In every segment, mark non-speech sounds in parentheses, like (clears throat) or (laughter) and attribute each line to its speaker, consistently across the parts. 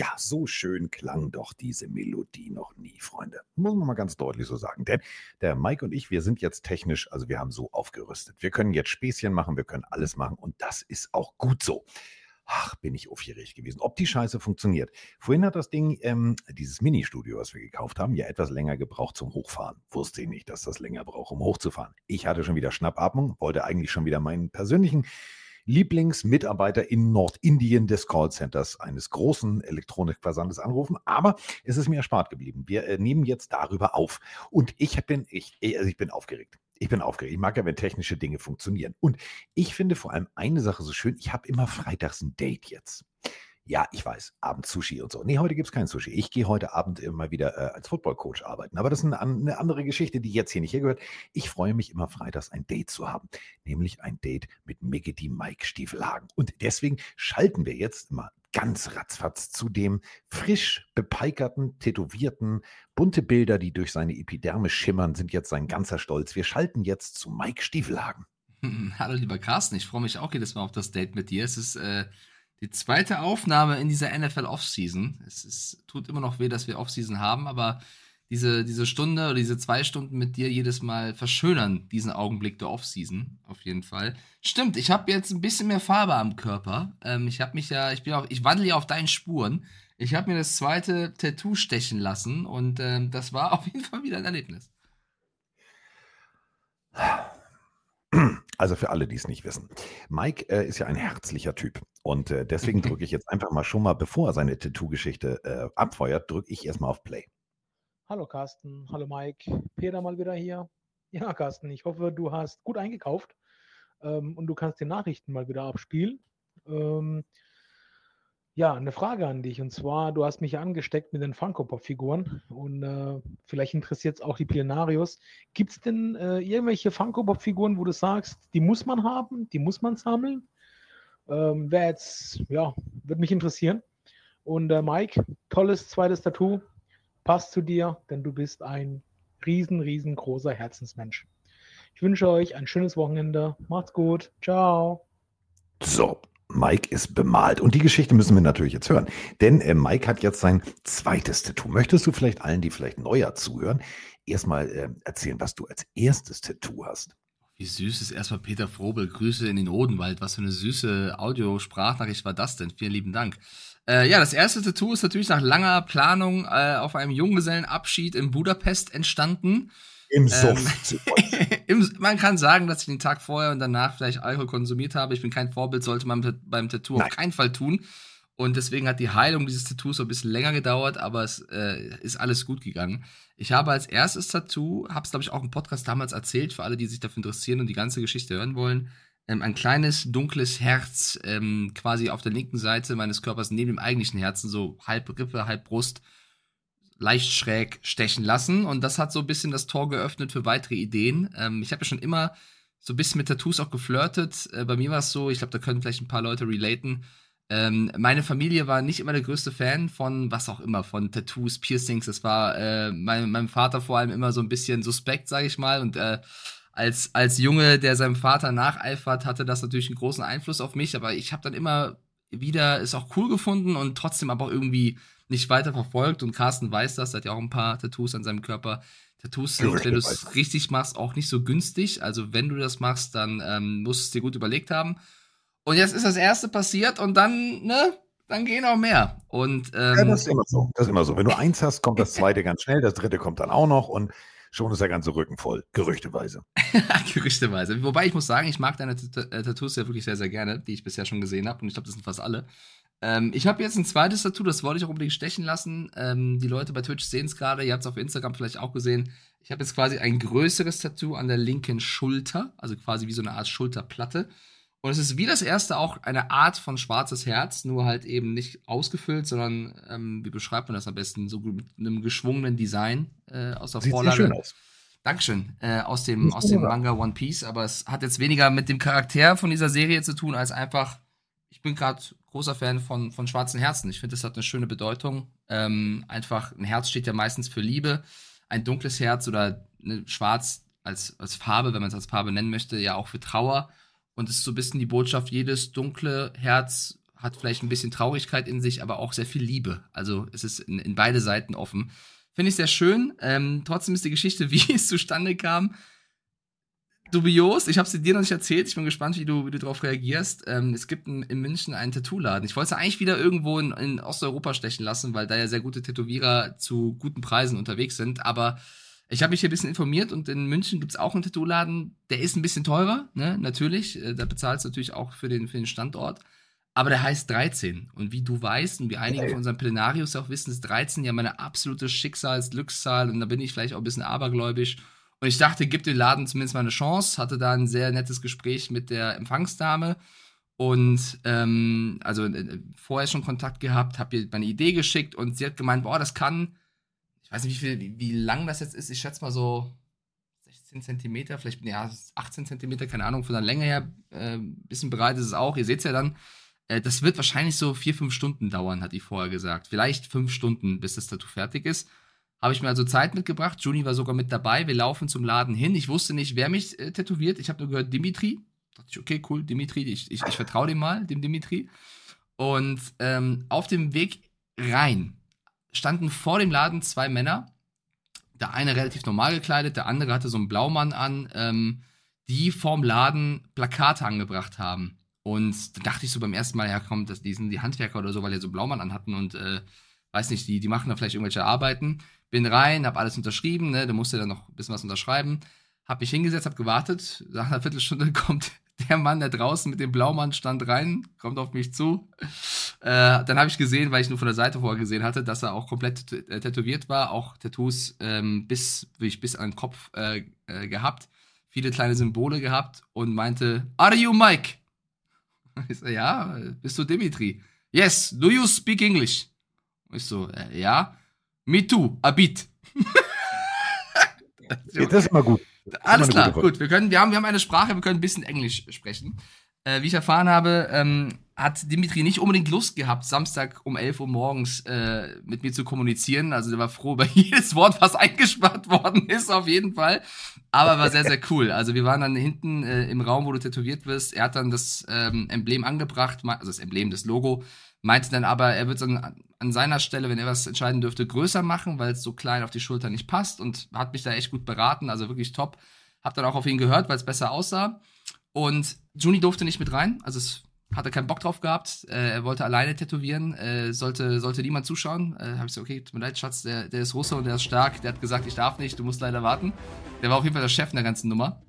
Speaker 1: Ja, so schön klang doch diese Melodie noch nie, Freunde. Muss man mal ganz deutlich so sagen. Denn der Mike und ich, wir sind jetzt technisch, also wir haben so aufgerüstet. Wir können jetzt Späßchen machen, wir können alles machen und das ist auch gut so. Ach, bin ich aufgeregt gewesen, ob die Scheiße funktioniert. Vorhin hat das Ding, ähm, dieses Mini-Studio, was wir gekauft haben, ja etwas länger gebraucht zum Hochfahren. Wusste ich nicht, dass das länger braucht, um hochzufahren. Ich hatte schon wieder Schnappatmung, wollte eigentlich schon wieder meinen persönlichen Lieblingsmitarbeiter in Nordindien des Callcenters eines großen Elektronikversandes anrufen. Aber es ist mir erspart geblieben. Wir äh, nehmen jetzt darüber auf. Und ich bin, ich, also ich bin aufgeregt. Ich bin aufgeregt. Ich mag ja, wenn technische Dinge funktionieren. Und ich finde vor allem eine Sache so schön. Ich habe immer freitags ein Date jetzt. Ja, ich weiß, Abend Sushi und so. Nee, heute gibt es kein Sushi. Ich gehe heute Abend immer wieder äh, als Footballcoach arbeiten. Aber das ist eine, eine, andere Geschichte, die jetzt hier nicht hergehört. Ich freue mich immer freitags ein Date zu haben. Nämlich ein Date mit Miggity Mike Stiefelhagen. Und deswegen schalten wir jetzt mal ganz ratzfatz zu dem frisch bepeikerten, tätowierten, bunte Bilder, die durch seine Epiderme schimmern, sind jetzt sein ganzer Stolz. Wir schalten jetzt zu Mike Stiefelhagen. (laughs)
Speaker 2: Hallo lieber Carsten, ich freue mich auch jedes Mal auf das Date mit dir. Es ist äh, die zweite Aufnahme in dieser NFL Offseason. Es ist, tut immer noch weh, dass wir Offseason haben, aber diese, diese Stunde oder diese zwei Stunden mit dir jedes Mal verschönern diesen Augenblick der Offseason. Auf jeden Fall. Stimmt, ich habe jetzt ein bisschen mehr Farbe am Körper. Ähm, ich habe mich ja, ich bin auch, ich wandle ja auf deinen Spuren. Ich habe mir das zweite Tattoo stechen lassen und ähm, das war (laughs) auf jeden Fall wieder ein Erlebnis.
Speaker 1: Also für alle, die es nicht wissen. Mike äh, ist ja ein herzlicher Typ. Und äh, deswegen (laughs) drücke ich jetzt einfach mal schon mal, bevor er seine Tattoo-Geschichte äh, abfeuert, drücke ich erstmal auf Play.
Speaker 3: Hallo Carsten, hallo Mike, Peter mal wieder hier. (laughs) Ja, Carsten, ich hoffe, du hast gut eingekauft ähm, und du kannst die Nachrichten mal wieder abspielen. Ähm, ja, eine Frage an dich. Und zwar, du hast mich angesteckt mit den Funko-Pop-Figuren und äh, vielleicht interessiert es auch die Plenarios. Gibt es denn äh, irgendwelche Funko-Pop-Figuren, wo du sagst, die muss man haben, die muss man sammeln? Ähm, Wäre jetzt, ja, würde mich interessieren. Und äh, Mike, tolles zweites Tattoo. Passt zu dir, denn du bist ein riesen, riesengroßer Herzensmensch. Ich wünsche euch ein schönes Wochenende. Macht's gut. Ciao.
Speaker 1: So, Mike ist bemalt. Und die Geschichte müssen wir natürlich jetzt hören. Denn äh, Mike hat jetzt sein zweites Tattoo. Möchtest du vielleicht allen, die vielleicht neuer zuhören, erstmal äh, erzählen, was du als erstes Tattoo hast?
Speaker 2: Wie süß ist erstmal Peter Frobel. Grüße in den Odenwald. Was für eine süße Audiosprachnachricht war das denn? Vielen lieben Dank. Äh, ja, das erste Tattoo ist natürlich nach langer Planung äh, auf einem Junggesellenabschied in Budapest entstanden. (laughs)
Speaker 1: Im Suff.
Speaker 2: Ähm, man kann sagen, dass ich den Tag vorher und danach vielleicht Alkohol konsumiert habe. Ich bin kein Vorbild, sollte man beim Tattoo Nein. auf keinen Fall tun. Und deswegen hat die Heilung dieses Tattoos so ein bisschen länger gedauert, aber es äh, ist alles gut gegangen. Ich habe als erstes Tattoo, habe es glaube ich auch im Podcast damals erzählt, für alle, die sich dafür interessieren und die ganze Geschichte hören wollen, ähm, ein kleines dunkles Herz ähm, quasi auf der linken Seite meines Körpers neben dem eigentlichen Herzen, so halb Rippe, halb Brust, leicht schräg stechen lassen. Und das hat so ein bisschen das Tor geöffnet für weitere Ideen. Ähm, ich habe ja schon immer so ein bisschen mit Tattoos auch geflirtet. Äh, bei mir war es so, ich glaube, da können vielleicht ein paar Leute relaten ähm, meine Familie war nicht immer der größte Fan von was auch immer, von Tattoos, Piercings. Das war äh, mein, meinem Vater vor allem immer so ein bisschen suspekt, sage ich mal. Und äh, als, als Junge, der seinem Vater nacheifert, hatte das natürlich einen großen Einfluss auf mich. Aber ich habe dann immer wieder es auch cool gefunden und trotzdem aber auch irgendwie nicht weiter verfolgt. Und Carsten weiß das, hat ja auch ein paar Tattoos an seinem Körper. Tattoos sind, wenn du es richtig machst, auch nicht so günstig. Also wenn du das machst, dann ähm, musst du es dir gut überlegt haben. Und jetzt ist das erste passiert und dann, ne, dann gehen auch mehr. Und, ähm,
Speaker 1: ja, das ist immer so. Das ist immer so. Wenn du eins hast, kommt das zweite ganz schnell, das dritte kommt dann auch noch und schon ist der ganze Rücken voll. Gerüchteweise. (laughs)
Speaker 2: Gerüchteweise. Wobei ich muss sagen, ich mag deine äh, Tattoos ja wirklich sehr, sehr gerne, die ich bisher schon gesehen habe. Und ich glaube, das sind fast alle. Ähm, ich habe jetzt ein zweites Tattoo, das wollte ich auch unbedingt stechen lassen. Ähm, die Leute bei Twitch sehen es gerade, ihr habt es auf Instagram vielleicht auch gesehen. Ich habe jetzt quasi ein größeres Tattoo an der linken Schulter, also quasi wie so eine Art Schulterplatte. Und es ist wie das erste auch eine Art von schwarzes Herz, nur halt eben nicht ausgefüllt, sondern, ähm, wie beschreibt man das am besten, so mit einem geschwungenen Design äh, aus der Sieht Vorlage. Sehr schön aus. Dankeschön. Äh, aus dem, aus dem Manga One Piece, aber es hat jetzt weniger mit dem Charakter von dieser Serie zu tun, als einfach, ich bin gerade großer Fan von, von schwarzen Herzen. Ich finde, das hat eine schöne Bedeutung. Ähm, einfach, ein Herz steht ja meistens für Liebe. Ein dunkles Herz oder eine schwarz als, als Farbe, wenn man es als Farbe nennen möchte, ja auch für Trauer. Und es ist so ein bisschen die Botschaft, jedes dunkle Herz hat vielleicht ein bisschen Traurigkeit in sich, aber auch sehr viel Liebe. Also es ist in, in beide Seiten offen. Finde ich sehr schön. Ähm, trotzdem ist die Geschichte, (laughs) wie es zustande kam, dubios. Ich habe sie dir noch nicht erzählt. Ich bin gespannt, wie du, wie du darauf reagierst. Ähm, es gibt in, in München einen Tattoo-Laden. Ich wollte es eigentlich wieder irgendwo in, in, Osteuropa stechen lassen, weil da ja sehr gute Tätowierer zu guten Preisen unterwegs sind. Aber ich habe mich hier ein bisschen informiert und in München gibt es auch einen Tattoo-Laden. Der ist ein bisschen teurer, ne? natürlich. Äh, da bezahlst du natürlich auch für den, für den Standort. Aber der heißt 13. Und wie du weißt und wie einige von unseren Plenarius auch wissen, ist 13 ja meine absolute Schicksalsglückszahl. Und da bin ich vielleicht auch ein bisschen abergläubisch. Und ich dachte, gib dem Laden zumindest mal eine Chance. Hatte da ein sehr nettes Gespräch mit der Empfangsdame. Und ähm, also äh, vorher schon Kontakt gehabt, habe ihr meine Idee geschickt und sie hat gemeint, boah, das kann ich weiß nicht, wie, viel, wie, wie lang das jetzt ist. Ich schätze mal so 16 Zentimeter, vielleicht ja, 18 Zentimeter, keine Ahnung, von der Länge her. Äh, bisschen breit ist es auch. Ihr seht es ja dann. Äh, das wird wahrscheinlich so vier, fünf Stunden dauern, hat die vorher gesagt. Vielleicht fünf Stunden, bis das Tattoo fertig ist. Habe ich mir also Zeit mitgebracht. Juni war sogar mit dabei. Wir laufen zum Laden hin. Ich wusste nicht, wer mich äh, tätowiert. Ich habe nur gehört, Dimitri. Da dachte ich, okay, cool, Dimitri. Ich, ich, ich vertraue dem mal, dem Dimitri. Und ähm, auf dem Weg rein standen vor dem Laden zwei Männer. Der eine relativ normal gekleidet, der andere hatte so einen Blaumann an, ähm, die vorm Laden Plakate angebracht haben. Und da dachte ich so beim ersten Mal, ja komm, das, die sind die Handwerker oder so, weil die so Blaumann anhatten und äh, weiß nicht, die, die machen da vielleicht irgendwelche Arbeiten. Bin rein, hab alles unterschrieben, ne, da musste dann noch ein bisschen was unterschreiben. Hab mich hingesetzt, hab gewartet. Nach einer Viertelstunde (laughs) kommt der Mann, der draußen mit dem Blaumann stand, rein, kommt auf mich zu. Äh, dann habe ich gesehen, weil ich nur von der Seite vorher gesehen hatte, dass er auch komplett äh, tätowiert war, auch Tattoos ähm, bis, ich bis an den Kopf äh, äh, gehabt, viele kleine Symbole gehabt und meinte, Are you Mike? (laughs) Ich so, ja, bist du Dimitri? Yes, do you speak English? Ich so, äh, ja. Me too, a bit. (laughs)
Speaker 1: das ist immer gut.
Speaker 2: Alles klar, gut. Wir, können, wir, haben, wir haben eine Sprache, wir können ein bisschen Englisch sprechen. Äh, wie ich erfahren habe, ähm, hat Dimitri nicht unbedingt Lust gehabt, Samstag um 11 Uhr morgens äh, mit mir zu kommunizieren. Also der war froh (laughs) über jedes Wort, was eingespart worden ist, auf jeden Fall. Aber war sehr, sehr cool. Also wir waren dann hinten äh, im Raum, wo du tätowiert wirst. Er hat dann das ähm, Emblem angebracht, also das Emblem, das Logo, meinte dann aber, er wird dann an seiner Stelle, wenn er was entscheiden dürfte, größer machen, weil es so klein auf die Schulter nicht passt und hat mich da echt gut beraten, also wirklich top. Hab dann auch auf ihn gehört, weil es besser aussah. Und Juni durfte nicht mit rein, also es hatte keinen Bock drauf gehabt. Äh, er wollte alleine tätowieren, äh, sollte, sollte niemand zuschauen. Äh, habe ich gesagt, okay, tut mir leid, Schatz, der, der ist Russe und der ist stark. Der hat gesagt, ich darf nicht, du musst leider warten. Der war auf jeden Fall der Chef in der ganzen Nummer.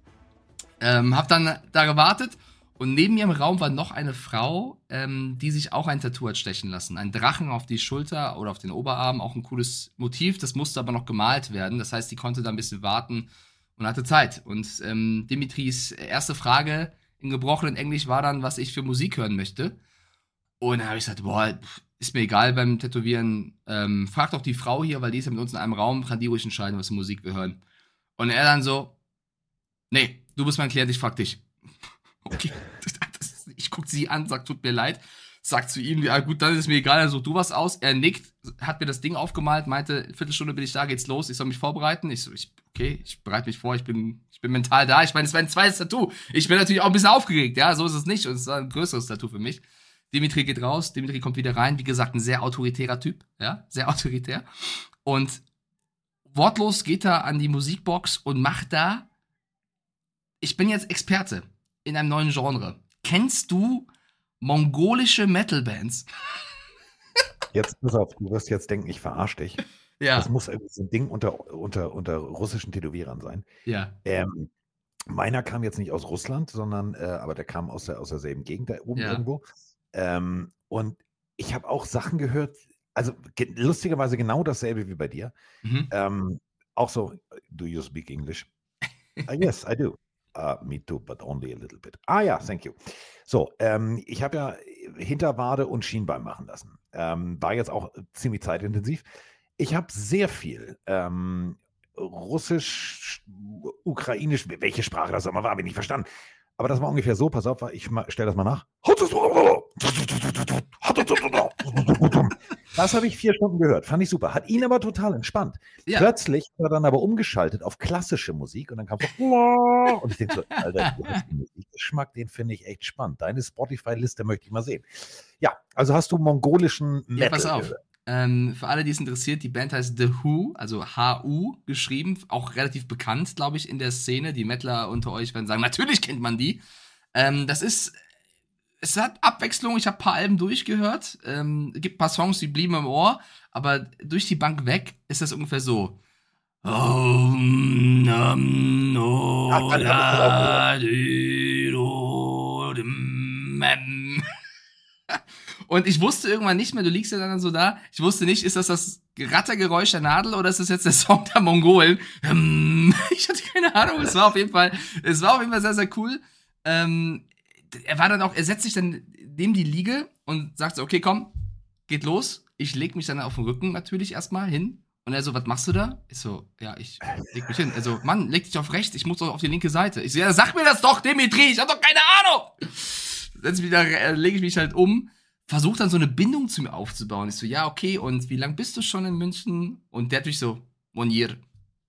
Speaker 2: Ähm, hab dann da gewartet und neben mir im Raum war noch eine Frau, ähm, die sich auch ein Tattoo hat stechen lassen. Ein Drachen auf die Schulter oder auf den Oberarm, auch ein cooles Motiv. Das musste aber noch gemalt werden. Das heißt, die konnte da ein bisschen warten und hatte Zeit. Und ähm, Dimitris erste Frage in gebrochenem Englisch war dann, was ich für Musik hören möchte. Und dann habe ich gesagt, boah, ist mir egal beim Tätowieren. Ähm, frag doch die Frau hier, weil die ist ja mit uns in einem Raum, kann die ruhig entscheiden, was für Musik wir hören. Und er dann so, nee, du bist mein Klient, ich frag dich. Okay. (laughs) ich gucke sie an, sagt, tut mir leid sagt zu ihm, ja gut, dann ist mir egal, dann such du was aus. Er nickt, hat mir das Ding aufgemalt, meinte, Viertelstunde bin ich da, geht's los, ich soll mich vorbereiten. Ich so, ich, okay, ich bereite mich vor, ich bin, ich bin mental da. Ich meine, es war ein zweites Tattoo. Ich bin natürlich auch ein bisschen aufgeregt, ja, so ist es nicht. Und es war ein größeres Tattoo für mich. Dimitri geht raus, Dimitri kommt wieder rein. Wie gesagt, ein sehr autoritärer Typ, ja, sehr (laughs) autoritär. Und wortlos geht er an die Musikbox und macht da, ich bin jetzt Experte in einem neuen Genre. Kennst du mongolische Metal-Bands.
Speaker 1: Jetzt, pass auf, du wirst jetzt denken, ich verarsche dich. Ja. Das muss irgendwie so ein Ding unter, unter, unter russischen Tätowierern sein.
Speaker 2: Ja.
Speaker 1: Ähm, meiner kam jetzt nicht aus Russland, sondern, äh, aber der kam aus, der, aus derselben Gegend da oben ja. irgendwo. Ähm, und ich habe auch Sachen gehört, also ge lustigerweise genau dasselbe wie bei dir. Mhm. Ähm, auch so, do you speak English? uh, (laughs) yes, I do. Uh, me too, but only a little bit. Ah ja, thank you. So, ähm, ich habe ja Hinterwade und Schienbein machen lassen. Ähm, war jetzt auch ziemlich zeitintensiv. Ich habe sehr viel ähm, Russisch, Ukrainisch, welche Sprache das immer war, habe ich nicht verstanden. Aber das war ungefähr so, pass auf, ich stelle das mal nach. Das habe ich vier Stunden gehört. Fand ich super. Hat ihn aber total entspannt. Ja. Plötzlich war dann aber umgeschaltet auf klassische Musik und dann kam so (laughs) und ich denke so, Alter, du hast den Musikgeschmack, den finde ich echt spannend. Deine Spotify-Liste möchte ich mal sehen. Ja, also hast du mongolischen
Speaker 2: Metal ja, pass auf. Ähm, für alle, die es interessiert, die Band heißt The Who, also H-U geschrieben, auch relativ bekannt, glaube ich, in der Szene. Die Mettler unter euch werden sagen, natürlich kennt man die. Ähm, das ist es hat Abwechslung, ich habe paar Alben durchgehört. Ähm, gibt paar Songs, die blieben im Ohr, aber durch die Bank weg ist das ungefähr so. (laughs) Und ich wusste irgendwann nicht mehr, du liegst ja dann so da, ich wusste nicht, ist das das Rattergeräusch der Nadel oder ist das jetzt der Song der Mongolen? (laughs) Ich hatte keine Ahnung, es war auf jeden Fall, es war auf jeden Fall sehr, sehr cool. Ähm, er war dann auch, er setzt sich dann neben die Liege und sagt so, okay, komm, geht los. Ich leg mich dann auf den Rücken natürlich erstmal hin. Und er so, was machst du da? Ich so, ja, ich leg mich hin. Also, Mann, leg dich auf rechts, ich muss doch auf die linke Seite. Ich so, ja, sag mir das doch, Dimitri, ich hab doch keine Ahnung. Setz mich da, äh, lege ich mich halt um, versuche dann so eine Bindung zu mir aufzubauen. Ich so, ja, okay, und wie lange bist du schon in München? Und der hat mich so, year,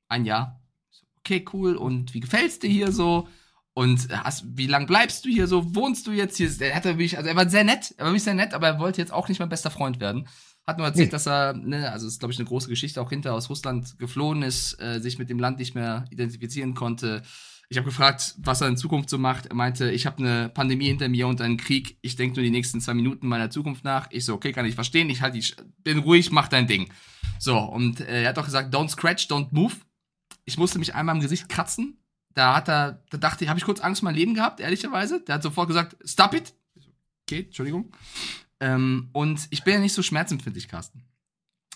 Speaker 2: ein Jahr. So, okay, cool, und wie gefällt's dir hier so? Und hast, wie lange bleibst du hier so? Wohnst du jetzt hier? Er hatte mich, also er war sehr nett, er war wirklich sehr nett, aber er wollte jetzt auch nicht mein bester Freund werden. Hat nur erzählt, nee. dass er, ne, also ist glaube ich eine große Geschichte, auch hinter aus Russland geflohen ist, äh, sich mit dem Land nicht mehr identifizieren konnte. Ich habe gefragt, was er in Zukunft so macht. Er meinte, ich habe eine Pandemie hinter mir und einen Krieg. Ich denke nur die nächsten zwei Minuten meiner Zukunft nach. Ich so, okay, kann ich verstehen. Ich halt, ich bin ruhig, mach dein Ding. So und äh, er hat auch gesagt, don't scratch, don't move. Ich musste mich einmal im Gesicht kratzen, da hat er, da dachte ich, habe ich kurz Angst um mein Leben gehabt, ehrlicherweise. Der hat sofort gesagt, stop it. Okay, Entschuldigung. Ähm, und ich bin ja nicht so schmerzempfindlich, Carsten.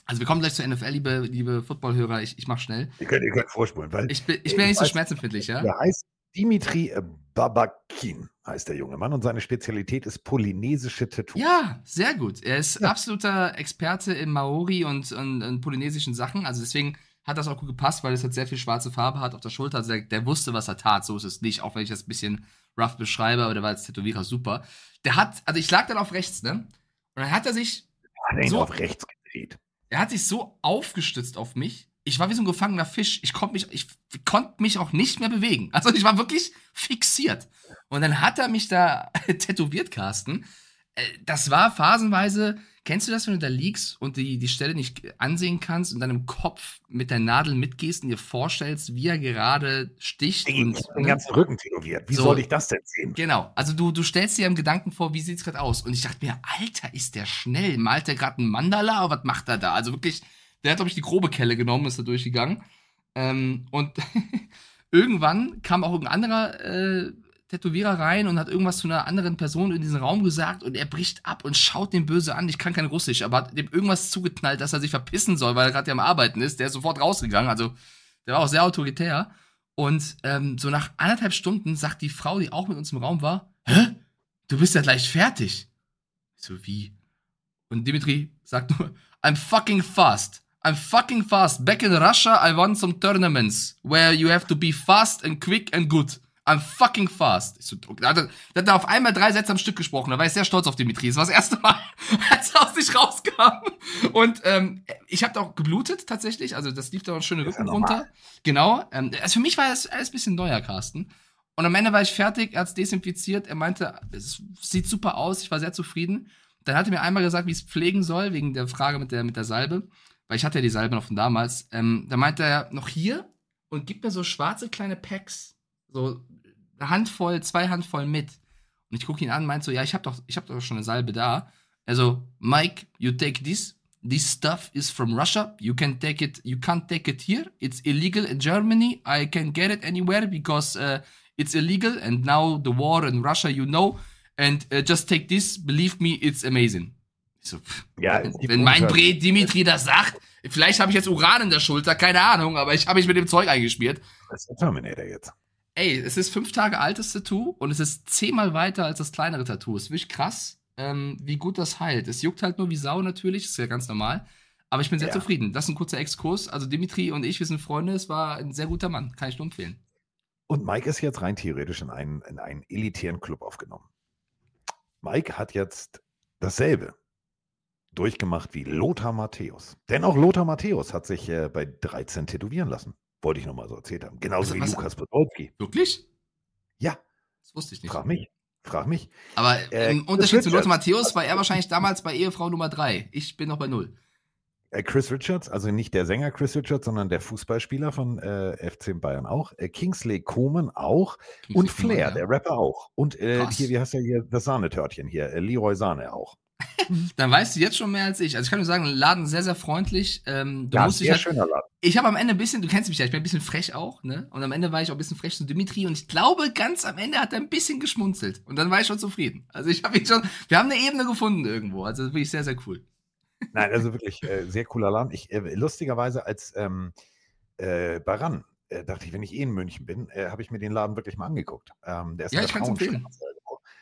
Speaker 2: Also wir kommen gleich zur NFL, liebe, liebe Footballhörer. Ich, ich mach schnell.
Speaker 1: Ihr könnt, ihr könnt vorspulen, weil.
Speaker 2: Ich bin, ich bin ja nicht so schmerzempfindlich, ja?
Speaker 1: Der heißt Dimitri Babakin, heißt der junge Mann. Und seine Spezialität ist polynesische Tattoos.
Speaker 2: Ja, sehr gut. Er ist ja. absoluter Experte in Maori und, und, und polynesischen Sachen. Also deswegen hat das auch gut gepasst, weil es halt sehr viel schwarze Farbe hat auf der Schulter. Also der, der, wusste, was er tat. So ist es nicht, auch wenn ich das ein bisschen rough beschreibe, aber der war als Tätowierer super. Der hat, also ich lag dann auf rechts, ne? Und dann hat er sich.
Speaker 1: Hat er so, auf rechts gedreht.
Speaker 2: Er hat sich so aufgestützt auf mich. Ich war wie so ein gefangener Fisch. Ich konnte mich, ich konnte mich auch nicht mehr bewegen. Also ich war wirklich fixiert. Und dann hat er mich da (laughs) tätowiert, Carsten. Äh, das war phasenweise, Kennst du das, wenn du da liegst und die, die Stelle nicht ansehen kannst und dann im Kopf mit der Nadel mitgehst und dir vorstellst, wie er gerade sticht?
Speaker 1: Ich und den ne? ganzen Rücken tätowiert. Wie so, soll ich das denn sehen?
Speaker 2: Genau. Also du, du stellst dir im Gedanken vor, wie sieht es gerade aus? Und ich dachte mir, Alter, ist der schnell? Malt der gerade einen Mandala? Oder was macht er da? Also wirklich, der hat, glaube ich, die grobe Kelle genommen, ist da durchgegangen. Ähm, und (laughs) irgendwann kam auch ein anderer äh, Tätowierer rein und hat irgendwas zu einer anderen Person in diesem Raum gesagt und er bricht ab und schaut den böse an. Ich kann kein Russisch, aber hat dem irgendwas zugetnallt, dass er sich verpissen soll, weil er gerade am Arbeiten ist. Der ist sofort rausgegangen. Also der war auch sehr autoritär. Und ähm, so nach anderthalb Stunden sagt die Frau, die auch mit uns im Raum war, hä? Du bist ja gleich fertig. So, wie? Und Dimitri sagt nur, I'm fucking fast. I'm fucking fast. Back in Russia, I won some tournaments where you have to be fast and quick and good. I'm fucking fast. Ich so, da hat, er, hat er auf einmal drei Sätze am Stück gesprochen. Da war ich sehr stolz auf Dimitri. Das war das erste Mal, (laughs) als er aus sich rauskam. Und ähm, ich habe da auch geblutet tatsächlich. Also das lief da auch schöne Rücken runter. Genau. Ähm, also für mich war das alles ein bisschen neuer, Carsten. Und am Ende war ich fertig, er hat desinfiziert. Er meinte, es sieht super aus. Ich war sehr zufrieden. Dann hat er mir einmal gesagt, wie es pflegen soll, wegen der Frage mit der, mit der Salbe. Weil ich hatte ja die Salbe noch von damals. Ähm, da meinte er noch hier und gibt mir so schwarze kleine Packs. So Handvoll, zwei Handvoll mit. Und ich gucke ihn an, meint so, ja, ich habe doch, ich habe doch schon eine Salbe da. Also, Mike, you take this. This stuff is from Russia. You can take it. You can't take it here. It's illegal in Germany. I can get it anywhere because uh, it's illegal. And now the war in Russia, you know. And uh, just take this. Believe me, it's amazing. So, ja, wenn mein Bre Dimitri das sagt, vielleicht habe ich jetzt Uran in der Schulter, keine Ahnung, aber ich habe mich mit dem Zeug eingeschmiert.
Speaker 1: Das ist der Terminator jetzt.
Speaker 2: Ey, es ist fünf Tage altes Tattoo und es ist zehnmal weiter als das kleinere Tattoo. Es ist wirklich krass, ähm, wie gut das heilt. Es juckt halt nur wie Sau natürlich, ist ja ganz normal. Aber ich bin sehr ja. zufrieden. Das ist ein kurzer Exkurs. Also Dimitri und ich, wir sind Freunde. Es war ein sehr guter Mann. Kann ich nur empfehlen.
Speaker 1: Und Mike ist jetzt rein theoretisch in einen, in einen elitären Club aufgenommen. Mike hat jetzt dasselbe durchgemacht wie Lothar Matthäus. Denn auch Lothar Matthäus hat sich äh, bei 13 tätowieren lassen. Wollte ich nochmal so erzählt haben. Genauso was, wie Lukas Podolski.
Speaker 2: Wirklich?
Speaker 1: Ja.
Speaker 2: Das wusste ich nicht.
Speaker 1: Frag mich. Frag mich.
Speaker 2: Aber äh, im Unterschied zu Lothar Matthäus war er wahrscheinlich damals bei Ehefrau Nummer 3. Ich bin noch bei 0.
Speaker 1: Äh, Chris Richards, also nicht der Sänger Chris Richards, sondern der Fußballspieler von äh, FC Bayern auch. Äh, Kingsley Coman auch. Kingsley und Flair, Coman, ja. der Rapper auch. Und äh, hier, wie heißt der hier, das Sahnetörtchen hier, äh, Leroy Sahne auch.
Speaker 2: Dann weißt du jetzt schon mehr als ich. Also ich kann nur sagen, Laden sehr, sehr freundlich. Ähm,
Speaker 1: du ja, musst sehr halt, schöner Laden.
Speaker 2: Ich habe am Ende ein bisschen, du kennst mich ja, ich bin ein bisschen frech auch, ne? Und am Ende war ich auch ein bisschen frech zu Dimitri und ich glaube, ganz am Ende hat er ein bisschen geschmunzelt. Und dann war ich schon zufrieden. Also ich habe ihn schon, wir haben eine Ebene gefunden irgendwo. Also das finde ich sehr, sehr cool.
Speaker 1: Nein, also wirklich äh, sehr cooler Laden. Ich, äh, lustigerweise als ähm, äh, Baran äh, dachte ich, wenn ich eh in München bin, äh, habe ich mir den Laden wirklich mal angeguckt. Ähm, der ist
Speaker 2: ja, ich kann es empfehlen.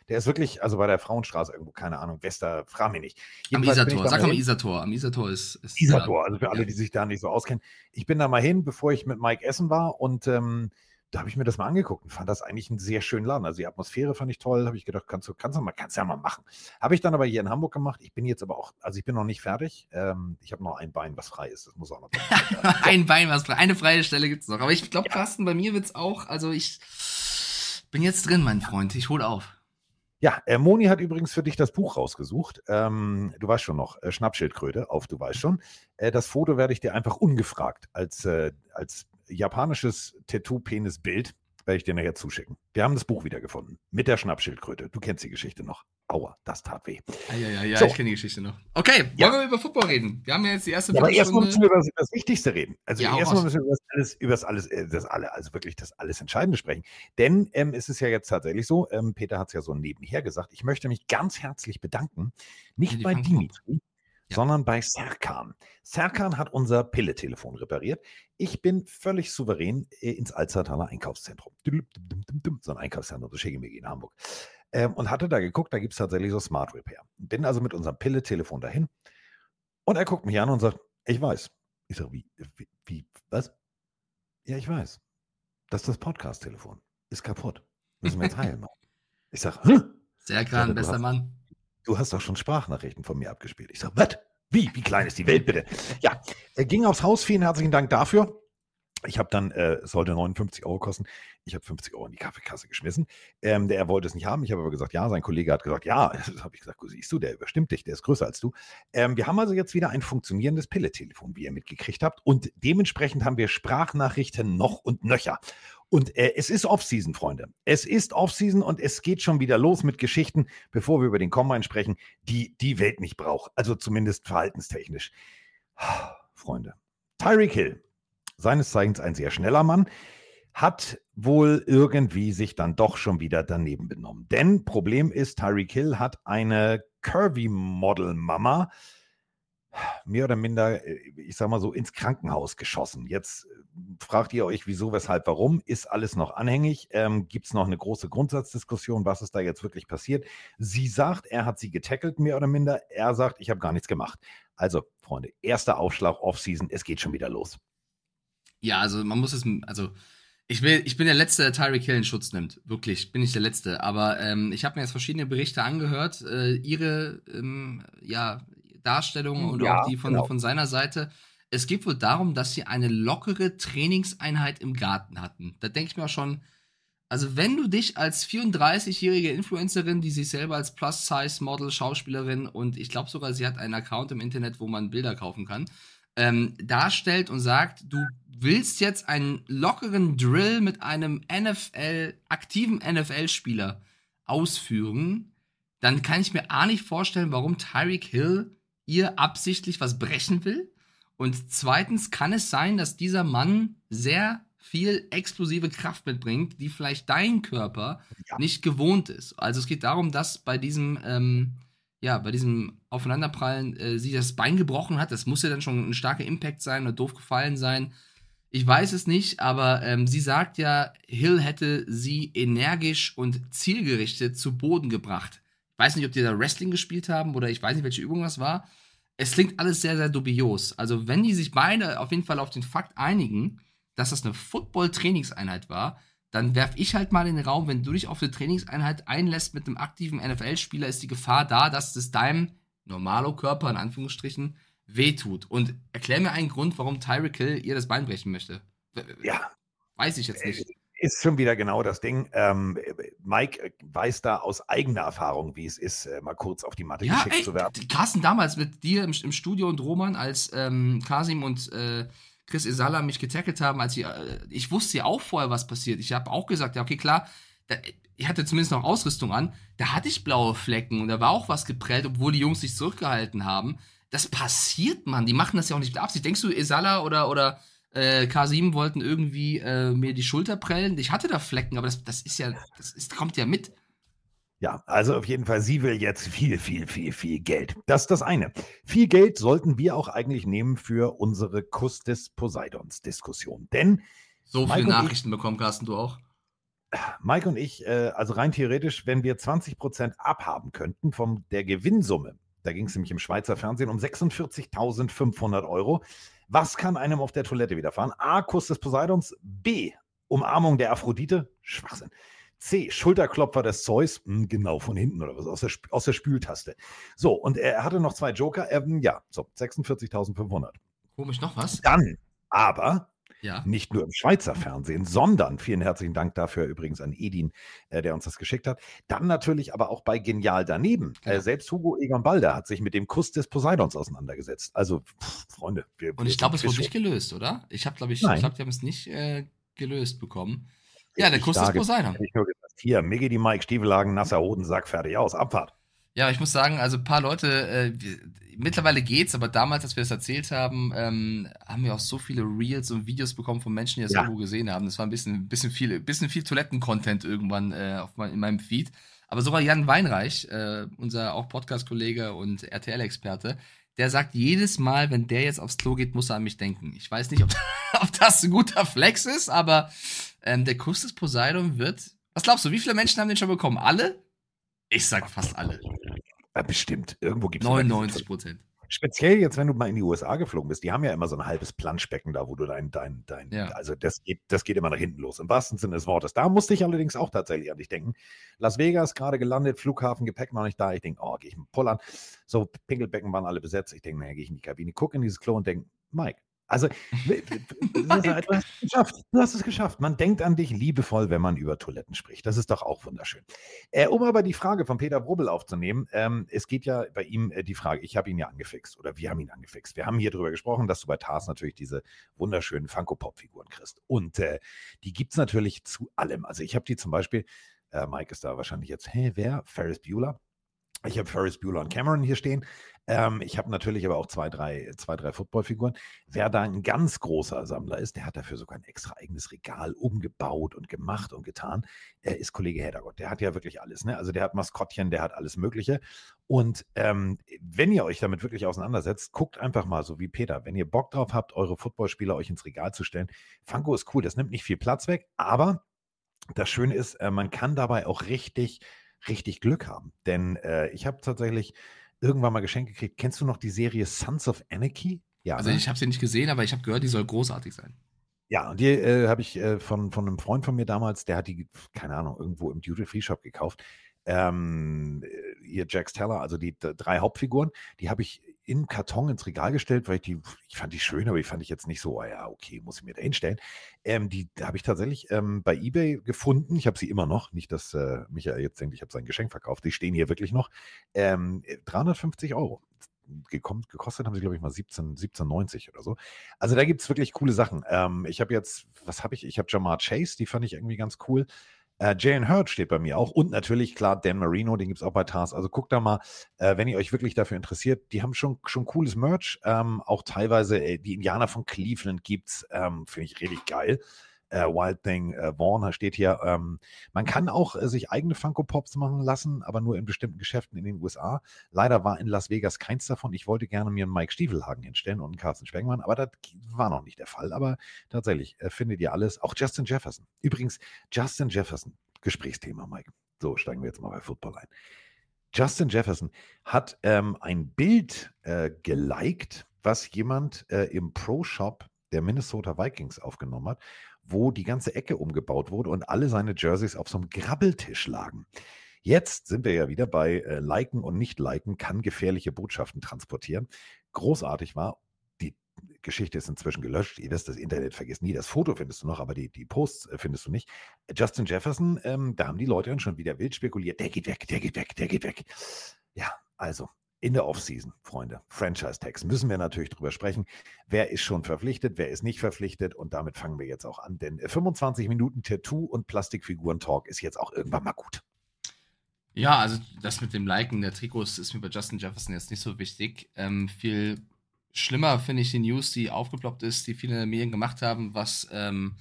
Speaker 1: Der ist wirklich, also bei der Frauenstraße irgendwo, keine Ahnung, Wester, frag mich nicht.
Speaker 2: Jedenfalls am Isator, sag mal Isator. Am Isator ist. ist
Speaker 1: Isator, also für alle, die sich da nicht so auskennen. Ich bin da mal hin, bevor ich mit Mike essen war und ähm, da habe ich mir das mal angeguckt und fand das eigentlich einen sehr schönen Laden. Also die Atmosphäre fand ich toll, habe ich gedacht, kannst du, kannst du mal, kannst ja mal machen. Habe ich dann aber hier in Hamburg gemacht. Ich bin jetzt aber auch, also ich bin noch nicht fertig. Ähm, ich habe noch ein Bein, was frei ist. Das muss auch noch. (laughs)
Speaker 2: ein Bein, was frei, eine freie Stelle gibt es noch. Aber ich glaube, ja. Carsten, bei mir wird es auch, also ich bin jetzt drin, mein Freund. Ich hole auf.
Speaker 1: Ja, äh, Moni hat übrigens für dich das Buch rausgesucht. Ähm, du weißt schon noch, äh, Schnappschildkröte auf, du weißt schon. Äh, das Foto werde ich dir einfach ungefragt als, äh, als japanisches Tattoo-Penis-Bild werde ich dir nachher zuschicken. Wir haben das Buch wiedergefunden mit der Schnappschildkröte. Du kennst die Geschichte noch. Aua, das tat weh.
Speaker 2: Ja, ja, ja, so. ich kenne die Geschichte noch. Okay,
Speaker 1: ja.
Speaker 2: wollen wir über Football reden? Wir haben ja jetzt die erste
Speaker 1: ja, Aber erstmal müssen wir über das Wichtigste reden. Also ja, erstmal müssen wir über das alles, über das alles, äh, das alle, also wirklich das alles Entscheidende sprechen. Denn ähm, es ist ja jetzt tatsächlich so, ähm, Peter hat es ja so nebenher gesagt, ich möchte mich ganz herzlich bedanken, nicht bei Dimitri, ja. sondern bei Serkan. Serkan hat unser Pille-Telefon repariert. Ich bin völlig souverän äh, ins Alzertaler Einkaufszentrum. So ein Einkaufszentrum, so Schicke in Hamburg. Ähm, und hatte da geguckt, da gibt es tatsächlich so Smart Repair. Bin also mit unserem Pille-Telefon dahin. Und er guckt mich an und sagt, ich weiß. Ich sage, wie, wie, wie, was? Ja, ich weiß. Das ist das Podcast-Telefon. Ist kaputt. Müssen wir (laughs) jetzt heilen. Ich sage, hm?
Speaker 2: Sehr klar, bester Mann
Speaker 1: du hast doch schon Sprachnachrichten von mir abgespielt. Ich sage, was? Wie? Wie klein ist die Welt (laughs) bitte? Ja, er ging aufs Haus. Vielen herzlichen Dank dafür. Ich habe dann, äh, es sollte 59 Euro kosten. Ich habe 50 Euro in die Kaffeekasse geschmissen. Ähm, der, er wollte es nicht haben. Ich habe aber gesagt, ja. Sein Kollege hat gesagt, ja. (laughs) Das habe ich gesagt, siehst du, der überstimmt dich, der ist größer als du. Ähm, wir haben also jetzt wieder ein funktionierendes Pille-Telefon, wie ihr mitgekriegt habt. Und dementsprechend haben wir Sprachnachrichten noch und nöcher. Und äh, es ist Offseason, Freunde. Es ist Offseason und es geht schon wieder los mit Geschichten, bevor wir über den Combine sprechen, die die Welt nicht braucht. Also zumindest verhaltenstechnisch. (sighs) Freunde. Tyreek Hill, seines Zeichens ein sehr schneller Mann, hat wohl irgendwie sich dann doch schon wieder daneben benommen. Denn Problem ist, Tyreek Hill hat eine Curvy-Model-Mama, mehr oder minder, äh, ich sag mal so, ins Krankenhaus geschossen. Jetzt äh, fragt ihr euch, wieso, weshalb, warum? Ist alles noch anhängig? Ähm, Gibt es noch eine große Grundsatzdiskussion, was ist da jetzt wirklich passiert? Sie sagt, er hat sie getackelt, mehr oder minder. Er sagt, ich habe gar nichts gemacht. Also, Freunde, erster Aufschlag Offseason, es geht schon wieder los.
Speaker 2: Ja, also man muss es, also ich will, ich bin der Letzte, der Tyreek Hill in Schutz nimmt. Wirklich, bin ich der Letzte. Aber ähm, ich habe mir jetzt verschiedene Berichte angehört. Äh, ihre, ähm, ja, Darstellung und ja, auch die von, genau. von seiner Seite. Es geht wohl darum, dass sie eine lockere Trainingseinheit im Garten hatten. Da denke ich mir auch schon, also wenn du dich als 34-jährige Influencerin, die sich selber als Plus-Size-Model, Schauspielerin und ich glaube sogar, sie hat einen Account im Internet, wo man Bilder kaufen kann, ähm, darstellt und sagt, du willst jetzt einen lockeren Drill mit einem NFL, aktiven NFL-Spieler ausführen, dann kann ich mir A nicht vorstellen, warum Tyreek Hill ihr absichtlich was brechen will. Und zweitens kann es sein, dass dieser Mann sehr viel explosive Kraft mitbringt, die vielleicht dein Körper ja. nicht gewohnt ist. Also es geht darum, dass bei diesem, ähm, ja, bei diesem Aufeinanderprallen äh, sie das Bein gebrochen hat. Das muss ja dann schon ein starker Impact sein oder doof gefallen sein. Ich weiß es nicht, aber ähm, sie sagt ja, Hill hätte sie energisch und zielgerichtet zu Boden gebracht. Ich weiß nicht, ob die da Wrestling gespielt haben oder ich weiß nicht, welche Übung das war. Es klingt alles sehr, sehr dubios. Also, wenn die sich beide auf jeden Fall auf den Fakt einigen, dass das eine Football-Trainingseinheit war, dann werf ich halt mal in den Raum, wenn du dich auf eine Trainingseinheit einlässt mit einem aktiven NFL-Spieler, ist die Gefahr da, dass es deinem normalo Körper, in Anführungsstrichen, wehtut. Und erklär mir einen Grund, warum Tyreek Hill ihr das Bein brechen möchte.
Speaker 1: Ja.
Speaker 2: Weiß ich jetzt nicht.
Speaker 1: Ist schon wieder genau das Ding. Ähm, Mike weiß da aus eigener Erfahrung, wie es ist, äh, mal kurz auf die Matte ja, geschickt ey, zu werden.
Speaker 2: Carsten, damals mit dir im, im Studio und Roman, als ähm, Kasim und äh, Chris Isala mich getackelt haben, als ich, äh, ich wusste ja auch vorher, was passiert. Ich habe auch gesagt, ja, okay, klar, da, ich hatte zumindest noch Ausrüstung an, da hatte ich blaue Flecken und da war auch was geprellt, obwohl die Jungs sich zurückgehalten haben. Das passiert, man. Die machen das ja auch nicht mit Absicht. Denkst du, Isala oder, oder äh, K7 wollten irgendwie äh, mir die Schulter prellen? Ich hatte da Flecken, aber das, das ist ja, das ist, kommt ja mit.
Speaker 1: Ja, also auf jeden Fall, sie will jetzt viel, viel, viel, viel Geld. Das ist das eine. Viel Geld sollten wir auch eigentlich nehmen für unsere Kuss des Poseidons Diskussion. Denn.
Speaker 2: So viele Nachrichten ich, bekommen, Carsten, du auch.
Speaker 1: Mike und ich, äh, also rein theoretisch, wenn wir 20 Prozent abhaben könnten von der Gewinnsumme, da ging es nämlich im Schweizer Fernsehen um 46.500 Euro. Was kann einem auf der Toilette widerfahren? A. Kuss des Poseidons. B. Umarmung der Aphrodite. Schwachsinn. C. Schulterklopfer des Zeus. Hm, genau, von hinten oder was, aus der, aus der Spültaste. So, und er hatte noch zwei Joker. Ähm, ja, so, 46.500.
Speaker 2: Komisch, noch was?
Speaker 1: Dann, aber ja. Nicht nur im Schweizer Fernsehen, sondern vielen herzlichen Dank dafür übrigens an Edin, äh, der uns das geschickt hat. Dann natürlich aber auch bei Genial daneben. Äh, selbst Hugo Egon Balder hat sich mit dem Kuss des Poseidons auseinandergesetzt. Also, pff, Freunde.
Speaker 2: Wir, Und ich glaube, es wurde nicht gelöst, oder? Ich habe, glaube ich, Nein. ich glaube, die haben es nicht äh, gelöst bekommen. Ja, der Kuss des Poseidon. Ich nur
Speaker 1: gesagt, hier, Miggy die Mike, Stiefelhagen, nasser Hodensack, fertig aus, Abfahrt.
Speaker 2: Ja, ich muss sagen, also ein paar Leute, äh, mittlerweile geht's, aber damals, als wir das erzählt haben, ähm, haben wir auch so viele Reels und Videos bekommen von Menschen, die das ja. irgendwo gesehen haben. Das war ein bisschen, bisschen viel, bisschen viel Toiletten-Content irgendwann äh, auf mein, in meinem Feed. Aber sogar Jan Weinreich, äh, unser auch Podcast-Kollege und RTL-Experte, der sagt jedes Mal, wenn der jetzt aufs Klo geht, muss er an mich denken. Ich weiß nicht, ob, (laughs) ob das ein guter Flex ist, aber ähm, der Kuss des Poseidon wird. Was glaubst du, wie viele Menschen haben den schon bekommen? Alle? Ich sag fast alle.
Speaker 1: Ja, bestimmt. Irgendwo gibt
Speaker 2: es 99 Prozent.
Speaker 1: Speziell jetzt, wenn du mal in die USA geflogen bist, die haben ja immer so ein halbes Planschbecken da, wo du dein, dein, dein, ja. also das geht, das geht immer nach hinten los, im wahrsten Sinne des Wortes. Da musste ich allerdings auch tatsächlich an dich denken. Las Vegas gerade gelandet, Flughafen, Gepäck noch nicht da. Ich denke, oh, gehe ich mit Pull an. So, Pinkelbecken waren alle besetzt. Ich denke, naja, gehe ich in die Kabine, gucke in dieses Klo und denke, Mike, also, (laughs) du hast es geschafft. Du hast es geschafft. Man denkt an dich liebevoll, wenn man über Toiletten spricht. Das ist doch auch wunderschön. Äh, um aber die Frage von Peter Brubbel aufzunehmen, ähm, es geht ja bei ihm äh, die Frage, ich habe ihn ja angefixt oder wir haben ihn angefixt. Wir haben hier drüber gesprochen, dass du bei Tars natürlich diese wunderschönen Funko-Pop-Figuren kriegst. Und äh, die gibt es natürlich zu allem. Also ich habe die zum Beispiel, äh, Mike ist da wahrscheinlich jetzt, hä, wer? Ferris Bueller. Ich habe Ferris Bueller und Cameron hier stehen. Ähm, ich habe natürlich aber auch zwei, drei, zwei, drei Footballfiguren. Wer da ein ganz großer Sammler ist, der hat dafür sogar ein extra eigenes Regal umgebaut und gemacht und getan, äh, ist Kollege Heddergott. Der hat ja wirklich alles. Ne? Also der hat Maskottchen, der hat alles Mögliche. Und ähm, wenn ihr euch damit wirklich auseinandersetzt, guckt einfach mal so wie Peter. Wenn ihr Bock drauf habt, eure Footballspieler euch ins Regal zu stellen, Funko ist cool. Das nimmt nicht viel Platz weg, aber das Schöne ist, äh, man kann dabei auch richtig richtig Glück haben. Denn äh, ich habe tatsächlich irgendwann mal geschenkt gekriegt. Kennst du noch die Serie Sons of Anarchy?
Speaker 2: Ja. Also ne? ich habe sie nicht gesehen, aber ich habe gehört, die soll großartig sein.
Speaker 1: Ja, und die äh, habe ich äh, von, von einem Freund von mir damals, der hat die, keine Ahnung, irgendwo im Duty-Free-Shop gekauft. Ähm, äh, ihr Jax Teller, also die drei Hauptfiguren, die habe ich in Karton ins Regal gestellt, weil ich die, ich fand die schön, aber ich fand ich jetzt nicht so, oh ja, okay, muss ich mir da hinstellen. Ähm, die habe ich tatsächlich ähm, bei Ebay gefunden. Ich habe sie immer noch. Nicht, dass äh, Michael jetzt denkt, ich habe sein Geschenk verkauft. Die stehen hier wirklich noch. Ähm, 350 Euro. Gekommen, gekostet haben sie, glaube ich, mal 17, 17,90 oder so. Also da gibt es wirklich coole Sachen. Ähm, ich habe jetzt, was habe ich? Ich habe Jamar Chase, die fand ich irgendwie ganz cool. Äh, Jalen Hurt steht bei mir auch und natürlich, klar, Dan Marino, den gibt es auch bei Tars. Also guckt da mal, äh, wenn ihr euch wirklich dafür interessiert. Die haben schon, schon cooles Merch. Ähm, auch teilweise äh, die Indianer von Cleveland gibt es. Ähm, Finde ich richtig geil äh, Wild Thing äh, Vaughn steht hier. Ähm, man kann auch äh, sich eigene Funko Pops machen lassen, aber nur in bestimmten Geschäften in den USA. Leider war in Las Vegas keins davon. Ich wollte gerne mir einen Mike Stiefelhagen hinstellen und einen Carsten Spengmann, aber das war noch nicht der Fall. Aber tatsächlich äh, findet ihr alles. Auch Justin Jefferson. Übrigens, Justin Jefferson, Gesprächsthema, Mike. So, steigen wir jetzt mal bei Football ein. Justin Jefferson hat ähm, ein Bild äh, geliked, was jemand äh, im Pro-Shop der Minnesota Vikings aufgenommen hat wo die ganze Ecke umgebaut wurde und alle seine Jerseys auf so einem Grabbeltisch lagen. Jetzt sind wir ja wieder bei äh, Liken und Nicht-Liken kann gefährliche Botschaften transportieren. Großartig war, die Geschichte ist inzwischen gelöscht. Ihr wisst, das Internet vergisst nie. Das Foto findest du noch, aber die, die Posts äh, findest du nicht. Justin Jefferson, ähm, da haben die Leute dann schon wieder wild spekuliert. Der geht weg, der geht weg, der geht weg. Ja, also in der Offseason, Freunde, Franchise-Tags, müssen wir natürlich drüber sprechen. Wer ist schon verpflichtet, wer ist nicht verpflichtet? Und damit fangen wir jetzt auch an, denn 25 Minuten Tattoo und Plastikfiguren-Talk ist jetzt auch irgendwann mal gut.
Speaker 2: Ja, also das mit dem Liken der Trikots ist mir bei Justin Jefferson jetzt nicht so wichtig. Ähm, viel schlimmer finde ich die News, die aufgeploppt ist, die viele Medien gemacht haben, was ähm,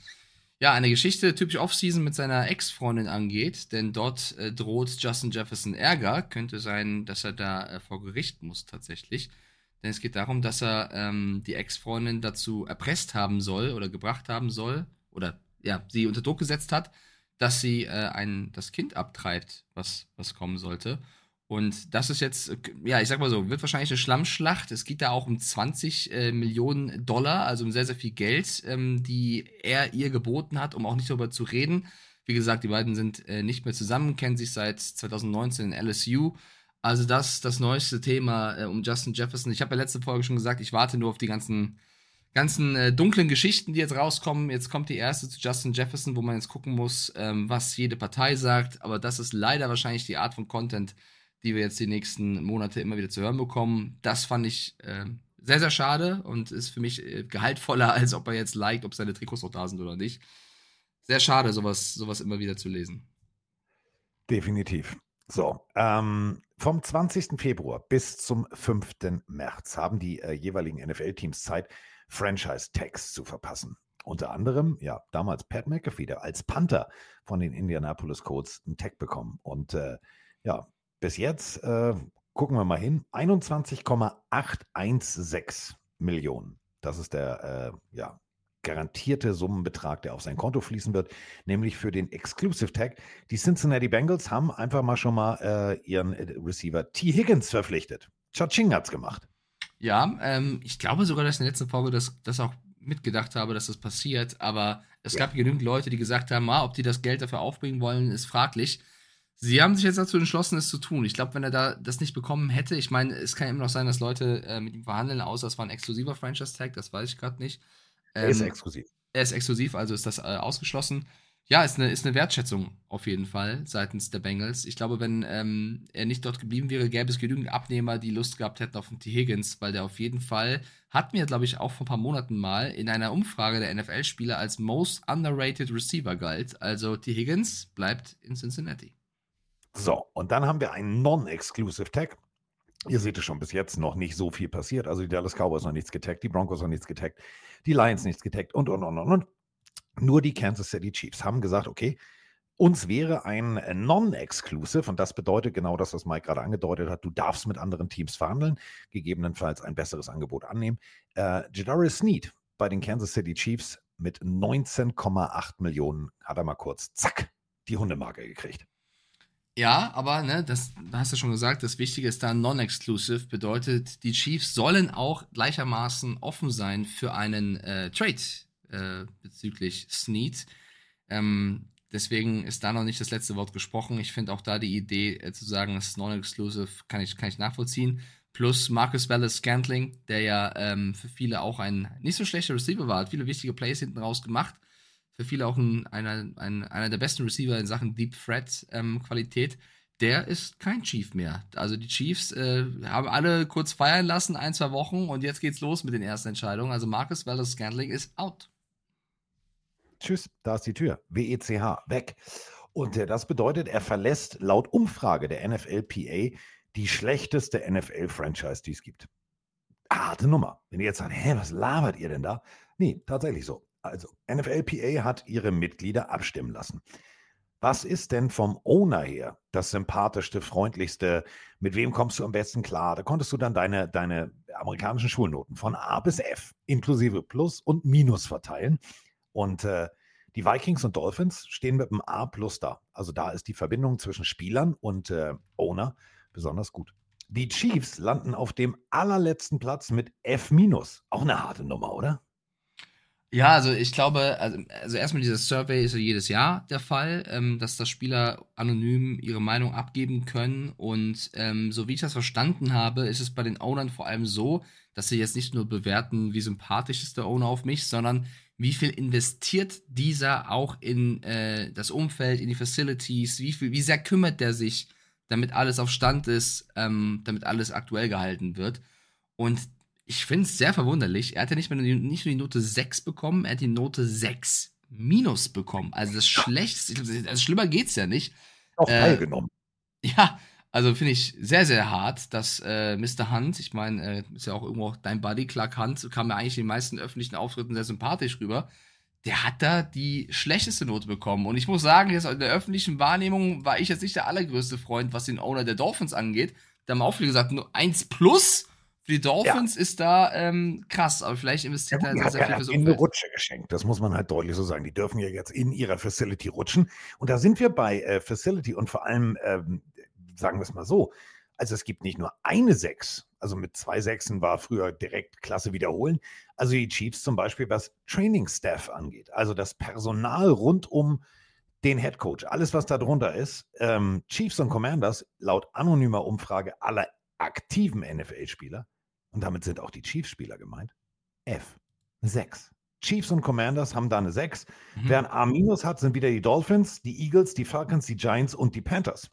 Speaker 2: ja, eine Geschichte typisch Offseason mit seiner Ex-Freundin angeht, denn dort äh, droht Justin Jefferson Ärger. Könnte sein, dass er da äh, vor Gericht muss tatsächlich. Denn es geht darum, dass er ähm, die Ex-Freundin dazu erpresst haben soll oder gebracht haben soll oder ja, sie unter Druck gesetzt hat, dass sie äh, ein, das Kind abtreibt, was, was kommen sollte. Und das ist jetzt, ja, ich sag mal so, wird wahrscheinlich eine Schlammschlacht. Es geht da auch um 20 äh, Millionen Dollar, also um sehr, sehr viel Geld, ähm, die er ihr geboten hat, um auch nicht darüber zu reden. Wie gesagt, die beiden sind äh, nicht mehr zusammen, kennen sich seit 2019 in LSU. Also das das neueste Thema äh, um Justin Jefferson. Ich habe ja letzte Folge schon gesagt, ich warte nur auf die ganzen, ganzen äh, dunklen Geschichten, die jetzt rauskommen. Jetzt kommt die erste zu Justin Jefferson, wo man jetzt gucken muss, ähm, was jede Partei sagt. Aber das ist leider wahrscheinlich die Art von Content, die wir jetzt die nächsten Monate immer wieder zu hören bekommen. Das fand ich äh, sehr, sehr schade und ist für mich äh, gehaltvoller, (laughs) als ob er jetzt liked, ob seine Trikots noch da sind oder nicht. Sehr schade, sowas, sowas immer wieder zu lesen.
Speaker 1: Definitiv. So, ähm, vom 20. Februar bis zum 5. März haben die äh, jeweiligen NFL-Teams Zeit, Franchise-Tags zu verpassen. Unter anderem, ja, damals Pat McAfee, der als Panther von den Indianapolis Colts einen Tag bekommen. Und äh, ja, bis jetzt, äh, gucken wir mal hin, 21,816 Millionen. Das ist der äh, ja, garantierte Summenbetrag, der auf sein Konto fließen wird, nämlich für den Exclusive Tag. Die Cincinnati Bengals haben einfach mal schon mal äh, ihren äh, Receiver T. Higgins verpflichtet. Chaching hat's gemacht.
Speaker 2: Ja, ähm, ich glaube sogar, dass ich in der letzten Folge das, das auch mitgedacht habe, dass das passiert, aber es ja. gab genügend Leute, die gesagt haben, ah, ob die das Geld dafür aufbringen wollen, ist fraglich. Sie haben sich jetzt dazu entschlossen, es zu tun. Ich glaube, wenn er da das nicht bekommen hätte, ich meine, es kann immer noch sein, dass Leute äh, mit ihm verhandeln, außer es war ein exklusiver Franchise-Tag, das weiß ich gerade nicht.
Speaker 1: Ähm, er ist ähm, exklusiv.
Speaker 2: Er ist exklusiv, also ist das äh, ausgeschlossen. Ja, ist eine, ist eine Wertschätzung auf jeden Fall seitens der Bengals. Ich glaube, wenn ähm, er nicht dort geblieben wäre, gäbe es genügend Abnehmer, die Lust gehabt hätten auf den T. Higgins, weil der auf jeden Fall, hat mir, glaube ich, auch vor ein paar Monaten mal in einer Umfrage der NFL-Spieler als Most Underrated Receiver galt. Also T. Higgins bleibt in Cincinnati.
Speaker 1: So, und dann haben wir einen Non-Exclusive Tag. Ihr seht es schon, bis jetzt noch nicht so viel passiert. Also die Dallas Cowboys noch nichts getaggt, die Broncos noch nichts getaggt, die Lions nichts getaggt und, und, und, und, und. Nur die Kansas City Chiefs haben gesagt, okay, uns wäre ein Non-Exclusive, und das bedeutet genau das, was Mike gerade angedeutet hat, du darfst mit anderen Teams verhandeln, gegebenenfalls ein besseres Angebot annehmen. Äh, Jadarius Sneed bei den Kansas City Chiefs mit 19,8 Millionen hat er mal kurz, zack, die Hundemarke gekriegt.
Speaker 2: Ja, aber ne, das da hast du schon gesagt, das Wichtige ist da non-exclusive, bedeutet, die Chiefs sollen auch gleichermaßen offen sein für einen äh, Trade äh, bezüglich Snead. Ähm, deswegen ist da noch nicht das letzte Wort gesprochen. Ich finde auch da die Idee äh, zu sagen, es ist non-exclusive, kann ich, kann ich nachvollziehen. Plus Marcus Wallace Scantling, der ja ähm, für viele auch ein nicht so schlechter Receiver war, hat viele wichtige Plays hinten raus gemacht für viele auch ein, einer, ein, einer der besten Receiver in Sachen Deep Threat ähm, Qualität. Der ist kein Chief mehr. Also die Chiefs äh, haben alle kurz feiern lassen, ein, zwei Wochen und jetzt geht's los mit den ersten Entscheidungen. Also Marcus Wallace Scantling ist out.
Speaker 1: Tschüss, da ist die Tür. WECH, weg. Und äh, das bedeutet, er verlässt laut Umfrage der NFLPA die schlechteste NFL-Franchise, die es gibt. Harte Nummer. Wenn ihr jetzt sagt, hä, was labert ihr denn da? Nee, tatsächlich so. Also, NFLPA hat ihre Mitglieder abstimmen lassen. Was ist denn vom Owner her das sympathischste, freundlichste? Mit wem kommst du am besten klar? Da konntest du dann deine, deine amerikanischen Schulnoten von A bis F inklusive Plus und Minus verteilen. Und äh, die Vikings und Dolphins stehen mit einem A plus da. Also da ist die Verbindung zwischen Spielern und äh, Owner besonders gut. Die Chiefs landen auf dem allerletzten Platz mit F minus. Auch eine harte Nummer, oder?
Speaker 2: Ja, also ich glaube, also, also erstmal dieser Survey ist ja jedes Jahr der Fall, ähm, dass das Spieler anonym ihre Meinung abgeben können. Und ähm, so wie ich das verstanden habe, ist es bei den Ownern vor allem so, dass sie jetzt nicht nur bewerten, wie sympathisch ist der Owner auf mich, sondern wie viel investiert dieser auch in äh, das Umfeld, in die Facilities, wie viel, wie sehr kümmert der sich, damit alles auf Stand ist, ähm, damit alles aktuell gehalten wird. Und ich finde es sehr verwunderlich. Er hat ja nicht, mehr, nicht nur die Note 6 bekommen, er hat die Note 6 minus bekommen. Also das Schlechteste, also schlimmer geht's ja nicht.
Speaker 1: Auch äh, teilgenommen.
Speaker 2: Ja, also finde ich sehr, sehr hart, dass äh, Mr. Hunt, ich meine, äh, ist ja auch irgendwo auch dein Buddy, Clark Hunt, kam ja eigentlich in den meisten öffentlichen Auftritten sehr sympathisch rüber. Der hat da die schlechteste Note bekommen. Und ich muss sagen, jetzt in der öffentlichen Wahrnehmung war ich jetzt nicht der allergrößte Freund, was den Owner der Dolphins angeht. Da haben auch viele gesagt, nur 1 plus für die Dolphins ja. ist da ähm, krass, aber vielleicht investiert ja, er sehr, sehr viel
Speaker 1: Umfeld. eine Rutsche geschenkt, das muss man halt deutlich so sagen. Die dürfen ja jetzt in ihrer Facility rutschen. Und da sind wir bei äh, Facility und vor allem, ähm, sagen wir es mal so, also es gibt nicht nur eine Sechs, also mit zwei Sechsen war früher direkt Klasse wiederholen. Also die Chiefs zum Beispiel, was Training Staff angeht, also das Personal rund um den Head Coach, alles was da drunter ist, ähm, Chiefs und Commanders laut anonymer Umfrage aller aktiven NFL-Spieler und damit sind auch die Chiefs-Spieler gemeint, F. 6. Chiefs und Commanders haben da eine 6. Mhm. Wer ein A- hat, sind wieder die Dolphins, die Eagles, die Falcons, die Giants und die Panthers.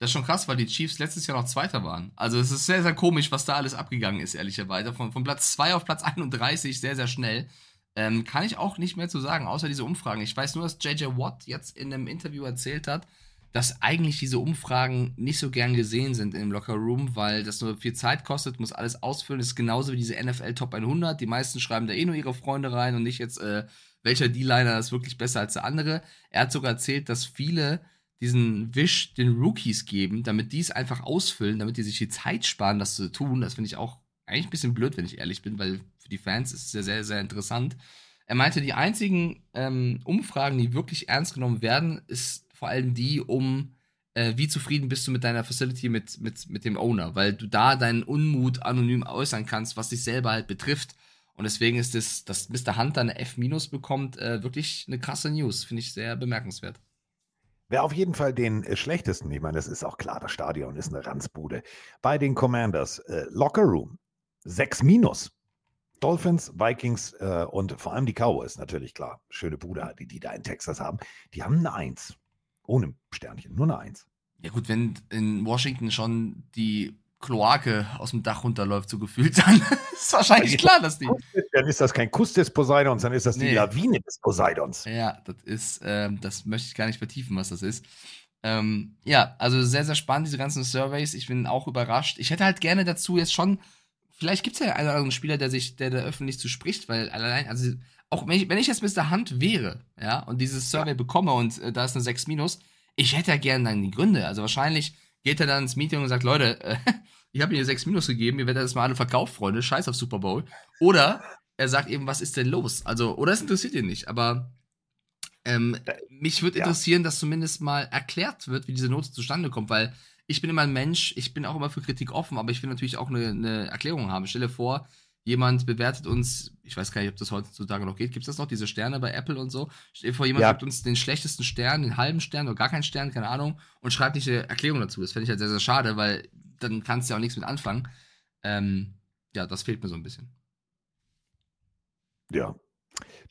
Speaker 2: Das ist schon krass, weil die Chiefs letztes Jahr noch Zweiter waren. Also es ist sehr, sehr komisch, was da alles abgegangen ist, ehrlicherweise. Von, von Platz 2 auf Platz 31 sehr, sehr schnell. Ähm, kann ich auch nicht mehr zu sagen, außer diese Umfragen. Ich weiß nur, dass JJ Watt jetzt in einem Interview erzählt hat, dass eigentlich diese Umfragen nicht so gern gesehen sind im Locker Room, weil das nur viel Zeit kostet, muss alles ausfüllen. Das ist genauso wie diese NFL Top 100. Die meisten schreiben da eh nur ihre Freunde rein und nicht jetzt, äh, welcher D-Liner ist wirklich besser als der andere. Er hat sogar erzählt, dass viele diesen Wisch den Rookies geben, damit die es einfach ausfüllen, damit die sich die Zeit sparen, das zu tun. Das finde ich auch eigentlich ein bisschen blöd, wenn ich ehrlich bin, weil für die Fans ist es sehr, sehr, sehr interessant. Er meinte, die einzigen ähm, Umfragen, die wirklich ernst genommen werden, ist vor allem die um, äh, wie zufrieden bist du mit deiner Facility, mit, mit, mit dem Owner, weil du da deinen Unmut anonym äußern kannst, was dich selber halt betrifft. Und deswegen ist es, dass Mr. Hunter eine F- bekommt, äh, wirklich eine krasse News. Finde ich sehr bemerkenswert.
Speaker 1: Wer auf jeden Fall den äh, schlechtesten, ich meine, das ist auch klar, das Stadion ist eine Ranzbude. Bei den Commanders, äh, Locker Room, 6 minus. Dolphins, Vikings äh, und vor allem die Cowboys, natürlich klar, schöne Bude, die die da in Texas haben, die haben eine 1. Ohne Sternchen, nur eine Eins.
Speaker 2: Ja gut, wenn in Washington schon die Kloake aus dem Dach runterläuft, so gefühlt, (laughs) dann ist wahrscheinlich klar, dass die.
Speaker 1: Dann ist das kein Kuss des Poseidons, dann ist das die nee. Lawine des Poseidons.
Speaker 2: Ja, das ist, ähm, das möchte ich gar nicht vertiefen, was das ist. Ähm, ja, also sehr, sehr spannend, diese ganzen Surveys. Ich bin auch überrascht. Ich hätte halt gerne dazu jetzt schon, vielleicht gibt es ja einen oder anderen Spieler, der sich, der da öffentlich zu spricht, weil allein, also auch wenn ich, wenn ich jetzt Mr. Hand wäre, ja, und dieses Survey ja. bekomme und äh, da ist eine 6 minus, ich hätte ja gerne dann die Gründe. Also wahrscheinlich geht er dann ins Meeting und sagt, Leute, äh, (laughs) ich habe Ihnen 6 minus gegeben, ihr werdet das mal alle verkauft, Freunde, scheiß auf Super Bowl. Oder er sagt eben, was ist denn los? Also, oder es interessiert ihn nicht, aber ähm, mich würde ja. interessieren, dass zumindest mal erklärt wird, wie diese Note zustande kommt, weil ich bin immer ein Mensch, ich bin auch immer für Kritik offen, aber ich will natürlich auch eine, eine Erklärung haben. Stelle vor, jemand bewertet uns, ich weiß gar nicht, ob das heutzutage noch geht, gibt es das noch, diese Sterne bei Apple und so? Stell dir vor, jemand ja. gibt uns den schlechtesten Stern, den halben Stern oder gar keinen Stern, keine Ahnung, und schreibt nicht eine Erklärung dazu. Das fände ich halt sehr, sehr schade, weil dann kannst du ja auch nichts mit anfangen. Ähm, ja, das fehlt mir so ein bisschen.
Speaker 1: Ja.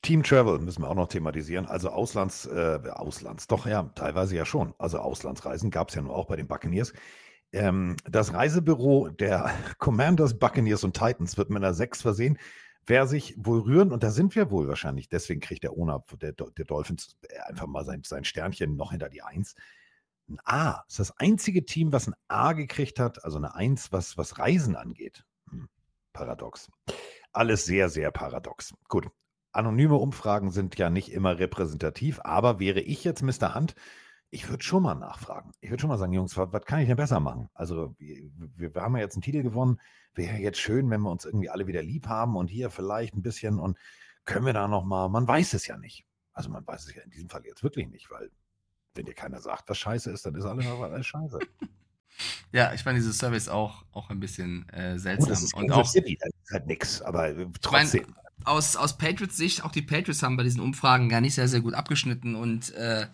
Speaker 1: Team Travel müssen wir auch noch thematisieren. Also Auslands, äh, Auslands, doch ja, teilweise ja schon. Also Auslandsreisen gab es ja nur auch bei den Buccaneers. Ähm, das Reisebüro der (laughs) Commanders, Buccaneers und Titans wird mit einer 6 versehen. Wer sich wohl rühren, und da sind wir wohl wahrscheinlich, deswegen kriegt der Owner der, der Dolphins einfach mal sein, sein Sternchen noch hinter die 1. Ein A ist das einzige Team, was ein A gekriegt hat, also eine 1, was, was Reisen angeht. Hm, paradox. Alles sehr, sehr paradox. Gut. Anonyme Umfragen sind ja nicht immer repräsentativ, aber wäre ich jetzt Mr. Hunt, ich würde schon mal nachfragen. Ich würde schon mal sagen, Jungs, was, was, kann ich denn besser machen? Also, wir, wir, haben ja jetzt einen Titel gewonnen. Wäre jetzt schön, wenn wir uns irgendwie alle wieder lieb haben und hier vielleicht ein bisschen und können wir da nochmal, man weiß es ja nicht. Also, man weiß es ja in diesem Fall jetzt wirklich nicht, weil, wenn dir keiner sagt, was scheiße ist, dann ist alles, alles scheiße. (laughs)
Speaker 2: Ja, ich fand diese Service auch, auch ein bisschen äh, seltsam. Oh, das
Speaker 1: ist und auch City, das ist halt nix, aber trotzdem.
Speaker 2: Ich mein, aus, aus Patriots Sicht, auch die Patriots haben bei diesen Umfragen gar nicht sehr, sehr gut abgeschnitten und äh,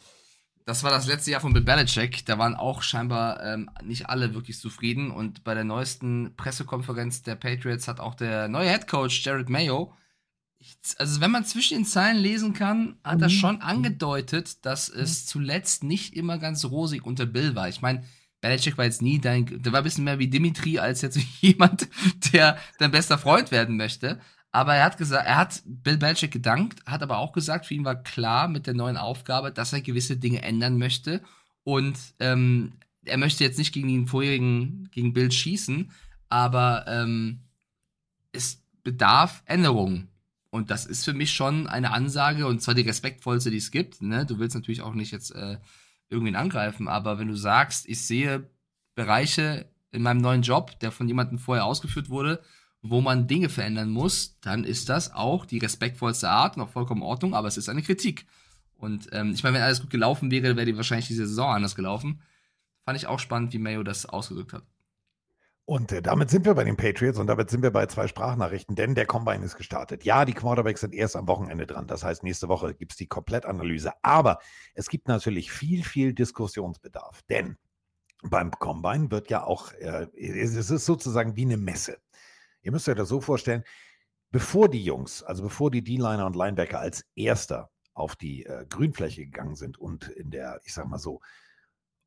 Speaker 2: das war das letzte Jahr von Bill Belichick. Da waren auch scheinbar ähm, nicht alle wirklich zufrieden. Und bei der neuesten Pressekonferenz der Patriots hat auch der neue Head Coach Jared Mayo, ich, also wenn man zwischen den Zeilen lesen kann, hat mhm. er schon angedeutet, dass es zuletzt nicht immer ganz rosig unter Bill war. Ich meine, Belichick war jetzt nie dein, der war ein bisschen mehr wie Dimitri als jetzt (laughs) jemand, der dein bester Freund werden möchte. Aber er hat gesagt, er hat Bill Belichick gedankt, hat aber auch gesagt, für ihn war klar mit der neuen Aufgabe, dass er gewisse Dinge ändern möchte. Und ähm, er möchte jetzt nicht gegen den vorherigen, gegen Bill schießen, aber ähm, es bedarf Änderungen. Und das ist für mich schon eine Ansage, und zwar die respektvollste, die es gibt. Ne? Du willst natürlich auch nicht jetzt äh, irgendwen angreifen, aber wenn du sagst, ich sehe Bereiche in meinem neuen Job, der von jemandem vorher ausgeführt wurde, wo man Dinge verändern muss, dann ist das auch die respektvollste Art und auch vollkommen in Ordnung, aber es ist eine Kritik. Und ähm, ich meine, wenn alles gut gelaufen wäre, wäre die wahrscheinlich diese Saison anders gelaufen. Fand ich auch spannend, wie Mayo das ausgedrückt hat.
Speaker 1: Und äh, damit sind wir bei den Patriots und damit sind wir bei zwei Sprachnachrichten, denn der Combine ist gestartet. Ja, die Quarterbacks sind erst am Wochenende dran. Das heißt, nächste Woche gibt es die Komplettanalyse. Aber es gibt natürlich viel, viel Diskussionsbedarf. Denn beim Combine wird ja auch, äh, es ist sozusagen wie eine Messe. Ihr müsst euch das so vorstellen, bevor die Jungs, also bevor die D-Liner und Linebacker als erster auf die äh, Grünfläche gegangen sind und in der, ich sag mal so,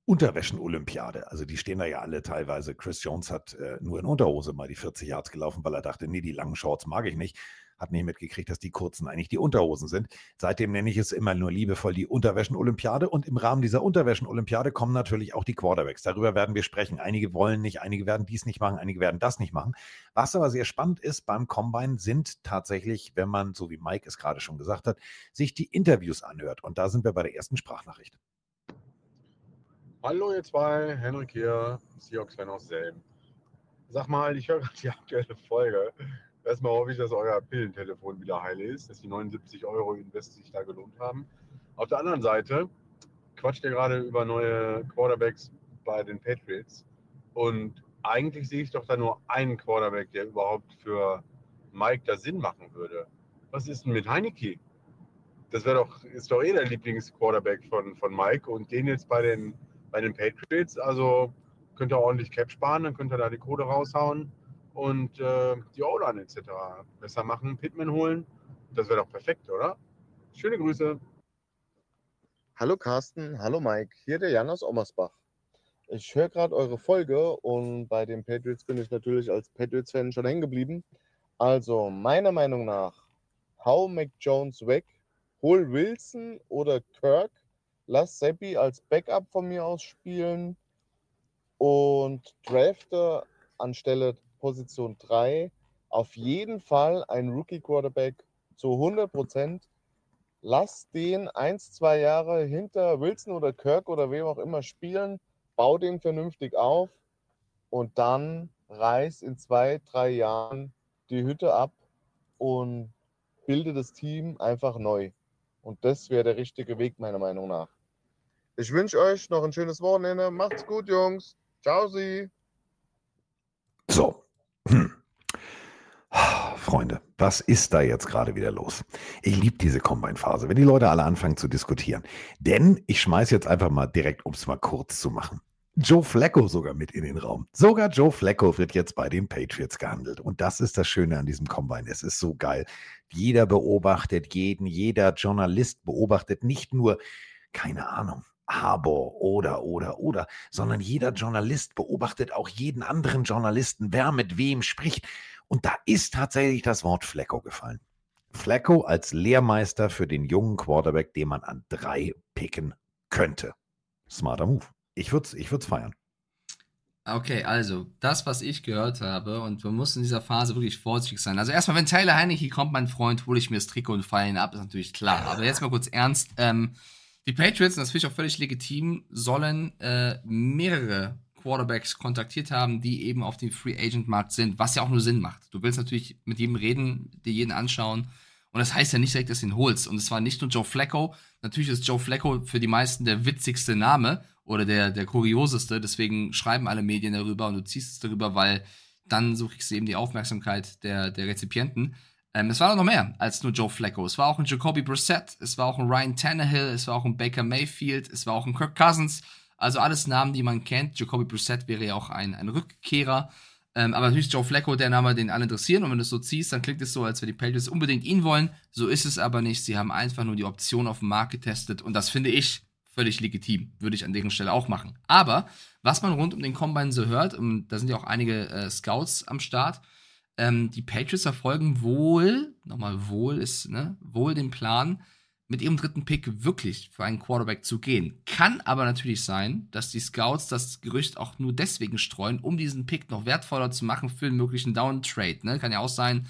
Speaker 1: Unterwäschen-Olympiade. Also die stehen da ja alle teilweise. Chris Jones hat äh, nur in Unterhose mal die 40 Yards gelaufen, weil er dachte, nee, die langen Shorts mag ich nicht hat nicht mitgekriegt, dass die kurzen eigentlich die Unterhosen sind. Seitdem nenne ich es immer nur liebevoll die Unterwäschen-Olympiade. Und im Rahmen dieser Unterwäschen-Olympiade kommen natürlich auch die Quarterbacks. Darüber werden wir sprechen. Einige wollen nicht, einige werden dies nicht machen, einige werden das nicht machen. Was aber sehr spannend ist beim Combine sind tatsächlich, wenn man, so wie Mike es gerade schon gesagt hat, sich die Interviews anhört. Und da sind wir bei der ersten Sprachnachricht.
Speaker 4: Hallo ihr zwei, Henrik hier, Seahawks-Fan aus Selben. Sag mal, ich höre gerade die aktuelle Folge Erstmal hoffe ich, dass euer Pillentelefon wieder heil ist, dass die 79 Euro Invest sich da gelohnt haben. Auf der anderen Seite quatscht ihr gerade über neue Quarterbacks bei den Patriots. Und eigentlich sehe ich doch da nur einen Quarterback, der überhaupt für Mike da Sinn machen würde. Was ist denn mit Heineke? Das wäre doch, ist doch eh der Lieblingsquarterback von, von Mike und den jetzt bei den, bei den Patriots. Also könnt ihr ordentlich Cap sparen, dann könnt ihr da die Kohle raushauen und äh, die O-Line etc. besser machen, Pittman holen. Das wäre doch perfekt, oder? Schöne Grüße.
Speaker 5: Hallo Carsten, hallo Mike, hier der Jan aus Ommersbach. Ich höre gerade eure Folge und bei den Patriots bin ich natürlich als Patriots-Fan schon hängen geblieben. Also meiner Meinung nach, hau Mac Jones weg, hol Wilson oder Kirk, lass Seppi als Backup von mir aus spielen und drafte anstelle Position 3 auf jeden Fall ein Rookie-Quarterback zu 100 Prozent. Lass den ein, zwei Jahre hinter Wilson oder Kirk oder wem auch immer spielen, bau den vernünftig auf und dann reiß in zwei, drei Jahren die Hütte ab und bilde das Team einfach neu. Und das wäre der richtige Weg, meiner Meinung nach. Ich wünsche euch noch ein schönes Wochenende. Macht's gut, Jungs. Ciao, Sie.
Speaker 1: So. Freunde, was ist da jetzt gerade wieder los? Ich liebe diese Combine-Phase, wenn die Leute alle anfangen zu diskutieren. Denn ich schmeiße jetzt einfach mal direkt, um es mal kurz zu machen. Joe Flacco sogar mit in den Raum. Sogar Joe Flacco wird jetzt bei den Patriots gehandelt. Und das ist das Schöne an diesem Combine. Es ist so geil. Jeder beobachtet jeden, jeder Journalist beobachtet nicht nur, keine Ahnung, aber oder oder oder, sondern jeder Journalist beobachtet auch jeden anderen Journalisten, wer mit wem spricht. Und da ist tatsächlich das Wort Flecko gefallen. Flecko als Lehrmeister für den jungen Quarterback, den man an drei picken könnte. Smarter Move. Ich würde es ich feiern.
Speaker 2: Okay, also das, was ich gehört habe, und man muss in dieser Phase wirklich vorsichtig sein. Also erstmal, wenn Tyler Heineke kommt, mein Freund, hole ich mir das Trikot und feiere ihn ab, ist natürlich klar. Aber jetzt mal kurz ernst. Ähm, die Patriots, und das finde ich auch völlig legitim, sollen äh, mehrere Quarterbacks kontaktiert haben, die eben auf dem Free Agent Markt sind, was ja auch nur Sinn macht. Du willst natürlich mit jedem reden, dir jeden anschauen. Und das heißt ja nicht direkt, dass du ihn holst. Und es war nicht nur Joe Flacco. Natürlich ist Joe Flacco für die meisten der witzigste Name oder der, der kurioseste. Deswegen schreiben alle Medien darüber und du ziehst es darüber, weil dann kriegst du eben die Aufmerksamkeit der, der Rezipienten. Ähm, es war noch mehr als nur Joe Flacco. Es war auch ein Jacoby Brissett, es war auch ein Ryan Tannehill, es war auch ein Baker Mayfield, es war auch ein Kirk Cousins. Also alles Namen, die man kennt. Jacoby Brissett wäre ja auch ein, ein Rückkehrer. Ähm, aber natürlich Joe Flacco, der Name, den alle interessieren. Und wenn du es so ziehst, dann klingt es so, als wenn die Patriots unbedingt ihn wollen. So ist es aber nicht. Sie haben einfach nur die Option auf dem Markt getestet. Und das finde ich völlig legitim. Würde ich an deren Stelle auch machen. Aber was man rund um den Combine so hört, und da sind ja auch einige äh, Scouts am Start, ähm, die Patriots verfolgen wohl, nochmal wohl ist, ne, wohl den Plan, mit ihrem dritten Pick wirklich für einen Quarterback zu gehen. Kann aber natürlich sein, dass die Scouts das Gerücht auch nur deswegen streuen, um diesen Pick noch wertvoller zu machen für einen möglichen Down-Trade. Ne? Kann ja auch sein,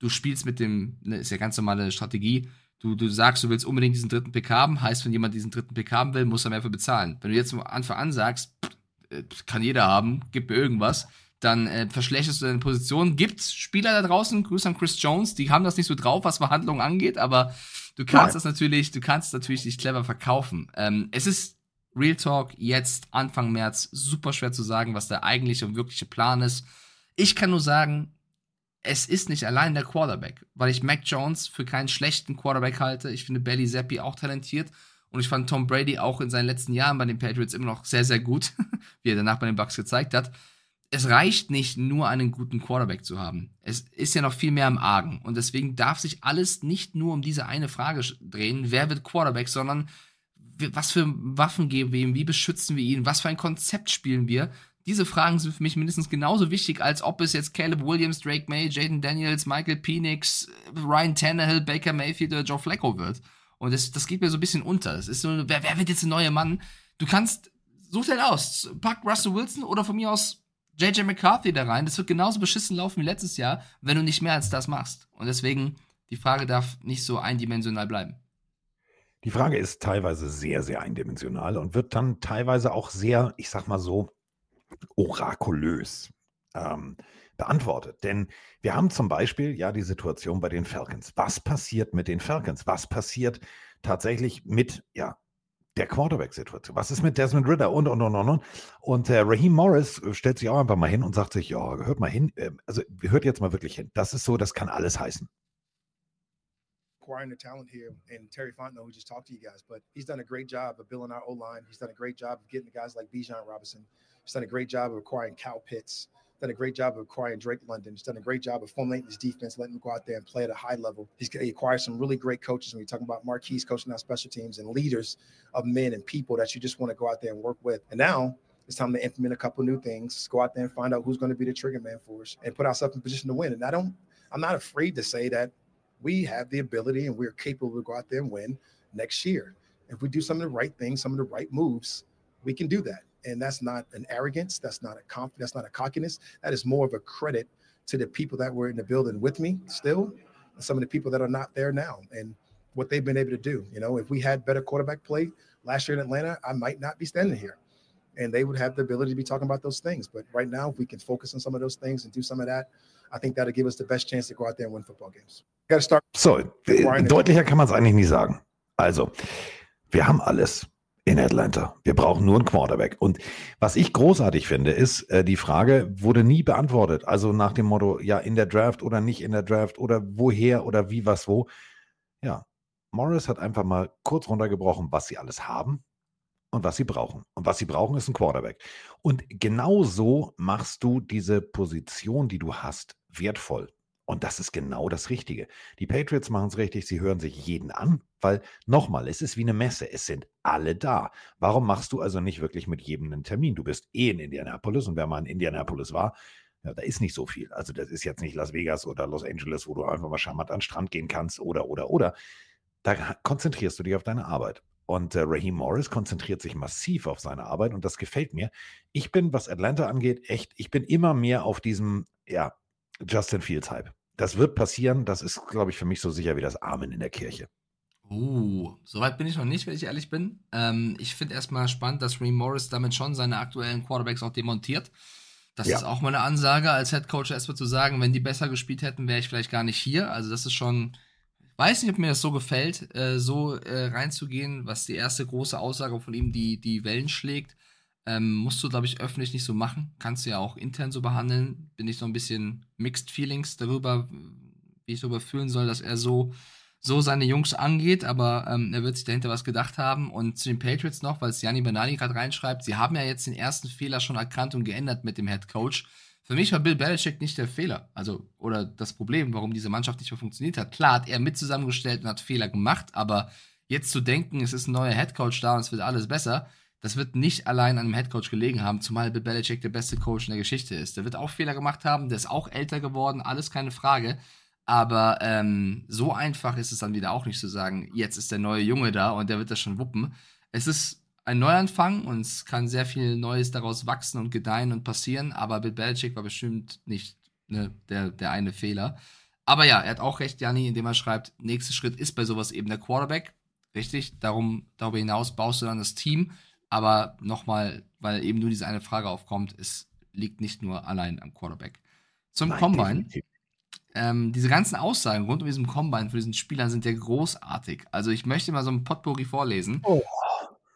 Speaker 2: du spielst mit dem, ne, ist ja ganz normale Strategie, du, du sagst, du willst unbedingt diesen dritten Pick haben, heißt, wenn jemand diesen dritten Pick haben will, muss er mehr für bezahlen. Wenn du jetzt von Anfang an sagst, pff, äh, kann jeder haben, gib mir irgendwas, dann äh, verschlechterst du deine Position. Gibt Spieler da draußen, Grüß an Chris Jones, die haben das nicht so drauf, was Verhandlungen angeht, aber Du kannst Nein. das natürlich, du kannst natürlich dich clever verkaufen. Ähm, es ist Real Talk jetzt Anfang März super schwer zu sagen, was der eigentliche und wirkliche Plan ist. Ich kann nur sagen, es ist nicht allein der Quarterback, weil ich Mac Jones für keinen schlechten Quarterback halte. Ich finde Belly Zappi auch talentiert und ich fand Tom Brady auch in seinen letzten Jahren bei den Patriots immer noch sehr, sehr gut, (laughs) wie er danach bei den Bucks gezeigt hat es reicht nicht nur einen guten Quarterback zu haben. Es ist ja noch viel mehr im Argen. Und deswegen darf sich alles nicht nur um diese eine Frage drehen, wer wird Quarterback, sondern was für Waffen geben wir ihm, wie beschützen wir ihn, was für ein Konzept spielen wir. Diese Fragen sind für mich mindestens genauso wichtig, als ob es jetzt Caleb Williams, Drake May, Jaden Daniels, Michael Penix, Ryan Tannehill, Baker Mayfield oder Joe Flacco wird. Und das, das geht mir so ein bisschen unter. Es ist so, wer, wer wird jetzt der neue Mann? Du kannst, such den aus. Pack Russell Wilson oder von mir aus JJ McCarthy da rein. Das wird genauso beschissen laufen wie letztes Jahr, wenn du nicht mehr als das machst. Und deswegen, die Frage darf nicht so eindimensional bleiben.
Speaker 1: Die Frage ist teilweise sehr, sehr eindimensional und wird dann teilweise auch sehr, ich sag mal so, orakulös ähm, beantwortet. Denn wir haben zum Beispiel ja die Situation bei den Falcons. Was passiert mit den Falcons? Was passiert tatsächlich mit ja, der Quarterback-Situation. Was ist mit Desmond Ritter und, und, und, und, und. Und äh, Raheem Morris äh, stellt sich auch einfach mal hin und sagt sich, ja, hört mal hin, äh, also hört jetzt mal wirklich hin. Das ist so, das kann alles heißen.
Speaker 6: acquiring the talent here and Terry Fontenot, who just talked to you guys, but he's done a great job of building our O line. He's done a great job of getting the guys like Bijan Robinson. He's done a great job of acquiring Cal Pitts done a great job of acquiring Drake London. He's done a great job of formulating his defense, letting him go out there and play at a high level. He's he acquired some really great coaches. When we talking about Marquise coaching our special teams and leaders of men and people that you just want to go out there and work with. And now it's time to implement a couple new things. Go out there and find out who's going to be the trigger man for us and put ourselves in position to win. And I don't, I'm not afraid to say that we have the ability and we're capable to go out there and win next year. If we do some of the right things, some of the right moves, we can do that and that's not an arrogance that's not a conf that's not a cockiness. That is more of a credit to the people that were in the building with me still and some of the people that are not there now and what they've been able to do. You know if we had better quarterback play last year in atlanta i might not be standing here. And they would have the ability to be talking about those things. But right now if we can focus on some of those things and do some of that i think that'll give us the best chance to go out there and win football games.
Speaker 1: Got to start so äh, deutlicher kann man es eigentlich nie sagen. Also wir haben alles in Atlanta. Wir brauchen nur einen Quarterback. Und was ich großartig finde, ist, äh, die Frage wurde nie beantwortet. Also nach dem Motto, ja, in der Draft oder nicht in der Draft oder woher oder wie, was, wo. Ja, Morris hat einfach mal kurz runtergebrochen, was sie alles haben und was sie brauchen. Und was sie brauchen, ist ein Quarterback. Und genau so machst du diese Position, die du hast, wertvoll. Und das ist genau das Richtige. Die Patriots machen es richtig, sie hören sich jeden an, weil nochmal, es ist wie eine Messe, es sind alle da. Warum machst du also nicht wirklich mit jedem einen Termin? Du bist eh in Indianapolis und wer mal in Indianapolis war, ja, da ist nicht so viel. Also das ist jetzt nicht Las Vegas oder Los Angeles, wo du einfach mal charmant an den Strand gehen kannst oder, oder, oder. Da konzentrierst du dich auf deine Arbeit. Und äh, Raheem Morris konzentriert sich massiv auf seine Arbeit und das gefällt mir. Ich bin, was Atlanta angeht, echt, ich bin immer mehr auf diesem, ja, Justin Fields Hype. Das wird passieren. Das ist, glaube ich, für mich so sicher wie das Amen in der Kirche.
Speaker 2: Uh, soweit bin ich noch nicht, wenn ich ehrlich bin. Ähm, ich finde erstmal spannend, dass Reem Morris damit schon seine aktuellen Quarterbacks auch demontiert. Das ja. ist auch mal eine Ansage als Head Coach erstmal zu sagen, wenn die besser gespielt hätten, wäre ich vielleicht gar nicht hier. Also das ist schon, ich weiß nicht, ob mir das so gefällt, äh, so äh, reinzugehen, was die erste große Aussage von ihm die, die Wellen schlägt. Ähm, musst du, glaube ich, öffentlich nicht so machen. Kannst du ja auch intern so behandeln. Bin ich so ein bisschen mixed feelings darüber, wie ich darüber fühlen soll, dass er so, so seine Jungs angeht, aber ähm, er wird sich dahinter was gedacht haben. Und zu den Patriots noch, weil es Gianni Bernani gerade reinschreibt, sie haben ja jetzt den ersten Fehler schon erkannt und geändert mit dem Head Coach. Für mich war Bill Belichick nicht der Fehler, also oder das Problem, warum diese Mannschaft nicht mehr funktioniert hat. Klar hat er mit zusammengestellt und hat Fehler gemacht, aber jetzt zu denken, es ist ein neuer Head Coach da und es wird alles besser, das wird nicht allein an dem Headcoach gelegen haben, zumal Bill Belichick der beste Coach in der Geschichte ist. Der wird auch Fehler gemacht haben, der ist auch älter geworden, alles keine Frage. Aber ähm, so einfach ist es dann wieder auch nicht zu sagen, jetzt ist der neue Junge da und der wird das schon wuppen. Es ist ein Neuanfang und es kann sehr viel Neues daraus wachsen und gedeihen und passieren, aber Bill Belichick war bestimmt nicht ne, der, der eine Fehler. Aber ja, er hat auch recht, Janni, indem er schreibt, nächster Schritt ist bei sowas eben der Quarterback. Richtig, darum, darüber hinaus baust du dann das Team aber nochmal, weil eben nur diese eine Frage aufkommt, es liegt nicht nur allein am Quarterback. Zum Nein, Combine. Ähm, diese ganzen Aussagen rund um diesen Combine für diesen Spielern sind ja großartig. Also ich möchte mal so ein Potpourri vorlesen. Oh.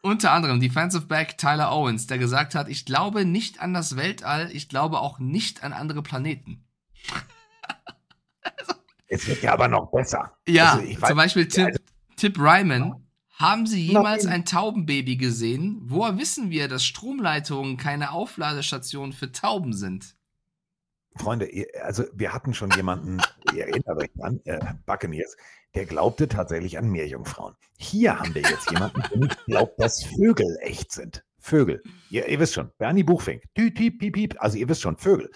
Speaker 2: Unter anderem Defensive Back Tyler Owens, der gesagt hat, ich glaube nicht an das Weltall, ich glaube auch nicht an andere Planeten. (laughs)
Speaker 1: Es wird ja aber noch besser.
Speaker 2: Ja, also zum Beispiel Tip, also, Tip Ryman haben Sie jemals ein Taubenbaby gesehen? Woher wissen wir, dass Stromleitungen keine Aufladestationen für Tauben sind?
Speaker 1: Freunde, also wir hatten schon jemanden, (laughs) ihr erinnert euch an, äh, Buccaneers, der glaubte tatsächlich an Meerjungfrauen. Hier haben wir jetzt jemanden, der nicht glaubt, dass Vögel echt sind. Vögel. Ihr, ihr wisst schon, Bernie Buchfink, tü, piep, piep, piep, also ihr wisst schon, Vögel.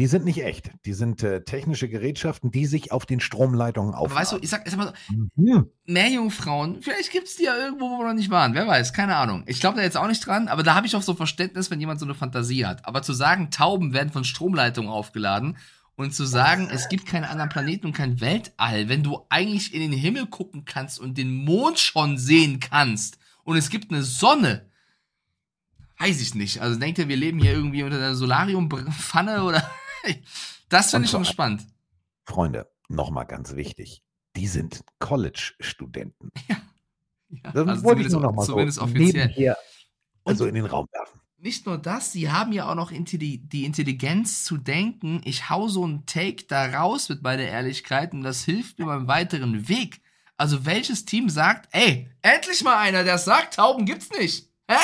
Speaker 1: Die sind nicht echt. Die sind äh, technische Gerätschaften, die sich auf den Stromleitungen aufladen.
Speaker 2: Aber weißt du, ich sag, ich sag mal so, mhm. Meerjungfrauen, vielleicht gibt es die ja irgendwo, wo wir noch nicht waren. Wer weiß, keine Ahnung. Ich glaube da jetzt auch nicht dran, aber da habe ich auch so Verständnis, wenn jemand so eine Fantasie hat. Aber zu sagen, Tauben werden von Stromleitungen aufgeladen und zu sagen, es gibt keinen anderen Planeten und kein Weltall, wenn du eigentlich in den Himmel gucken kannst und den Mond schon sehen kannst und es gibt eine Sonne, weiß ich nicht. Also denkt ihr, wir leben hier irgendwie unter einer Solariumpfanne oder das finde ich schon spannend.
Speaker 1: Freunde, nochmal ganz wichtig. Die sind College-Studenten.
Speaker 2: Ja. ja. Das also wollte ich nur noch mal zumindest so offiziell.
Speaker 1: Nebenher, also in den Raum werfen.
Speaker 2: Nicht nur das, sie haben ja auch noch die Intelligenz zu denken, ich hau so einen Take da raus mit meiner Ehrlichkeit und das hilft mir beim weiteren Weg. Also welches Team sagt, ey, endlich mal einer, der sagt, Tauben gibt's nicht. Hä?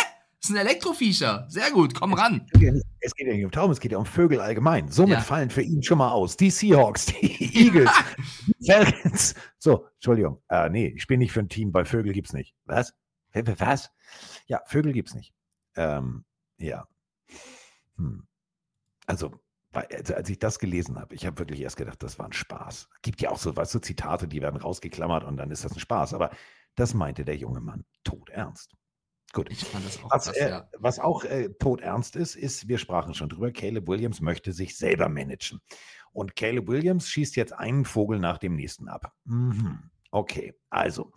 Speaker 2: Das ist ein Elektroviecher. Sehr gut, komm ran.
Speaker 1: Es geht ja nicht um Tauben, es geht ja um Vögel allgemein. Somit ja. fallen für ihn schon mal aus die Seahawks, die (laughs) (laughs) Eagles, die Falcons. So, Entschuldigung. Äh, nee, ich bin nicht für ein Team, weil Vögel gibt's nicht. Was? Was? Ja, Vögel gibt's nicht. Ähm, ja. Hm. Also, also, als ich das gelesen habe, ich habe wirklich erst gedacht, das war ein Spaß. Gibt ja auch so, weißt du, Zitate, die werden rausgeklammert und dann ist das ein Spaß. Aber das meinte der junge Mann tot ernst. Gut. Ich fand das auch was, krass, äh, ja. was auch äh, todernst ist, ist, wir sprachen schon drüber, Caleb Williams möchte sich selber managen. Und Caleb Williams schießt jetzt einen Vogel nach dem nächsten ab. Mhm. Okay, also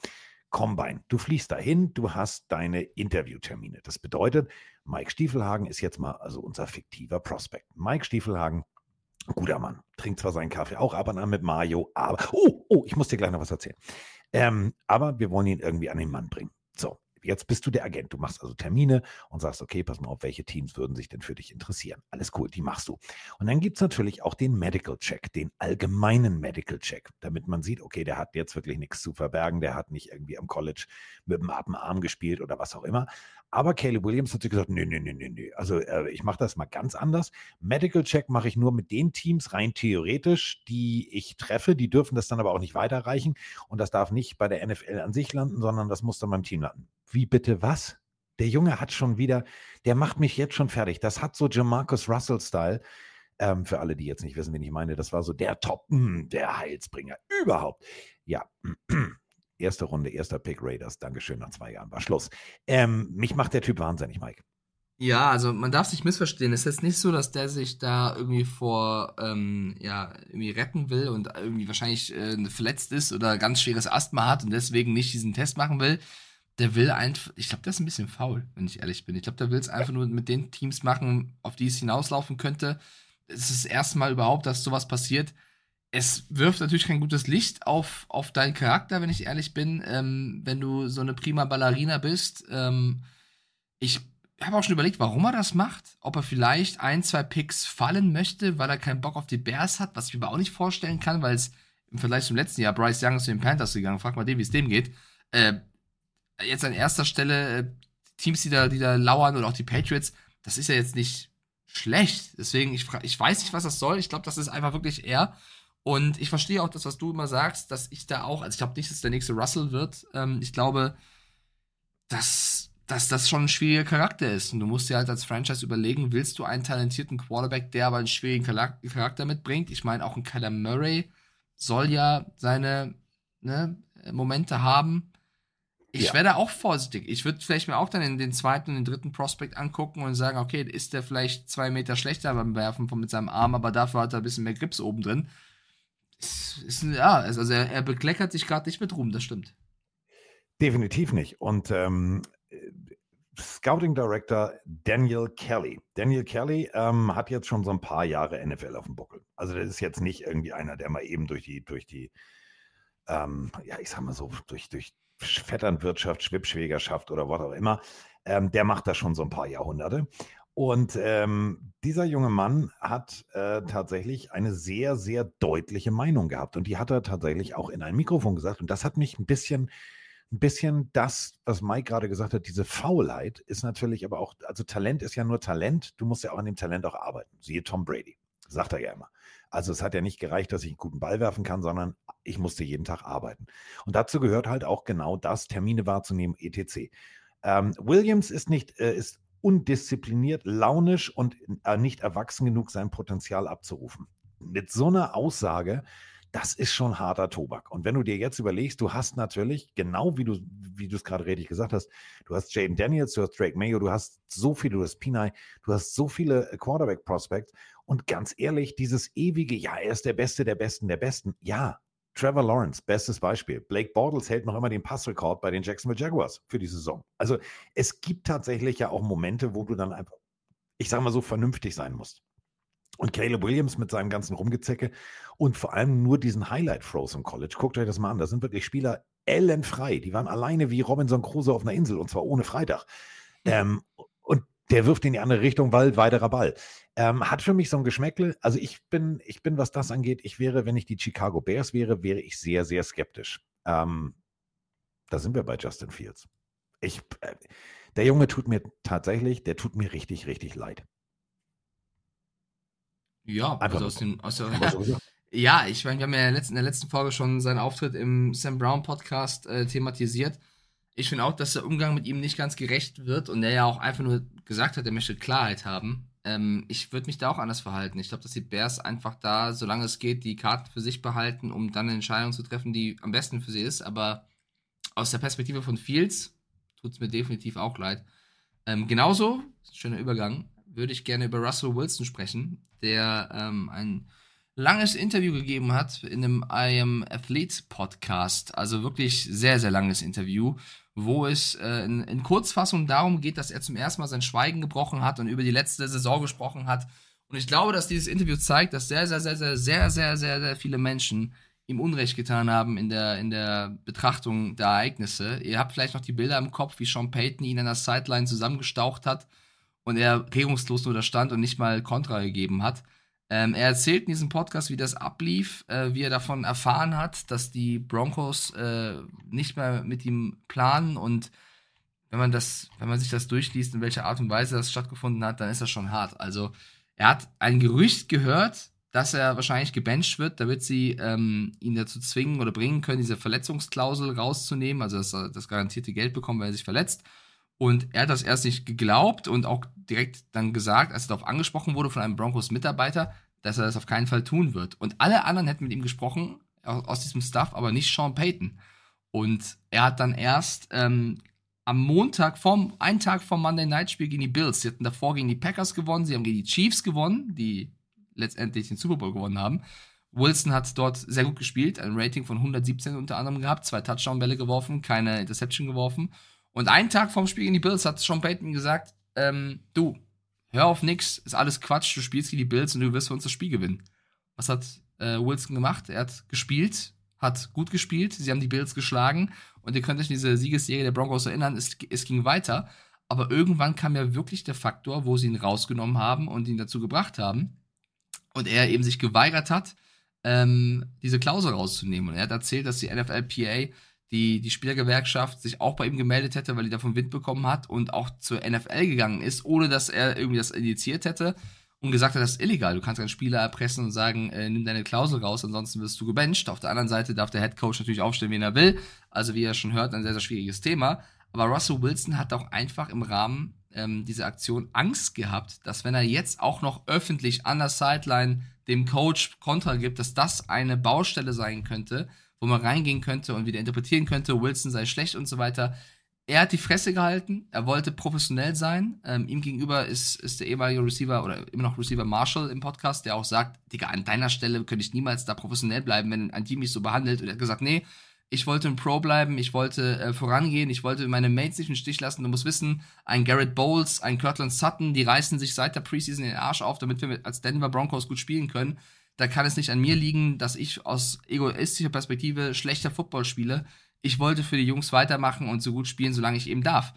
Speaker 1: Combine. Du fliegst dahin, du hast deine Interviewtermine. Das bedeutet, Mike Stiefelhagen ist jetzt mal also unser fiktiver Prospekt. Mike Stiefelhagen, guter Mann, trinkt zwar seinen Kaffee auch ab und an mit Mario, aber oh, oh, ich muss dir gleich noch was erzählen. Ähm, aber wir wollen ihn irgendwie an den Mann bringen. So, Jetzt bist du der Agent. Du machst also Termine und sagst, okay, pass mal auf, welche Teams würden sich denn für dich interessieren. Alles cool, die machst du. Und dann gibt es natürlich auch den Medical Check, den allgemeinen Medical Check, damit man sieht, okay, der hat jetzt wirklich nichts zu verbergen, der hat nicht irgendwie am College mit dem Arm gespielt oder was auch immer. Aber Caleb Williams hat sich gesagt, nee, nee, nee, nee, nee. Also äh, ich mache das mal ganz anders. Medical Check mache ich nur mit den Teams rein theoretisch, die ich treffe. Die dürfen das dann aber auch nicht weiterreichen. Und das darf nicht bei der NFL an sich landen, sondern das muss dann beim Team landen. Wie bitte was? Der Junge hat schon wieder, der macht mich jetzt schon fertig. Das hat so Jamarcus Russell-Style. Ähm, für alle, die jetzt nicht wissen, wen ich meine, das war so der Top, hm, der Heilsbringer überhaupt. Ja, (clears throat) erste Runde, erster Pick Raiders. Dankeschön, nach zwei Jahren war Schluss. Ähm, mich macht der Typ wahnsinnig, Mike.
Speaker 2: Ja, also man darf sich missverstehen. Es ist jetzt nicht so, dass der sich da irgendwie vor, ähm, ja, irgendwie retten will und irgendwie wahrscheinlich äh, verletzt ist oder ganz schweres Asthma hat und deswegen nicht diesen Test machen will der will einfach, ich glaube, der ist ein bisschen faul, wenn ich ehrlich bin. Ich glaube, der will es einfach nur mit den Teams machen, auf die es hinauslaufen könnte. Es ist das erste Mal überhaupt, dass sowas passiert. Es wirft natürlich kein gutes Licht auf, auf deinen Charakter, wenn ich ehrlich bin, ähm, wenn du so eine prima Ballerina bist. Ähm, ich habe auch schon überlegt, warum er das macht. Ob er vielleicht ein, zwei Picks fallen möchte, weil er keinen Bock auf die Bears hat, was ich mir aber auch nicht vorstellen kann, weil es im Vergleich zum letzten Jahr. Bryce Young ist zu den Panthers gegangen. Frag mal den, wie es dem geht. Äh, jetzt an erster Stelle äh, Teams, die da, die da lauern oder auch die Patriots, das ist ja jetzt nicht schlecht. Deswegen, ich, ich weiß nicht, was das soll. Ich glaube, das ist einfach wirklich er. Und ich verstehe auch das, was du immer sagst, dass ich da auch, also ich glaube nicht, dass der nächste Russell wird. Ähm, ich glaube, dass, dass das schon ein schwieriger Charakter ist. Und du musst dir halt als Franchise überlegen, willst du einen talentierten Quarterback, der aber einen schwierigen Charakter mitbringt? Ich meine, auch ein Kyler Murray soll ja seine ne, Momente haben. Ich ja. wäre auch vorsichtig. Ich würde vielleicht mir auch dann in den zweiten und den dritten Prospect angucken und sagen, okay, ist der vielleicht zwei Meter schlechter beim Werfen mit seinem Arm, aber dafür hat er ein bisschen mehr Grips oben drin. Ist, ist, ja, also er, er bekleckert sich gerade nicht mit Ruhm, das stimmt.
Speaker 1: Definitiv nicht. Und ähm, Scouting Director Daniel Kelly. Daniel Kelly ähm, hat jetzt schon so ein paar Jahre NFL auf dem Buckel. Also das ist jetzt nicht irgendwie einer, der mal eben durch die, durch die, ähm, ja, ich sag mal so, durch, durch Vetternwirtschaft, Schwippschwägerschaft oder was auch immer, ähm, der macht das schon so ein paar Jahrhunderte. Und ähm, dieser junge Mann hat äh, tatsächlich eine sehr, sehr deutliche Meinung gehabt. Und die hat er tatsächlich auch in ein Mikrofon gesagt. Und das hat mich ein bisschen, ein bisschen das, was Mike gerade gesagt hat, diese Faulheit ist natürlich aber auch, also Talent ist ja nur Talent. Du musst ja auch an dem Talent auch arbeiten. Siehe Tom Brady, sagt er ja immer. Also es hat ja nicht gereicht, dass ich einen guten Ball werfen kann, sondern ich musste jeden Tag arbeiten. Und dazu gehört halt auch genau das, Termine wahrzunehmen, etc. Ähm, Williams ist nicht, äh, ist undiszipliniert, launisch und äh, nicht erwachsen genug, sein Potenzial abzurufen. Mit so einer Aussage, das ist schon harter Tobak. Und wenn du dir jetzt überlegst, du hast natürlich, genau wie du, wie du es gerade richtig gesagt hast, du hast Jaden Daniels, du hast Drake Mayo, du hast so viele, du hast Pinay, du hast so viele äh, Quarterback-Prospects. Und ganz ehrlich, dieses ewige, ja, er ist der Beste der Besten der Besten. Ja, Trevor Lawrence, bestes Beispiel. Blake Bortles hält noch immer den Passrekord bei den Jacksonville Jaguars für die Saison. Also es gibt tatsächlich ja auch Momente, wo du dann einfach, ich sage mal so, vernünftig sein musst. Und Caleb Williams mit seinem ganzen Rumgezecke und vor allem nur diesen Highlight-Throws im College. Guckt euch das mal an. Da sind wirklich Spieler ellenfrei. Die waren alleine wie Robinson Crusoe auf einer Insel und zwar ohne Freitag. Ähm, der wirft in die andere Richtung, weil weiterer Ball. Ähm, hat für mich so ein Geschmäckle. Also ich bin, ich bin, was das angeht, ich wäre, wenn ich die Chicago Bears wäre, wäre ich sehr, sehr skeptisch. Ähm, da sind wir bei Justin Fields. Ich, äh, der Junge tut mir tatsächlich, der tut mir richtig, richtig leid.
Speaker 2: Ja, Einfach also aus dem, aus der, (laughs) ja, ich meine, wir haben ja in der, letzten, in der letzten Folge schon seinen Auftritt im Sam Brown Podcast äh, thematisiert ich finde auch, dass der Umgang mit ihm nicht ganz gerecht wird und er ja auch einfach nur gesagt hat, er möchte Klarheit haben. Ähm, ich würde mich da auch anders verhalten. Ich glaube, dass die Bears einfach da, solange es geht, die Karten für sich behalten, um dann eine Entscheidung zu treffen, die am besten für sie ist. Aber aus der Perspektive von Fields tut es mir definitiv auch leid. Ähm, genauso, schöner Übergang, würde ich gerne über Russell Wilson sprechen, der ähm, ein langes Interview gegeben hat in einem I Am Athlete Podcast. Also wirklich sehr, sehr langes Interview, wo es äh, in, in, Kurzfassung darum geht, dass er zum ersten Mal sein Schweigen gebrochen hat und über die letzte Saison gesprochen hat. Und ich glaube, dass dieses Interview zeigt, dass sehr, sehr, sehr, sehr, sehr, sehr, sehr, sehr viele Menschen ihm Unrecht getan haben in der, in der Betrachtung der Ereignisse. Ihr habt vielleicht noch die Bilder im Kopf, wie Sean Payton ihn an der Sideline zusammengestaucht hat und er regungslos nur da stand und nicht mal Kontra gegeben hat. Ähm, er erzählt in diesem Podcast, wie das ablief, äh, wie er davon erfahren hat, dass die Broncos äh, nicht mehr mit ihm planen und wenn man das, wenn man sich das durchliest, in welcher Art und Weise das stattgefunden hat, dann ist das schon hart. Also er hat ein Gerücht gehört, dass er wahrscheinlich gebencht wird, damit sie ähm, ihn dazu zwingen oder bringen können, diese Verletzungsklausel rauszunehmen, also dass er das garantierte Geld bekommt, weil er sich verletzt. Und er hat das erst nicht geglaubt und auch direkt dann gesagt, als er darauf angesprochen wurde von einem Broncos-Mitarbeiter, dass er das auf keinen Fall tun wird. Und alle anderen hätten mit ihm gesprochen, aus diesem Stuff, aber nicht Sean Payton. Und er hat dann erst ähm, am Montag, vom, einen Tag vom Monday Night Spiel gegen die Bills, sie hatten davor gegen die Packers gewonnen, sie haben gegen die Chiefs gewonnen, die letztendlich den Super Bowl gewonnen haben. Wilson hat dort sehr gut gespielt, ein Rating von 117 unter anderem gehabt, zwei Touchdown-Bälle geworfen, keine Interception geworfen. Und einen Tag vorm Spiel gegen die Bills hat Sean Payton gesagt, ähm, du, hör auf nix, ist alles Quatsch, du spielst gegen die Bills und du wirst für uns das Spiel gewinnen. Was hat äh, Wilson gemacht? Er hat gespielt, hat gut gespielt, sie haben die Bills geschlagen und ihr könnt euch an diese Siegesserie der Broncos erinnern, es, es ging weiter. Aber irgendwann kam ja wirklich der Faktor, wo sie ihn rausgenommen haben und ihn dazu gebracht haben. Und er eben sich geweigert hat, ähm, diese Klausel rauszunehmen. Und er hat erzählt, dass die NFLPA, die, die Spielergewerkschaft, sich auch bei ihm gemeldet hätte, weil die davon Wind bekommen hat und auch zur NFL gegangen ist, ohne dass er irgendwie das initiiert hätte und gesagt hat, das ist illegal. Du kannst einen Spieler erpressen und sagen, äh, nimm deine Klausel raus, ansonsten wirst du gebencht. Auf der anderen Seite darf der Head Coach natürlich aufstellen, wen er will. Also wie er schon hört, ein sehr, sehr schwieriges Thema. Aber Russell Wilson hat auch einfach im Rahmen ähm, dieser Aktion Angst gehabt, dass wenn er jetzt auch noch öffentlich an der Sideline dem Coach Kontra gibt, dass das eine Baustelle sein könnte, wo man reingehen könnte und wieder interpretieren könnte, Wilson sei schlecht und so weiter. Er hat die Fresse gehalten, er wollte professionell sein. Ähm, ihm gegenüber ist, ist der ehemalige Receiver oder immer noch Receiver Marshall im Podcast, der auch sagt, Digga, an deiner Stelle könnte ich niemals da professionell bleiben, wenn ein Team mich so behandelt. Und er hat gesagt, nee, ich wollte ein Pro bleiben, ich wollte äh, vorangehen, ich wollte meine Mates nicht im Stich lassen. Du musst wissen, ein Garrett Bowles, ein Kirtland Sutton, die reißen sich seit der Preseason den Arsch auf, damit wir als Denver Broncos gut spielen können. Da kann es nicht an mir liegen, dass ich aus egoistischer Perspektive schlechter Football spiele. Ich wollte für die Jungs weitermachen und so gut spielen, solange ich eben darf.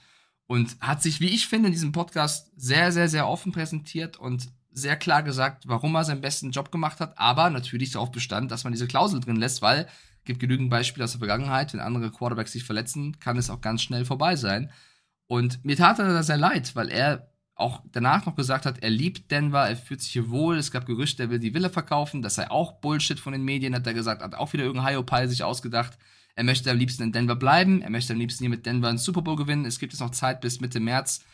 Speaker 2: Und hat sich, wie ich finde, in diesem Podcast sehr, sehr, sehr offen präsentiert und sehr klar gesagt, warum er seinen besten Job gemacht hat, aber natürlich darauf bestand, dass man diese Klausel drin lässt, weil gibt genügend Beispiele aus der Vergangenheit. Wenn andere Quarterbacks sich verletzen, kann es auch ganz schnell vorbei sein. Und mir tat er da sehr leid, weil er auch danach noch gesagt hat, er liebt Denver, er fühlt sich hier wohl. Es gab Gerüchte, er will die Villa verkaufen. Das sei auch Bullshit von den Medien, hat er gesagt. Hat auch wieder irgendein Hyopai sich ausgedacht. Er möchte am liebsten in Denver bleiben. Er möchte am liebsten hier mit Denver einen Super Bowl gewinnen. Es gibt jetzt noch Zeit bis Mitte März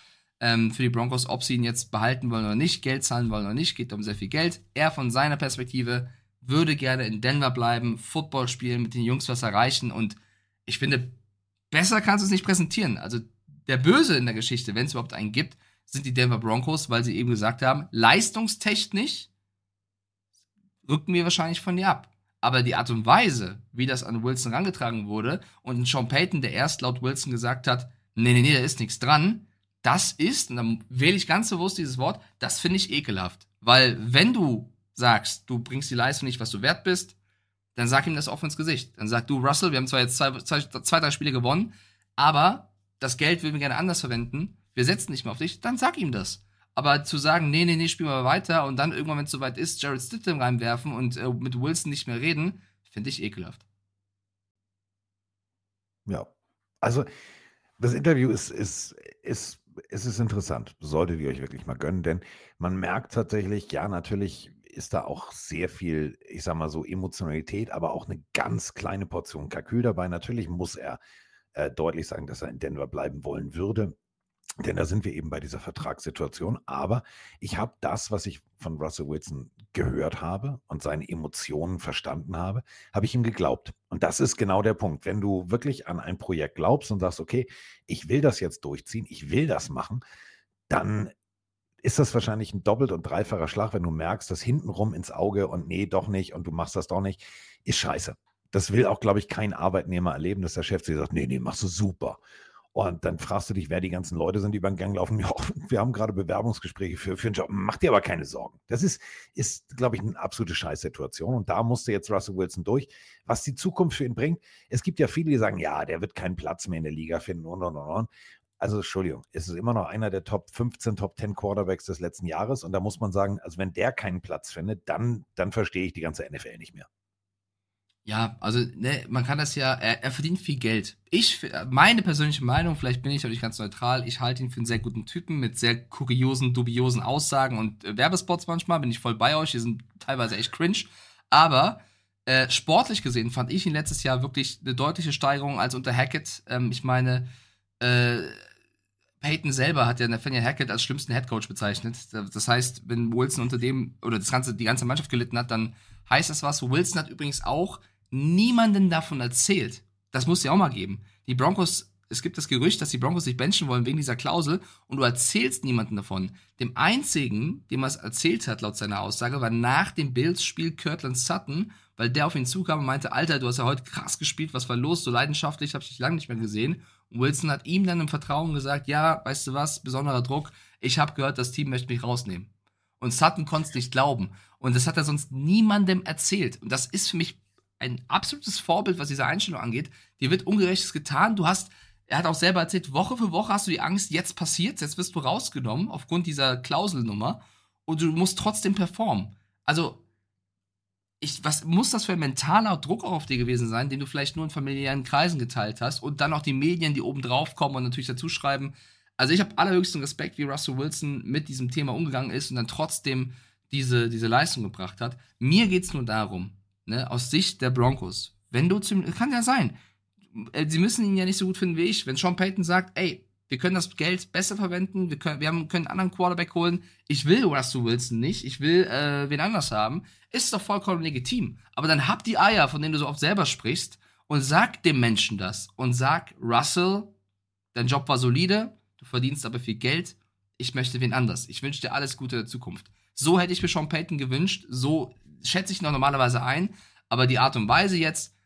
Speaker 2: ähm, für die Broncos, ob sie ihn jetzt behalten wollen oder nicht, Geld zahlen wollen oder nicht. Geht um sehr viel Geld. Er von seiner Perspektive würde gerne in Denver bleiben, Football spielen, mit den Jungs was erreichen und ich finde, besser kannst du es nicht präsentieren. Also der Böse in der Geschichte, wenn es überhaupt einen gibt, sind die Denver Broncos, weil sie eben gesagt haben, leistungstechnisch rücken wir wahrscheinlich von dir ab. Aber die Art und Weise, wie das an Wilson rangetragen wurde und Sean Payton, der erst laut Wilson gesagt hat, nee, nee, nee, da ist nichts dran, das ist, und dann wähle ich ganz bewusst dieses Wort, das finde ich ekelhaft. Weil wenn du sagst, du bringst die Leistung nicht, was du wert bist, dann sag ihm das offen ins Gesicht. Dann sag du, Russell, wir haben zwar jetzt zwei, zwei, zwei drei Spiele gewonnen, aber das Geld würden wir gerne anders verwenden. Wir setzen nicht mehr auf dich, dann sag ihm das. Aber zu sagen, nee, nee, nee, spielen wir weiter und dann irgendwann, wenn es soweit ist, Jared Stidham reinwerfen und äh, mit Wilson nicht mehr reden, finde ich ekelhaft.
Speaker 1: Ja, also das Interview ist, ist, ist, ist, ist interessant. Solltet ihr euch wirklich mal gönnen, denn man merkt tatsächlich, ja, natürlich ist da auch sehr viel, ich sag mal so, Emotionalität, aber auch eine ganz kleine Portion Kalkül dabei. Natürlich muss er äh, deutlich sagen, dass er in Denver bleiben wollen würde. Denn da sind wir eben bei dieser Vertragssituation. Aber ich habe das, was ich von Russell Wilson gehört habe und seine Emotionen verstanden habe, habe ich ihm geglaubt. Und das ist genau der Punkt. Wenn du wirklich an ein Projekt glaubst und sagst, okay, ich will das jetzt durchziehen, ich will das machen, dann ist das wahrscheinlich ein doppelt und dreifacher Schlag, wenn du merkst, dass hintenrum ins Auge und nee, doch nicht und du machst das doch nicht, ist scheiße. Das will auch, glaube ich, kein Arbeitnehmer erleben, dass der Chef dir sagt, nee, nee, machst du super. Und dann fragst du dich, wer die ganzen Leute sind, die über den Gang laufen. (laughs) Ja, wir haben gerade Bewerbungsgespräche für, für einen Job. Mach dir aber keine Sorgen. Das ist, ist glaube ich, eine absolute Scheißsituation. Und da musste jetzt Russell Wilson durch. Was die Zukunft für ihn bringt, es gibt ja viele, die sagen, ja, der wird keinen Platz mehr in der Liga finden und, und, und, und. Also, Entschuldigung, es ist immer noch einer der Top 15, Top 10 Quarterbacks des letzten Jahres. Und da muss man sagen, also wenn der keinen Platz findet, dann, dann verstehe ich die ganze NFL nicht mehr.
Speaker 2: Ja, also ne, man kann das ja, er, er, verdient viel Geld. Ich, meine persönliche Meinung, vielleicht bin ich auch nicht ganz neutral, ich halte ihn für einen sehr guten Typen mit sehr kuriosen, dubiosen Aussagen und äh, Werbespots manchmal, bin ich voll bei euch, die sind teilweise echt cringe. Aber äh, sportlich gesehen fand ich ihn letztes Jahr wirklich eine deutliche Steigerung als unter Hackett. Ähm, ich meine, äh, Peyton selber hat ja Nathaniel Hackett als schlimmsten Headcoach bezeichnet. Das heißt, wenn Wilson unter dem oder das ganze, die ganze Mannschaft gelitten hat, dann heißt das was. Wilson hat übrigens auch niemanden davon erzählt. Das muss ja auch mal geben. Die Broncos, es gibt das Gerücht, dass die Broncos sich benchen wollen wegen dieser Klausel und du erzählst niemanden davon. Dem einzigen, dem er es erzählt hat, laut seiner Aussage, war nach dem Bills-Spiel Kirtland Sutton, weil der auf ihn zukam und meinte, Alter, du hast ja heute krass gespielt, was war los, so leidenschaftlich, hab ich dich lange nicht mehr gesehen. Und Wilson hat ihm dann im Vertrauen gesagt, ja, weißt du was, besonderer Druck, ich habe gehört, das Team möchte mich rausnehmen. Und Sutton konnte es nicht glauben. Und das hat er sonst niemandem erzählt. Und das ist für mich ein absolutes Vorbild, was diese Einstellung angeht. Dir wird Ungerechtes getan. Du hast, er hat auch selber erzählt, Woche für Woche hast du die Angst, jetzt passiert's, jetzt wirst du rausgenommen aufgrund dieser Klauselnummer und du musst trotzdem performen. Also, ich, was muss das für ein mentaler Druck auf dir gewesen sein, den du vielleicht nur in familiären Kreisen geteilt hast und dann auch die Medien, die oben drauf kommen und natürlich dazu schreiben. Also ich habe allerhöchsten Respekt, wie Russell Wilson mit diesem Thema umgegangen ist und dann trotzdem diese, diese Leistung gebracht hat. Mir geht es nur darum, ne, aus Sicht der Broncos, wenn du zum, kann ja sein, äh, sie müssen ihn ja nicht so gut finden wie ich, wenn Sean Payton sagt, ey, wir können das Geld besser verwenden, wir können, wir haben, können einen anderen Quarterback holen. Ich will Russell Wilson nicht, ich will äh, wen anders haben. Ist doch vollkommen legitim. Aber dann hab die Eier, von denen du so oft selber sprichst, und sag dem Menschen das. Und sag, Russell, dein Job war solide, du verdienst aber viel Geld, ich möchte wen anders. Ich wünsche dir alles Gute in der Zukunft. So hätte ich mir Sean Payton gewünscht, so schätze ich noch normalerweise ein, aber die Art und Weise jetzt,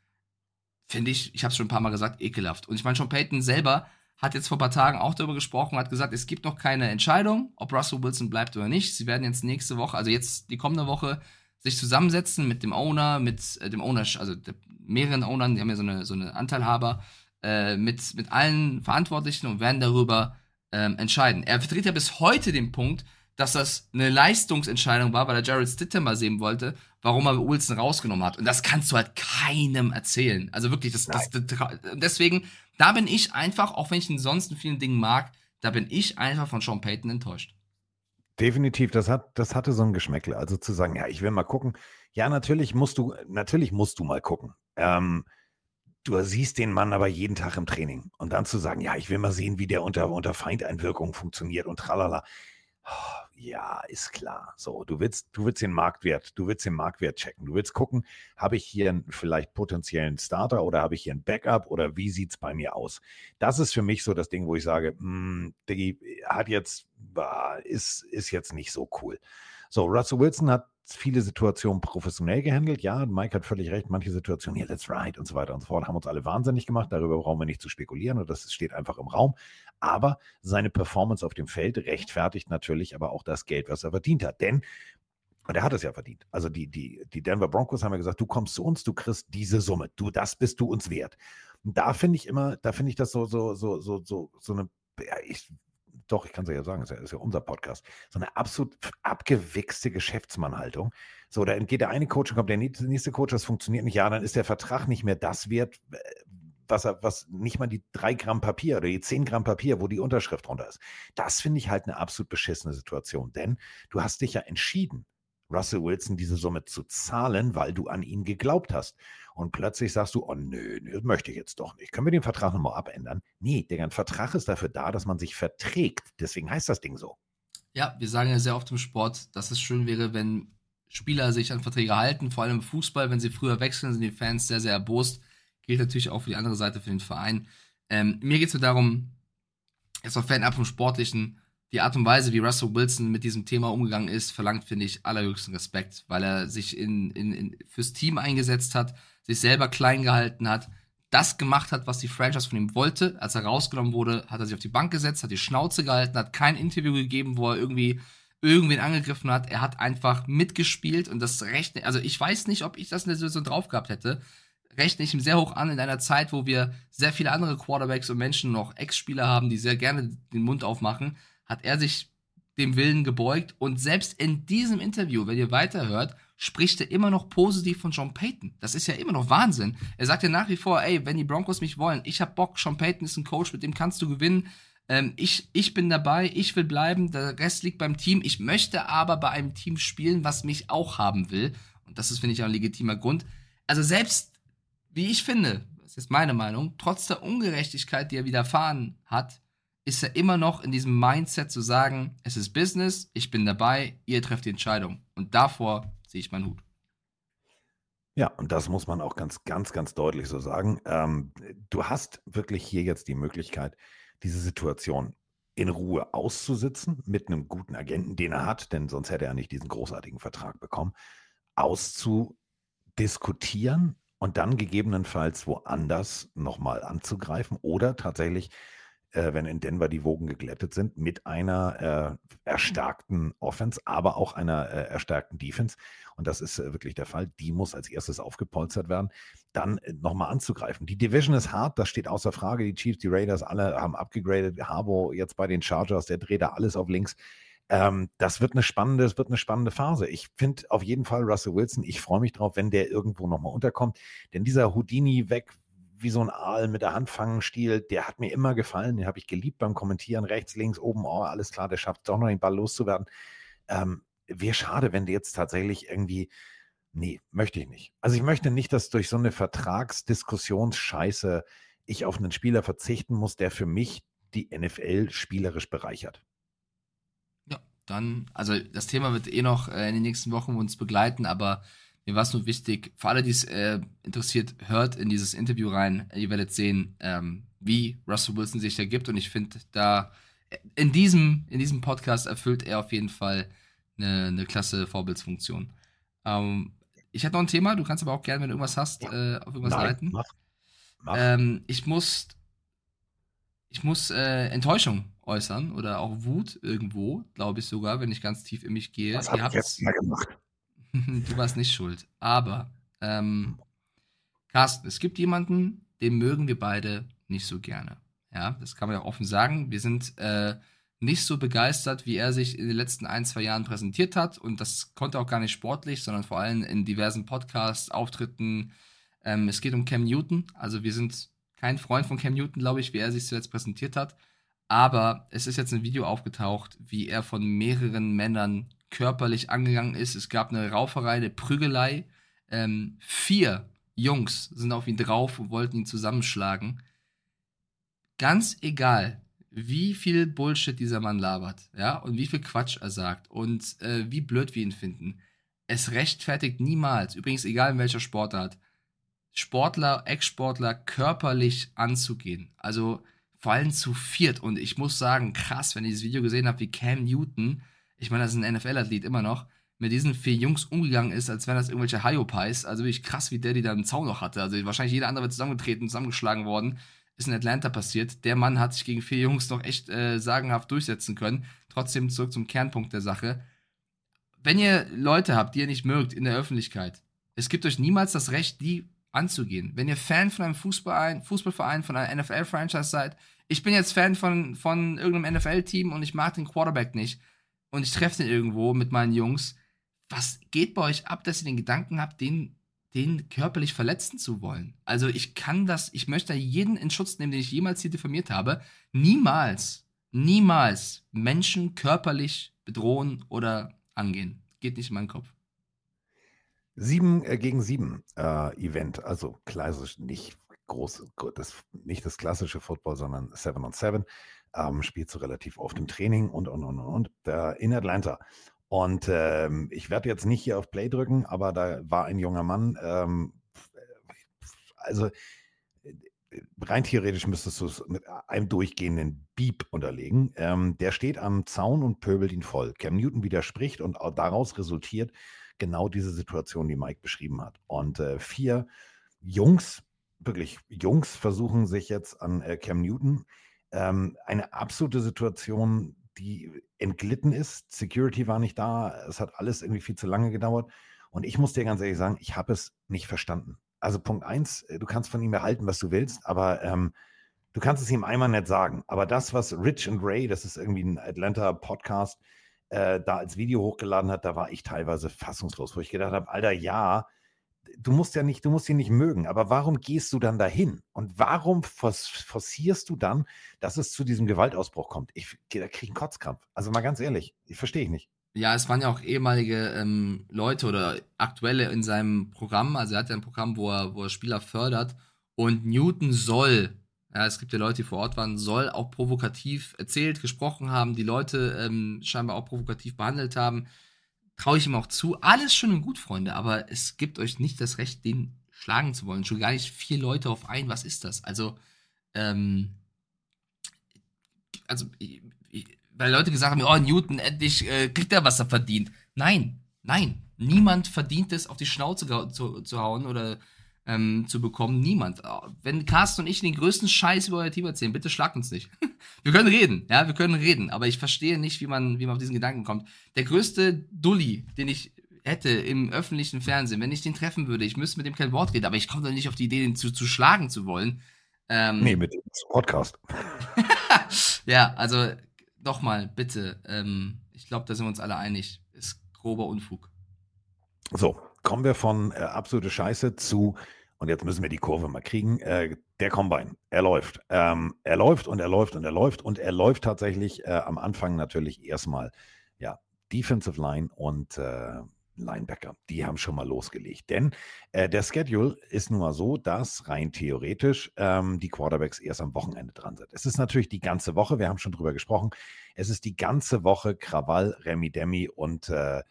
Speaker 2: finde ich, ich habe es schon ein paar Mal gesagt, ekelhaft. Und ich meine, Sean Payton selber hat jetzt vor ein paar Tagen auch darüber gesprochen, hat gesagt, es gibt noch keine Entscheidung, ob Russell Wilson bleibt oder nicht. Sie werden jetzt nächste Woche, also jetzt die kommende Woche, sich zusammensetzen mit dem Owner, mit äh, dem Owner, also mehreren Ownern, die haben ja so eine, so eine Anteilhaber, äh, mit, mit allen Verantwortlichen und werden darüber ähm, entscheiden. Er vertritt ja bis heute den Punkt, dass das eine Leistungsentscheidung war, weil er Jared Stidham mal sehen wollte, warum er Wilson rausgenommen hat. Und das kannst du halt keinem erzählen. Also wirklich, das, das, das, deswegen da bin ich einfach, auch wenn ich ihn sonst in vielen Dingen mag, da bin ich einfach von Sean Payton enttäuscht.
Speaker 1: Definitiv, das hat, das hatte so ein Geschmäckle. Also zu sagen, ja, ich will mal gucken. Ja, natürlich musst du, natürlich musst du mal gucken. Ähm, du siehst den Mann aber jeden Tag im Training. Und dann zu sagen, ja, ich will mal sehen, wie der unter, unter Feindeinwirkung funktioniert und tralala. Ja, ist klar. So, du willst, du willst den Marktwert, du willst den Marktwert checken. Du willst gucken, habe ich hier einen vielleicht potenziellen Starter oder habe ich hier ein Backup oder wie sieht es bei mir aus? Das ist für mich so das Ding, wo ich sage, mh, hm, die hat jetzt, ist, ist jetzt nicht so cool. So, Russell Wilson hat viele Situationen professionell gehandelt. Ja, Mike hat völlig recht. Manche Situationen, ja, that's right und so weiter und so fort, haben uns alle wahnsinnig gemacht. Darüber brauchen wir nicht zu spekulieren und das steht einfach im Raum. Aber seine Performance auf dem Feld rechtfertigt natürlich aber auch das Geld, was er verdient hat. Denn und er hat es ja verdient. Also die, die, die Denver Broncos haben ja gesagt, du kommst zu uns, du kriegst diese Summe. Du, das bist du uns wert. Und da finde ich immer, da finde ich das so, so, so, so, so, so eine, ja, ich doch, ich kann es ja sagen, ist ist ja unser Podcast, so eine absolut abgewichste Geschäftsmannhaltung. So, da geht der eine Coach und kommt der nächste Coach, das funktioniert nicht. Ja, dann ist der Vertrag nicht mehr das wert, was, was nicht mal die drei Gramm Papier oder die zehn Gramm Papier, wo die Unterschrift drunter ist. Das finde ich halt eine absolut beschissene Situation, denn du hast dich ja entschieden, Russell Wilson diese Summe zu zahlen, weil du an ihn geglaubt hast. Und plötzlich sagst du, oh nö, das möchte ich jetzt doch nicht. Können wir den Vertrag nochmal abändern? Nee, der Vertrag ist dafür da, dass man sich verträgt. Deswegen heißt das Ding so.
Speaker 2: Ja, wir sagen ja sehr oft im Sport, dass es schön wäre, wenn Spieler sich an Verträge halten, vor allem im Fußball, wenn sie früher wechseln, sind die Fans sehr, sehr erbost. Gilt natürlich auch für die andere Seite, für den Verein. Ähm, mir geht es nur darum, jetzt auch fernab vom Sportlichen, die Art und Weise, wie Russell Wilson mit diesem Thema umgegangen ist, verlangt, finde ich, allerhöchsten Respekt, weil er sich in, in, in, fürs Team eingesetzt hat, sich selber klein gehalten hat, das gemacht hat, was die Franchise von ihm wollte. Als er rausgenommen wurde, hat er sich auf die Bank gesetzt, hat die Schnauze gehalten, hat kein Interview gegeben, wo er irgendwie irgendwen angegriffen hat. Er hat einfach mitgespielt und das rechne, also ich weiß nicht, ob ich das in der Situation drauf gehabt hätte. Rechne ich ihm sehr hoch an in einer Zeit, wo wir sehr viele andere Quarterbacks und Menschen noch Ex-Spieler haben, die sehr gerne den Mund aufmachen hat er sich dem Willen gebeugt und selbst in diesem Interview, wenn ihr weiterhört, spricht er immer noch positiv von John Payton. Das ist ja immer noch Wahnsinn. Er sagt ja nach wie vor, ey, wenn die Broncos mich wollen, ich hab Bock, John Payton ist ein Coach, mit dem kannst du gewinnen. Ähm, ich, ich bin dabei, ich will bleiben, der Rest liegt beim Team. Ich möchte aber bei einem Team spielen, was mich auch haben will. Und das ist, finde ich, auch ein legitimer Grund. Also selbst, wie ich finde, das ist meine Meinung, trotz der Ungerechtigkeit, die er widerfahren hat, ist er immer noch in diesem Mindset zu sagen, es ist Business, ich bin dabei, ihr trefft die Entscheidung. Und davor ziehe ich meinen Hut.
Speaker 1: Ja, und das muss man auch ganz, ganz, ganz deutlich so sagen. Ähm, du hast wirklich hier jetzt die Möglichkeit, diese Situation in Ruhe auszusitzen mit einem guten Agenten, den er hat, denn sonst hätte er nicht diesen großartigen Vertrag bekommen, auszudiskutieren und dann gegebenenfalls woanders nochmal anzugreifen oder tatsächlich äh, wenn in Denver die Wogen geglättet sind, mit einer äh, erstarkten Offense, aber auch einer äh, erstarkten Defense. Und das ist äh, wirklich der Fall. Die muss als erstes aufgepolstert werden, dann äh, nochmal anzugreifen. Die Division ist hart, das steht außer Frage. Die Chiefs, die Raiders, alle haben abgegradet. Harbo jetzt bei den Chargers, der dreht da alles auf links. Ähm, das wird eine spannende, das wird eine spannende Phase. Ich finde auf jeden Fall Russell Wilson, ich freue mich drauf, wenn der irgendwo nochmal unterkommt. Denn dieser Houdini weg wie so ein Aal mit der Hand fangen Stil, der hat mir immer gefallen. Den habe ich geliebt beim Kommentieren. Rechts, links, oben, oh, alles klar, der schafft doch noch den Ball loszuwerden. Ähm, Wäre schade, wenn der jetzt tatsächlich irgendwie Nee, möchte ich nicht. Also ich möchte nicht, dass durch so eine Vertragsdiskussionsscheiße ich auf einen Spieler verzichten muss, der für mich die NFL spielerisch bereichert.
Speaker 2: Dann, also das Thema wird eh noch äh, in den nächsten Wochen uns begleiten, aber mir war es nur wichtig, für alle, die es äh, interessiert, hört in dieses Interview rein. Ihr werdet sehen, ähm, wie Russell Wilson sich da gibt und ich finde, da in diesem, in diesem Podcast erfüllt er auf jeden Fall eine, eine klasse Vorbildsfunktion. Ähm, ich hätte noch ein Thema, du kannst aber auch gerne, wenn du irgendwas hast, äh, auf irgendwas Nein, leiten. Mach. Mach. Ähm, ich muss, ich muss äh, Enttäuschung äußern oder auch Wut irgendwo, glaube ich sogar, wenn ich ganz tief in mich gehe.
Speaker 1: Was habe ich jetzt mal gemacht? (laughs)
Speaker 2: du warst nicht schuld. Aber, ähm, Carsten, es gibt jemanden, den mögen wir beide nicht so gerne. Ja, das kann man ja offen sagen. Wir sind äh, nicht so begeistert, wie er sich in den letzten ein, zwei Jahren präsentiert hat. Und das konnte auch gar nicht sportlich, sondern vor allem in diversen Podcasts, Auftritten. Ähm, es geht um Cam Newton. Also wir sind kein Freund von Cam Newton, glaube ich, wie er sich zuletzt präsentiert hat. Aber es ist jetzt ein Video aufgetaucht, wie er von mehreren Männern körperlich angegangen ist. Es gab eine Rauferei, eine Prügelei. Ähm, vier Jungs sind auf ihn drauf und wollten ihn zusammenschlagen. Ganz egal, wie viel Bullshit dieser Mann labert, ja, und wie viel Quatsch er sagt und äh, wie blöd wir ihn finden. Es rechtfertigt niemals, übrigens egal in welcher Sportart, Sportler, Ex-Sportler körperlich anzugehen. Also vor allem zu viert. Und ich muss sagen, krass, wenn ich dieses Video gesehen habe, wie Cam Newton, ich meine, das ist ein NFL-Athlet immer noch, mit diesen vier Jungs umgegangen ist, als wären das irgendwelche Hyopies. Also wirklich krass, wie der die da im Zaun noch hatte. Also wahrscheinlich jeder andere wird zusammengetreten, zusammengeschlagen worden ist in Atlanta passiert. Der Mann hat sich gegen vier Jungs noch echt äh, sagenhaft durchsetzen können. Trotzdem zurück zum Kernpunkt der Sache. Wenn ihr Leute habt, die ihr nicht mögt in der Öffentlichkeit, es gibt euch niemals das Recht, die anzugehen. Wenn ihr Fan von einem Fußballverein, Fußballverein von einer NFL-Franchise seid, ich bin jetzt Fan von, von irgendeinem NFL-Team und ich mag den Quarterback nicht und ich treffe den irgendwo mit meinen Jungs. Was geht bei euch ab, dass ihr den Gedanken habt, den den körperlich verletzen zu wollen. Also ich kann das, ich möchte jeden in Schutz nehmen, den ich jemals hier diffamiert habe. Niemals, niemals Menschen körperlich bedrohen oder angehen. Geht nicht in meinen Kopf.
Speaker 1: Sieben äh, gegen sieben äh, Event, also klassisch nicht groß, das, nicht das klassische Football, sondern Seven on Seven. Ähm, spielst du relativ oft im Training und und und und äh, in Atlanta. Und ähm, ich werde jetzt nicht hier auf Play drücken, aber da war ein junger Mann. Ähm, also äh, rein theoretisch müsstest du es mit einem durchgehenden Beep unterlegen. Ähm, der steht am Zaun und pöbelt ihn voll. Cam Newton widerspricht und daraus resultiert genau diese Situation, die Mike beschrieben hat. Und äh, vier Jungs, wirklich Jungs, versuchen sich jetzt an äh, Cam Newton. Ähm, eine absolute Situation, die entglitten ist. Security war nicht da. Es hat alles irgendwie viel zu lange gedauert. Und ich muss dir ganz ehrlich sagen, ich habe es nicht verstanden. Also Punkt eins, äh, du kannst von ihm erhalten, was du willst, aber ähm, du kannst es ihm einmal nicht sagen. Aber das, was Rich and Ray, das ist irgendwie ein Atlanta-Podcast, äh, da als Video hochgeladen hat, da war ich teilweise fassungslos, wo ich gedacht habe, Alter, ja, du musst ja nicht, du musst ihn nicht mögen, aber warum gehst du dann dahin? Und warum forcierst du dann, dass es zu diesem Gewaltausbruch kommt? Ich, da kriege einen Kotzkrampf. Also mal ganz ehrlich, ich verstehe ich nicht.
Speaker 2: Ja, es waren ja auch ehemalige ähm, Leute oder aktuelle in seinem Programm. Also er hat ja ein Programm, wo er, wo er Spieler fördert. Und Newton soll, ja, es gibt ja Leute, die vor Ort waren, soll auch provokativ erzählt, gesprochen haben, die Leute ähm, scheinbar auch provokativ behandelt haben traue ich ihm auch zu. Alles schön und gut, Freunde, aber es gibt euch nicht das Recht, den schlagen zu wollen. Schon gar nicht vier Leute auf einen. Was ist das? Also, ähm, also, weil Leute gesagt haben, oh, Newton, endlich äh, kriegt er, was er verdient. Nein, nein, niemand verdient es, auf die Schnauze zu, zu hauen oder ähm, zu bekommen. Niemand. Wenn Carsten und ich den größten Scheiß über euer Team erzählen, bitte schlagt uns nicht. (laughs) wir können reden, ja, wir können reden, aber ich verstehe nicht, wie man, wie man auf diesen Gedanken kommt. Der größte Dulli, den ich hätte im öffentlichen Fernsehen, wenn ich den treffen würde, ich müsste mit dem kein Wort reden, aber ich komme doch nicht auf die Idee, den zu, zu schlagen zu wollen.
Speaker 1: Ähm, nee, mit dem Podcast. (laughs)
Speaker 2: ja, also nochmal, bitte, ähm, Ich glaube, da sind wir uns alle einig. Ist grober Unfug.
Speaker 1: So, kommen wir von äh, absolute Scheiße zu, und jetzt müssen wir die Kurve mal kriegen, äh, der Combine. Er läuft. Ähm, er läuft und er läuft und er läuft und er läuft tatsächlich äh, am Anfang natürlich erstmal, ja, Defensive Line und äh, Linebacker. Die haben schon mal losgelegt. Denn äh, der Schedule ist nun mal so, dass rein theoretisch ähm, die Quarterbacks erst am Wochenende dran sind. Es ist natürlich die ganze Woche, wir haben schon drüber gesprochen, es ist die ganze Woche Krawall, Remi Demi und äh,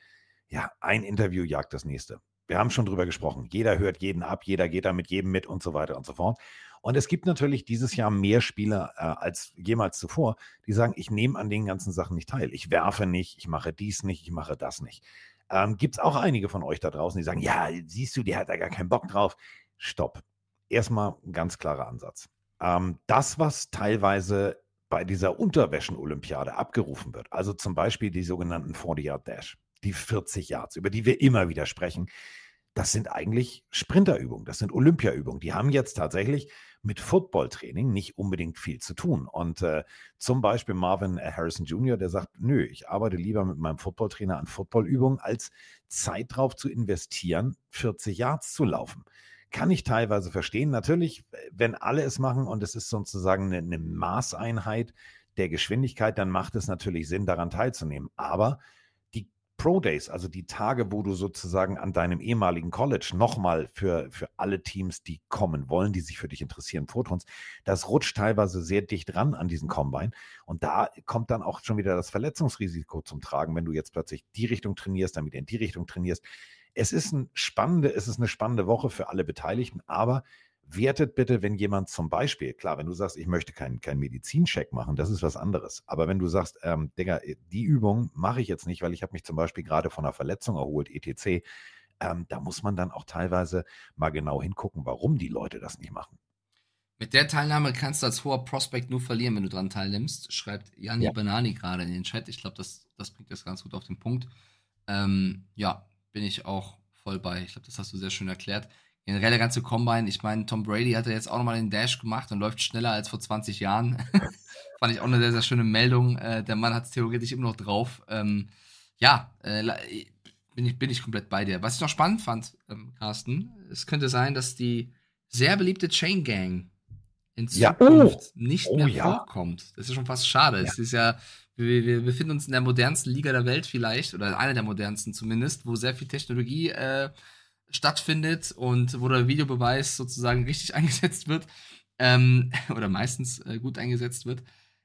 Speaker 1: ja, ein Interview jagt das nächste. Wir haben schon drüber gesprochen. Jeder hört jeden ab, jeder geht da mit jedem mit und so weiter und so fort. Und es gibt natürlich dieses Jahr mehr Spieler äh, als jemals zuvor, die sagen, ich nehme an den ganzen Sachen nicht teil. Ich werfe nicht, ich mache dies nicht, ich mache das nicht. Ähm, Gibt es auch einige von euch da draußen, die sagen, ja, siehst du, die hat da gar keinen Bock drauf. Stopp. Erstmal ein ganz klarer Ansatz. Ähm, das, was teilweise bei dieser Unterwäschen-Olympiade abgerufen wird, also zum Beispiel die sogenannten 40-Yard-Dash, die 40 Yards, über die wir immer wieder sprechen, das sind eigentlich Sprinterübungen, das sind Olympiaübungen. Die haben jetzt tatsächlich mit Footballtraining nicht unbedingt viel zu tun. Und äh, zum Beispiel Marvin Harrison Jr., der sagt, nö, ich arbeite lieber mit meinem Footballtrainer an Footballübungen, als Zeit drauf zu investieren, 40 Yards zu laufen. Kann ich teilweise verstehen. Natürlich, wenn alle es machen und es ist sozusagen eine, eine Maßeinheit der Geschwindigkeit, dann macht es natürlich Sinn, daran teilzunehmen. Aber Pro Days, also die Tage, wo du sozusagen an deinem ehemaligen College nochmal für, für alle Teams, die kommen wollen, die sich für dich interessieren, vortunst, das rutscht teilweise sehr dicht ran an diesen Combine. Und da kommt dann auch schon wieder das Verletzungsrisiko zum Tragen, wenn du jetzt plötzlich die Richtung trainierst, wieder in die Richtung trainierst. Es ist, ein spannende, es ist eine spannende Woche für alle Beteiligten, aber wertet bitte, wenn jemand zum Beispiel, klar, wenn du sagst, ich möchte keinen kein Medizincheck machen, das ist was anderes. Aber wenn du sagst, ähm, Digga, äh, die Übung mache ich jetzt nicht, weil ich habe mich zum Beispiel gerade von einer Verletzung erholt, etc., ähm, da muss man dann auch teilweise mal genau hingucken, warum die Leute das nicht machen.
Speaker 2: Mit der Teilnahme kannst du als hoher Prospect nur verlieren, wenn du daran teilnimmst, schreibt Janni ja. Banani gerade in den Chat. Ich glaube, das, das bringt das ganz gut auf den Punkt. Ähm, ja, bin ich auch voll bei. Ich glaube, das hast du sehr schön erklärt generell der ganze Combine, ich meine, Tom Brady hat ja jetzt auch nochmal den Dash gemacht und läuft schneller als vor 20 Jahren. (laughs) Fand ich auch eine sehr, sehr schöne Meldung. Äh, der Mann hat es theoretisch immer noch drauf. Ähm, ja, äh, bin, ich, bin ich komplett bei dir. Was ich noch spannend fand, ähm, Carsten, es könnte sein, dass die sehr beliebte Chain Gang in Zukunft ja. oh. nicht oh, mehr ja. vorkommt. Das ist schon fast schade. Ja. Es ist ja, wir, wir, befinden uns in der modernsten Liga der Welt vielleicht, oder einer der modernsten zumindest, wo sehr viel Technologie äh, stattfindet und wo der Videobeweis sozusagen richtig (laughs) eingesetzt wird ähm, (laughs) oder meistens äh, gut eingesetzt wird.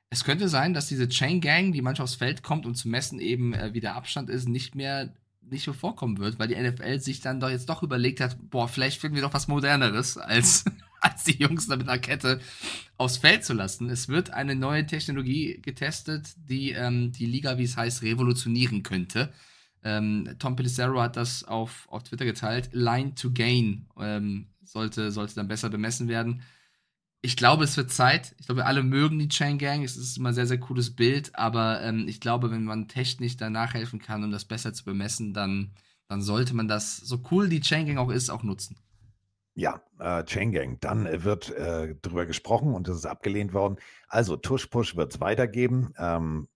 Speaker 2: Es könnte sein, dass diese Chain Gang, die manchmal aufs Feld kommt und zu messen eben, äh, wie der Abstand ist, nicht mehr nicht mehr vorkommen wird, weil die NFL sich dann doch jetzt doch überlegt hat, boah, vielleicht finden wir doch was Moderneres, (laughs) als, als die Jungs da mit einer Kette aufs Feld zu lassen. Es wird eine neue Technologie getestet, die ähm, die Liga, wie es heißt, revolutionieren könnte. Ähm, Tom Pelissero hat das auf, auf Twitter geteilt. Line to Gain ähm, sollte, sollte dann besser bemessen werden. Ich glaube, es wird Zeit. Ich glaube, alle mögen die Chain Gang. Es ist immer ein sehr, sehr cooles Bild. Aber ähm, ich glaube, wenn man technisch da nachhelfen kann, um das besser zu bemessen, dann, dann sollte man das, so cool die Chain Gang auch ist, auch nutzen.
Speaker 1: Ja, äh, Chain Gang. Dann wird äh, drüber gesprochen und es ist abgelehnt worden. Also Tush Push wird es weitergeben. Ähm,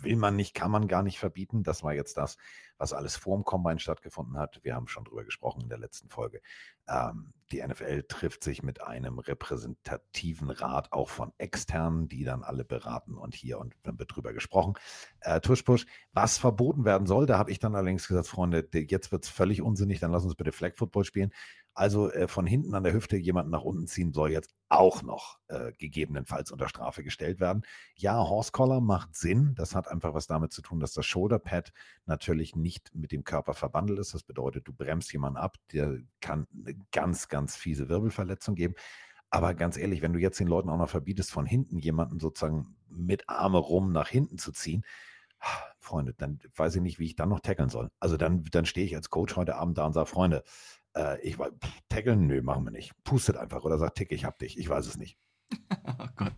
Speaker 1: will man nicht, kann man gar nicht verbieten. Das war jetzt das, was alles vor dem Combine stattgefunden hat. Wir haben schon drüber gesprochen in der letzten Folge. Ähm, die NFL trifft sich mit einem repräsentativen Rat auch von externen, die dann alle beraten und hier und dann wird drüber gesprochen. Äh, Tuschpush, was verboten werden soll, da habe ich dann allerdings gesagt, Freunde, jetzt wird es völlig unsinnig, dann lass uns bitte Flag Football spielen. Also äh, von hinten an der Hüfte jemanden nach unten ziehen soll jetzt auch noch äh, gegebenenfalls unter Strafe gestellt werden. Ja, Horse Collar macht Sinn. Das hat einfach was damit zu tun, dass das Shoulder Pad natürlich nicht mit dem Körper verbandelt ist. Das bedeutet, du bremst jemanden ab, der kann eine ganz, ganz fiese Wirbelverletzung geben. Aber ganz ehrlich, wenn du jetzt den Leuten auch noch verbietest, von hinten jemanden sozusagen mit Arme rum nach hinten zu ziehen, Freunde, dann weiß ich nicht, wie ich dann noch tackeln soll. Also dann, dann stehe ich als Coach heute Abend da und sage, Freunde, äh, ich weiß, tackeln, nö, machen wir nicht. Pustet einfach oder sagt, Tick, ich hab dich. Ich weiß es nicht. (laughs)
Speaker 2: oh Gott.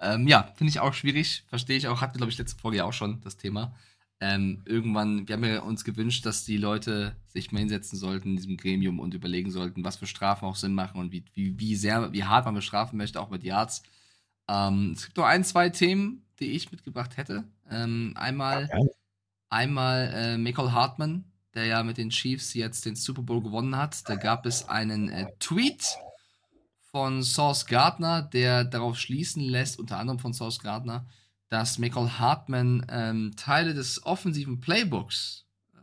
Speaker 2: Ähm, ja, finde ich auch schwierig. Verstehe ich auch. Hatten, glaube ich, letzte Folge ja auch schon das Thema. Ähm, irgendwann, wir haben ja uns gewünscht, dass die Leute sich mal hinsetzen sollten in diesem Gremium und überlegen sollten, was für Strafen auch Sinn machen und wie, wie, wie sehr, wie hart man bestrafen möchte, auch mit Yards. Ähm, es gibt noch ein, zwei Themen, die ich mitgebracht hätte. Ähm, einmal, ja, Einmal äh, Michael Hartman, der ja mit den Chiefs jetzt den Super Bowl gewonnen hat. Da gab es einen äh, Tweet von Source Gardner, der darauf schließen lässt, unter anderem von Source Gardner, dass Michael Hartman ähm, Teile des offensiven Playbooks äh,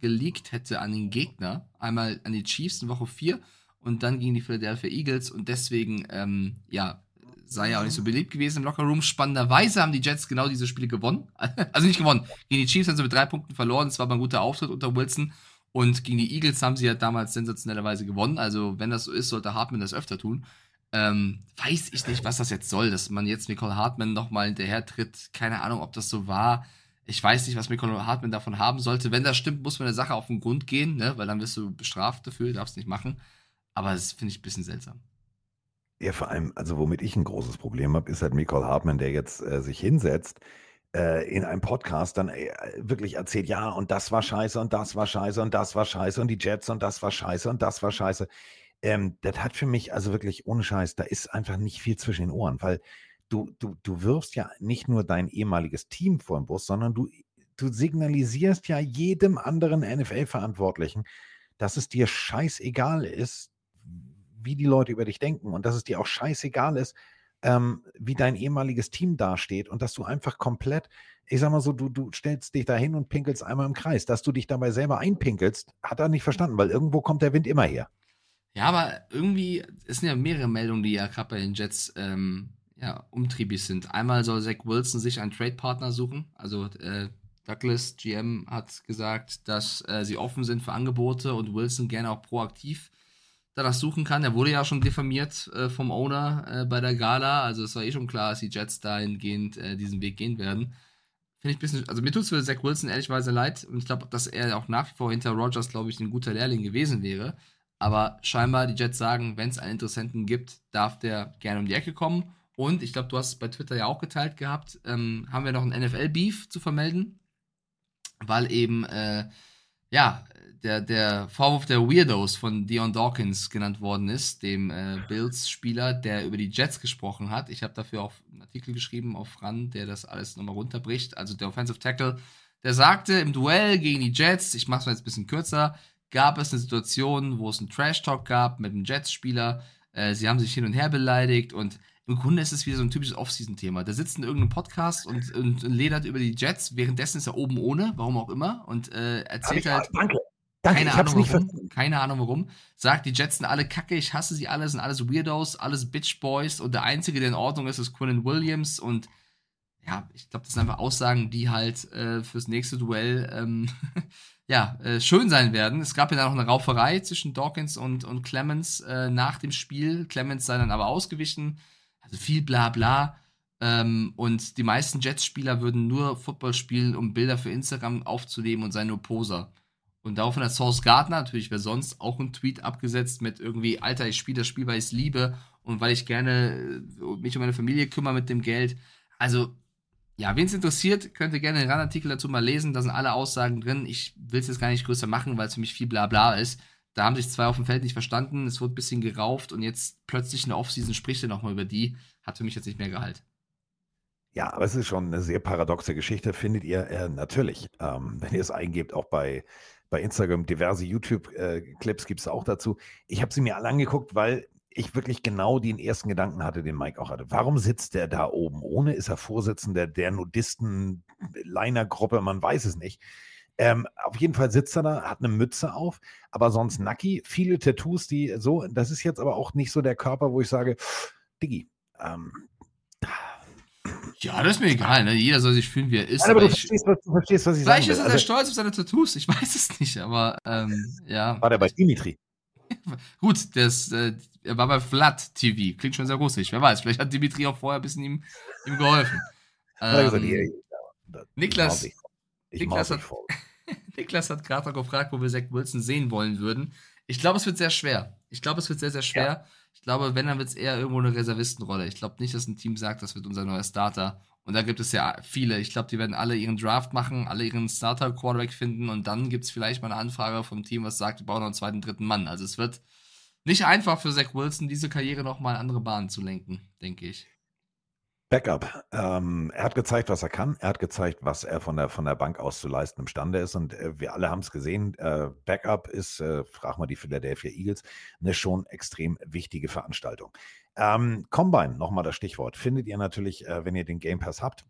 Speaker 2: geleakt hätte an den Gegner. Einmal an die Chiefs in Woche 4 und dann gegen die Philadelphia Eagles und deswegen, ähm, ja, sei ja auch nicht so beliebt gewesen im Lockerroom. Spannenderweise haben die Jets genau diese Spiele gewonnen. (laughs) Also nicht gewonnen. Gegen die Chiefs haben sie mit drei Punkten verloren. Es war aber ein guter Auftritt unter Wilson. Und gegen die Eagles haben sie ja damals sensationellerweise gewonnen. Also, wenn das so ist, sollte Hartman das öfter tun. Ähm, weiß ich nicht, was das jetzt soll, dass man jetzt Nicole Hartman nochmal hinterher tritt. Keine Ahnung, ob das so war. Ich weiß nicht, was Nicole Hartman davon haben sollte. Wenn das stimmt, muss man der Sache auf den Grund gehen, ne? weil dann wirst du bestraft dafür, darfst nicht machen. Aber das finde ich ein bisschen seltsam.
Speaker 1: Ja, vor allem, also womit ich ein großes Problem habe, ist halt Nicole Hartman, der jetzt äh, sich hinsetzt äh, in einem Podcast dann äh, wirklich erzählt, ja, und das war scheiße und das war scheiße und das war scheiße und die Jets und das war scheiße und das war scheiße. Ähm, das hat für mich also wirklich ohne Scheiß, da ist einfach nicht viel zwischen den Ohren, weil du, du, du wirfst ja nicht nur dein ehemaliges Team vor den Bus, sondern du, du signalisierst ja jedem anderen NFL-Verantwortlichen, dass es dir scheißegal ist, wie die Leute über dich denken und dass es dir auch scheißegal ist, ähm, wie dein ehemaliges Team dasteht und dass du einfach komplett, ich sag mal so, du, du stellst dich da hin und pinkelst einmal im Kreis. Dass du dich dabei selber einpinkelst, hat er nicht verstanden, weil irgendwo kommt der Wind immer her.
Speaker 2: Ja, aber irgendwie, es sind ja mehrere Meldungen, die ja gerade bei den Jets ähm, ja, umtriebig sind. Einmal soll Zach Wilson sich einen Trade-Partner suchen. Also äh, Douglas, GM, hat gesagt, dass äh, sie offen sind für Angebote und Wilson gerne auch proaktiv danach suchen kann. Er wurde ja schon diffamiert äh, vom Owner äh, bei der Gala. Also es war eh schon klar, dass die Jets dahingehend äh, diesen Weg gehen werden. Finde ich ein bisschen, also mir tut es für Zach Wilson ehrlichweise leid. Und ich glaube, dass er auch nach wie vor hinter Rogers, glaube ich, ein guter Lehrling gewesen wäre. Aber scheinbar, die Jets sagen, wenn es einen Interessenten gibt, darf der gerne um die Ecke kommen. Und ich glaube, du hast es bei Twitter ja auch geteilt gehabt, ähm, haben wir noch einen NFL-Beef zu vermelden. Weil eben, äh, ja, der, der Vorwurf der Weirdos von Dion Dawkins genannt worden ist, dem äh, Bills-Spieler, der über die Jets gesprochen hat. Ich habe dafür auch einen Artikel geschrieben auf RAN, der das alles nochmal runterbricht. Also der Offensive Tackle, der sagte im Duell gegen die Jets, ich mache es mal jetzt ein bisschen kürzer, gab es eine Situation, wo es einen Trash-Talk gab mit einem Jets-Spieler. Äh, sie haben sich hin und her beleidigt und im Grunde ist es wieder so ein typisches Off-Season-Thema. Der sitzt in irgendeinem Podcast und, und, ledert über die Jets, währenddessen ist er oben ohne, warum auch immer, und äh, erzählt halt.
Speaker 1: Danke. Danke,
Speaker 2: keine Ahnung warum. Keine Ahnung warum. Sagt, die Jets sind alle kacke, ich hasse sie alle, sind alles Weirdos, alles Bitch Boys und der Einzige, der in Ordnung ist, ist Quinn Williams und ja, ich glaube, das sind einfach Aussagen, die halt äh, fürs nächste Duell ähm, (laughs) ja, äh, schön sein werden. Es gab ja dann auch eine Rauferei zwischen Dawkins und, und Clemens äh, nach dem Spiel. Clemens sei dann aber ausgewichen. Also viel bla bla. Ähm, und die meisten Jets-Spieler würden nur Football spielen, um Bilder für Instagram aufzunehmen und seien nur Poser. Und daraufhin hat Source Gardner, natürlich wer sonst, auch einen Tweet abgesetzt mit irgendwie, Alter, ich spiele das Spiel, weil ich es liebe und weil ich gerne äh, mich um meine Familie kümmere mit dem Geld. Also, ja, wen es interessiert, könnt ihr gerne den Randartikel dazu mal lesen. Da sind alle Aussagen drin. Ich will es jetzt gar nicht größer machen, weil es für mich viel Blabla ist. Da haben sich zwei auf dem Feld nicht verstanden. Es wurde ein bisschen gerauft und jetzt plötzlich in der Offseason spricht er nochmal über die. Hat für mich jetzt nicht mehr Gehalt.
Speaker 1: Ja, aber es ist schon eine sehr paradoxe Geschichte, findet ihr äh, natürlich, ähm, wenn ihr es eingebt, auch bei bei Instagram diverse YouTube-Clips gibt es auch dazu. Ich habe sie mir alle angeguckt, weil ich wirklich genau den ersten Gedanken hatte, den Mike auch hatte. Warum sitzt der da oben ohne? Ist er Vorsitzender der Nudisten-Liner-Gruppe? Man weiß es nicht. Ähm, auf jeden Fall sitzt er da, hat eine Mütze auf, aber sonst Nacki, viele Tattoos, die so, das ist jetzt aber auch nicht so der Körper, wo ich sage, Diggi, ähm,
Speaker 2: ja, das ist mir egal, ne? Jeder soll sich fühlen, wie er ist.
Speaker 1: Nein, aber, aber du, verstehst, was, du verstehst, was ich sage.
Speaker 2: Vielleicht ist er also, sehr stolz auf seine Tattoos, ich (laughs) weiß es nicht, aber ähm, ja.
Speaker 1: War der bei Dimitri? (laughs)
Speaker 2: Gut, das, äh, er war bei Flat TV. Klingt schon sehr russisch. Wer weiß, vielleicht hat Dimitri auch vorher ein bisschen ihm, ihm geholfen. (laughs) Ähm, Niklas, ich Niklas, hat, Niklas hat gerade gefragt, wo wir Zach Wilson sehen wollen würden. Ich glaube, es wird sehr schwer. Ich glaube, es wird sehr, sehr schwer. Ja. Ich glaube, wenn, dann wird es eher irgendwo eine Reservistenrolle. Ich glaube nicht, dass ein Team sagt, das wird unser neuer Starter. Und da gibt es ja viele. Ich glaube, die werden alle ihren Draft machen, alle ihren Starter-Quarterback finden und dann gibt es vielleicht mal eine Anfrage vom Team, was sagt, wir brauchen noch einen zweiten, dritten Mann. Also es wird nicht einfach für Zach Wilson, diese Karriere nochmal in andere Bahnen zu lenken, denke ich.
Speaker 1: Backup. Ähm, er hat gezeigt, was er kann. Er hat gezeigt, was er von der, von der Bank aus zu leisten imstande ist. Und äh, wir alle haben es gesehen. Äh, Backup ist, äh, frag mal die Philadelphia Eagles, eine schon extrem wichtige Veranstaltung. Ähm, Combine, nochmal das Stichwort, findet ihr natürlich, äh, wenn ihr den Game Pass habt,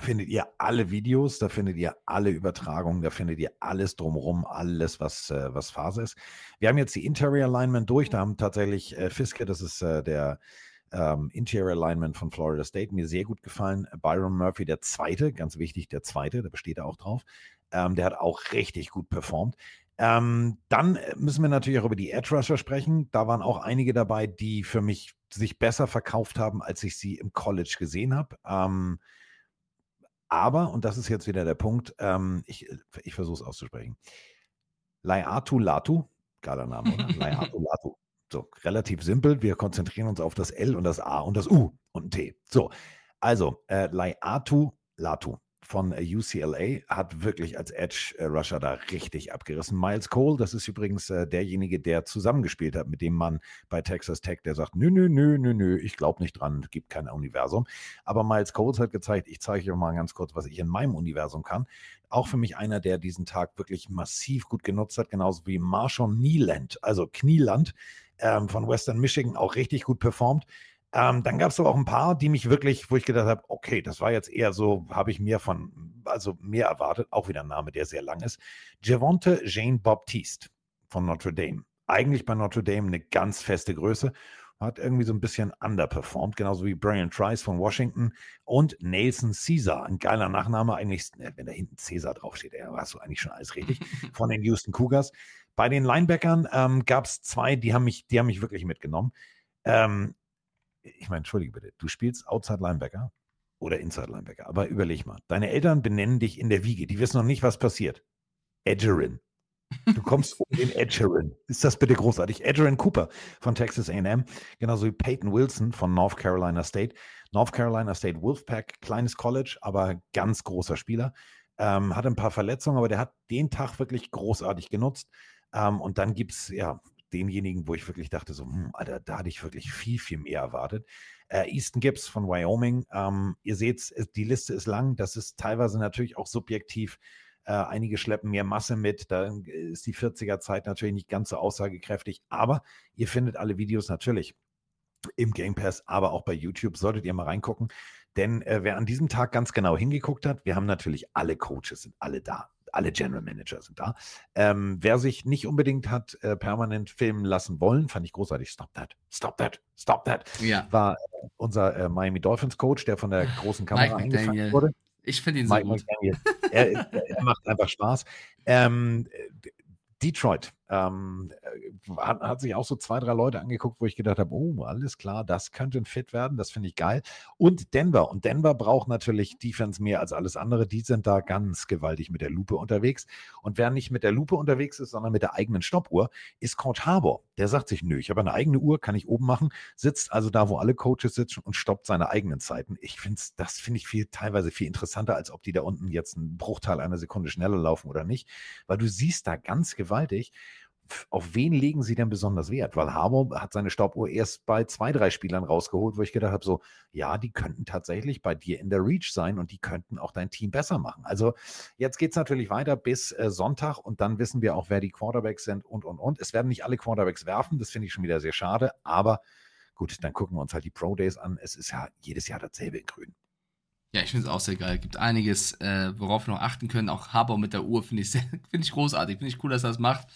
Speaker 1: findet ihr alle Videos, da findet ihr alle Übertragungen, da findet ihr alles drumherum, alles, was, äh, was Phase ist. Wir haben jetzt die Interior Alignment durch, da haben tatsächlich äh, Fiske, das ist äh, der ähm, Interior Alignment von Florida State, mir sehr gut gefallen. Byron Murphy, der Zweite, ganz wichtig, der Zweite, da besteht er auch drauf. Ähm, der hat auch richtig gut performt. Ähm, dann müssen wir natürlich auch über die Edge Rusher sprechen. Da waren auch einige dabei, die für mich sich besser verkauft haben, als ich sie im College gesehen habe. Ähm, aber, und das ist jetzt wieder der Punkt, ähm, ich, ich versuche es auszusprechen. Laiatu Latu, geiler Name, oder? (laughs) Laiatu Latu. So, relativ simpel. Wir konzentrieren uns auf das L und das A und das U und ein T. So, also, äh, Laiatu Latu von äh, UCLA hat wirklich als Edge äh, Rusher da richtig abgerissen. Miles Cole, das ist übrigens äh, derjenige, der zusammengespielt hat mit dem Mann bei Texas Tech, der sagt, nö, nö, nö, nö, nö, ich glaube nicht dran, gibt kein Universum. Aber Miles Cole hat gezeigt, ich zeige euch mal ganz kurz, was ich in meinem Universum kann. Auch für mich einer, der diesen Tag wirklich massiv gut genutzt hat, genauso wie Marshawn Nieland, also Knieland ähm, von Western Michigan, auch richtig gut performt. Ähm, dann gab es aber auch ein paar, die mich wirklich, wo ich gedacht habe, okay, das war jetzt eher so, habe ich mehr von, also mehr erwartet, auch wieder ein Name, der sehr lang ist. Javonte Jane Baptiste von Notre Dame. Eigentlich bei Notre Dame eine ganz feste Größe, hat irgendwie so ein bisschen underperformed, genauso wie Brian Trice von Washington und Nelson Caesar, ein geiler Nachname, eigentlich, ne, wenn da hinten Caesar draufsteht, ja, hast du eigentlich schon alles richtig, (laughs) von den Houston Cougars. Bei den Linebackern ähm, gab es zwei, die haben mich, die haben mich wirklich mitgenommen. Ähm, ich meine, entschuldige bitte, du spielst Outside Linebacker oder Inside Linebacker, aber überleg mal, deine Eltern benennen dich in der Wiege, die wissen noch nicht, was passiert. Edgerin. Du kommst um den Edgerin. Ist das bitte großartig? Edgerin Cooper von Texas AM, genauso wie Peyton Wilson von North Carolina State. North Carolina State Wolfpack, kleines College, aber ganz großer Spieler. Ähm, hat ein paar Verletzungen, aber der hat den Tag wirklich großartig genutzt. Ähm, und dann gibt es ja denjenigen, wo ich wirklich dachte, so, hm, Alter, da hatte ich wirklich viel, viel mehr erwartet. Äh, Easton Gibbs von Wyoming. Ähm, ihr seht, die Liste ist lang. Das ist teilweise natürlich auch subjektiv. Äh, einige schleppen mehr Masse mit. Da ist die 40er-Zeit natürlich nicht ganz so aussagekräftig. Aber ihr findet alle Videos natürlich im Game Pass, aber auch bei YouTube. Solltet ihr mal reingucken. Denn äh, wer an diesem Tag ganz genau hingeguckt hat, wir haben natürlich alle Coaches, sind alle da alle General Manager sind da. Ähm, wer sich nicht unbedingt hat äh, permanent filmen lassen wollen, fand ich großartig. Stop that, stop that, stop that.
Speaker 2: Ja.
Speaker 1: War äh, unser äh, Miami Dolphins Coach, der von der großen Kamera eingefangen wurde.
Speaker 2: Ich finde ihn Mike so gut.
Speaker 1: Er, er, macht einfach Spaß. Ähm, Detroit ähm, äh, hat, hat, sich auch so zwei, drei Leute angeguckt, wo ich gedacht habe, oh, alles klar, das könnte ein Fit werden, das finde ich geil. Und Denver. Und Denver braucht natürlich Defense mehr als alles andere. Die sind da ganz gewaltig mit der Lupe unterwegs. Und wer nicht mit der Lupe unterwegs ist, sondern mit der eigenen Stoppuhr, ist Coach Harbour. Der sagt sich, nö, ich habe eine eigene Uhr, kann ich oben machen, sitzt also da, wo alle Coaches sitzen und stoppt seine eigenen Zeiten. Ich finde das finde ich viel, teilweise viel interessanter, als ob die da unten jetzt einen Bruchteil einer Sekunde schneller laufen oder nicht. Weil du siehst da ganz gewaltig, auf wen legen Sie denn besonders Wert? Weil Harbour hat seine Stoppuhr erst bei zwei, drei Spielern rausgeholt, wo ich gedacht habe, so, ja, die könnten tatsächlich bei dir in der Reach sein und die könnten auch dein Team besser machen. Also jetzt geht es natürlich weiter bis äh, Sonntag und dann wissen wir auch, wer die Quarterbacks sind und, und, und. Es werden nicht alle Quarterbacks werfen, das finde ich schon wieder sehr schade, aber gut, dann gucken wir uns halt die Pro Days an. Es ist ja jedes Jahr dasselbe in Grün.
Speaker 2: Ja, ich finde es auch sehr geil. Gibt einiges, äh, worauf wir noch achten können. Auch Harbour mit der Uhr finde ich, (laughs) find ich großartig. Finde ich cool, dass er das macht.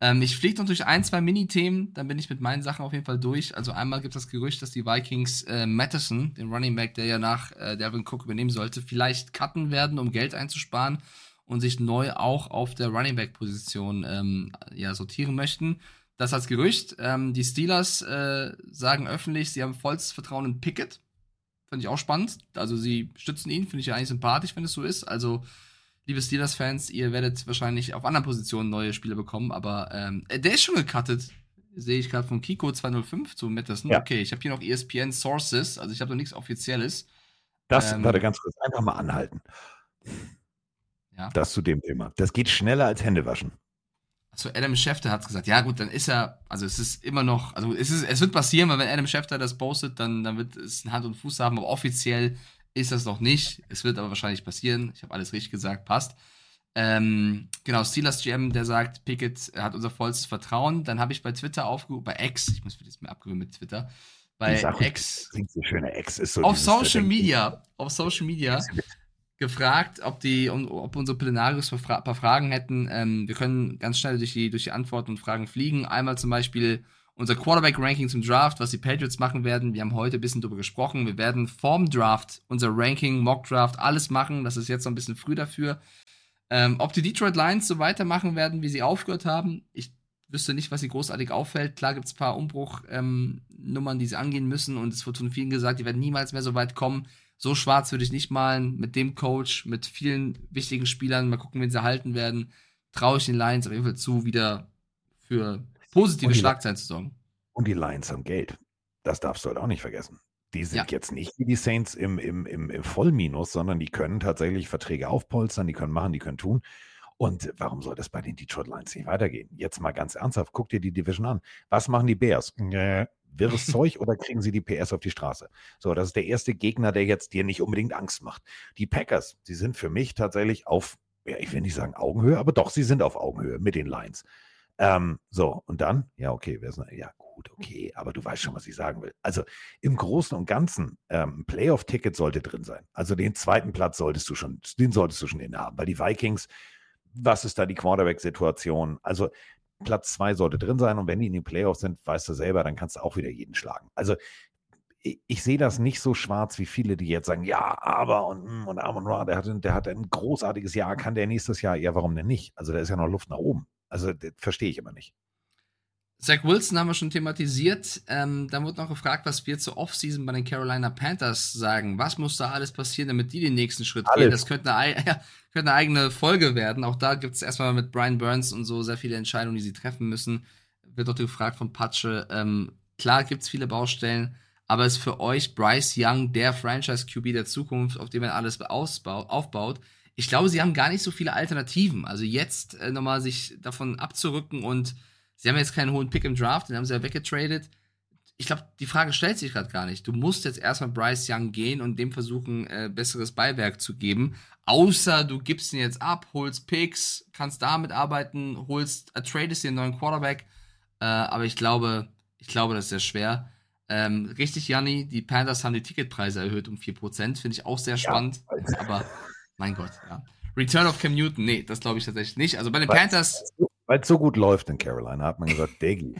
Speaker 2: Ähm, ich fliege noch durch ein, zwei Mini-Themen, dann bin ich mit meinen Sachen auf jeden Fall durch. Also einmal gibt es das Gerücht, dass die Vikings äh, Madison, den Running Back, der ja nach äh, Devin Cook übernehmen sollte, vielleicht cutten werden, um Geld einzusparen und sich neu auch auf der Running Back-Position ähm, ja, sortieren möchten. Das als Gerücht. Ähm, die Steelers äh, sagen öffentlich, sie haben vollstes Vertrauen in Pickett. Finde ich auch spannend. Also sie stützen ihn, finde ich ja eigentlich sympathisch, wenn es so ist. Also liebe Steelers-Fans, ihr werdet wahrscheinlich auf anderen Positionen neue Spieler bekommen, aber ähm, äh, der ist schon gecuttet. Sehe ich gerade von Kiko 205 zu Madison. Ja. Okay, ich habe hier noch ESPN Sources, also ich habe noch nichts Offizielles.
Speaker 1: Das, ähm, warte ganz kurz, einfach mal anhalten. Ja. Das zu dem Thema. Das geht schneller als Händewaschen.
Speaker 2: Also Adam Schefter hat gesagt, ja gut, dann ist er, also es ist immer noch, also es, ist, es wird passieren, weil wenn Adam Schefter das postet, dann, dann wird es Hand und Fuß haben, aber offiziell ist das noch nicht. Es wird aber wahrscheinlich passieren. Ich habe alles richtig gesagt, passt. Ähm, genau, Steelers GM, der sagt, Pickett hat unser vollstes Vertrauen. Dann habe ich bei Twitter aufgerufen, bei X, ich muss mir das mehr abgewöhnen mit Twitter, bei X,
Speaker 1: so schöne X ist so
Speaker 2: auf Social Media, auf Social Media gefragt, ob die, ob unsere Plenarius ein paar Fragen hätten. Ähm, wir können ganz schnell durch die, durch die Antworten und Fragen fliegen. Einmal zum Beispiel unser Quarterback-Ranking zum Draft, was die Patriots machen werden. Wir haben heute ein bisschen darüber gesprochen. Wir werden vorm Draft unser Ranking, Mock-Draft, alles machen. Das ist jetzt noch ein bisschen früh dafür. Ähm, ob die Detroit Lions so weitermachen werden, wie sie aufgehört haben, ich wüsste nicht, was sie großartig auffällt. Klar gibt es ein paar Umbruchnummern, ähm, die sie angehen müssen und es wird von vielen gesagt, die werden niemals mehr so weit kommen. So schwarz würde ich nicht malen. Mit dem Coach, mit vielen wichtigen Spielern, mal gucken, wen sie halten werden. Traue ich den Lions auf jeden Fall zu, wieder für positive Schlagzeilen zu sorgen.
Speaker 1: Und die Lions haben Geld. Das darfst du halt auch nicht vergessen. Die sind ja. jetzt nicht wie die Saints im, im, im, im Vollminus, sondern die können tatsächlich Verträge aufpolstern, die können machen, die können tun. Und warum soll das bei den Detroit Lions nicht weitergehen? Jetzt mal ganz ernsthaft, guck dir die Division an. Was machen die Bears? Äh, wirres (laughs) Zeug oder kriegen sie die PS auf die Straße? So, das ist der erste Gegner, der jetzt dir nicht unbedingt Angst macht. Die Packers, die sind für mich tatsächlich auf, ja, ich will nicht sagen Augenhöhe, aber doch, sie sind auf Augenhöhe mit den Lions. Ähm, so, und dann, ja, okay, wer ist, ja, gut, okay, aber du weißt schon, was ich sagen will. Also im Großen und Ganzen, ähm, Playoff-Ticket sollte drin sein. Also den zweiten Platz solltest du schon, den solltest du schon innehaben, weil die Vikings, was ist da die Quarterback-Situation? Also Platz zwei sollte drin sein und wenn die in den Playoffs sind, weißt du selber, dann kannst du auch wieder jeden schlagen. Also ich, ich sehe das nicht so schwarz wie viele, die jetzt sagen, ja, aber und, hm, und Amon Ra, der hat, der hat ein großartiges Jahr, kann der nächstes Jahr, ja, warum denn nicht? Also da ist ja noch Luft nach oben. Also verstehe ich immer nicht.
Speaker 2: Zach Wilson haben wir schon thematisiert. Ähm, dann wurde noch gefragt, was wir zur Offseason bei den Carolina Panthers sagen. Was muss da alles passieren, damit die den nächsten Schritt alles. gehen? Das könnte eine, (laughs) ja, könnte eine eigene Folge werden. Auch da gibt es erstmal mit Brian Burns und so sehr viele Entscheidungen, die sie treffen müssen. Wird auch gefragt von Patsche. Ähm, klar gibt es viele Baustellen, aber ist für euch Bryce Young der Franchise-QB der Zukunft, auf dem er alles aufbaut? Ich glaube, sie haben gar nicht so viele Alternativen. Also jetzt äh, nochmal sich davon abzurücken und Sie haben jetzt keinen hohen Pick im Draft, den haben sie ja weggetradet. Ich glaube, die Frage stellt sich gerade gar nicht. Du musst jetzt erstmal Bryce Young gehen und dem versuchen, äh, besseres Beiwerk zu geben. Außer du gibst ihn jetzt ab, holst Picks, kannst damit arbeiten, holst, äh, tradest dir einen neuen Quarterback. Äh, aber ich glaube, ich glaube, das ist sehr schwer. Ähm, richtig, Janni, die Panthers haben die Ticketpreise erhöht um 4%. Finde ich auch sehr spannend. Ja. Aber, mein Gott, ja. Return of Cam Newton, nee, das glaube ich tatsächlich nicht. Also bei den Panthers
Speaker 1: weil es so gut läuft in Carolina, hat man gesagt, Daggy.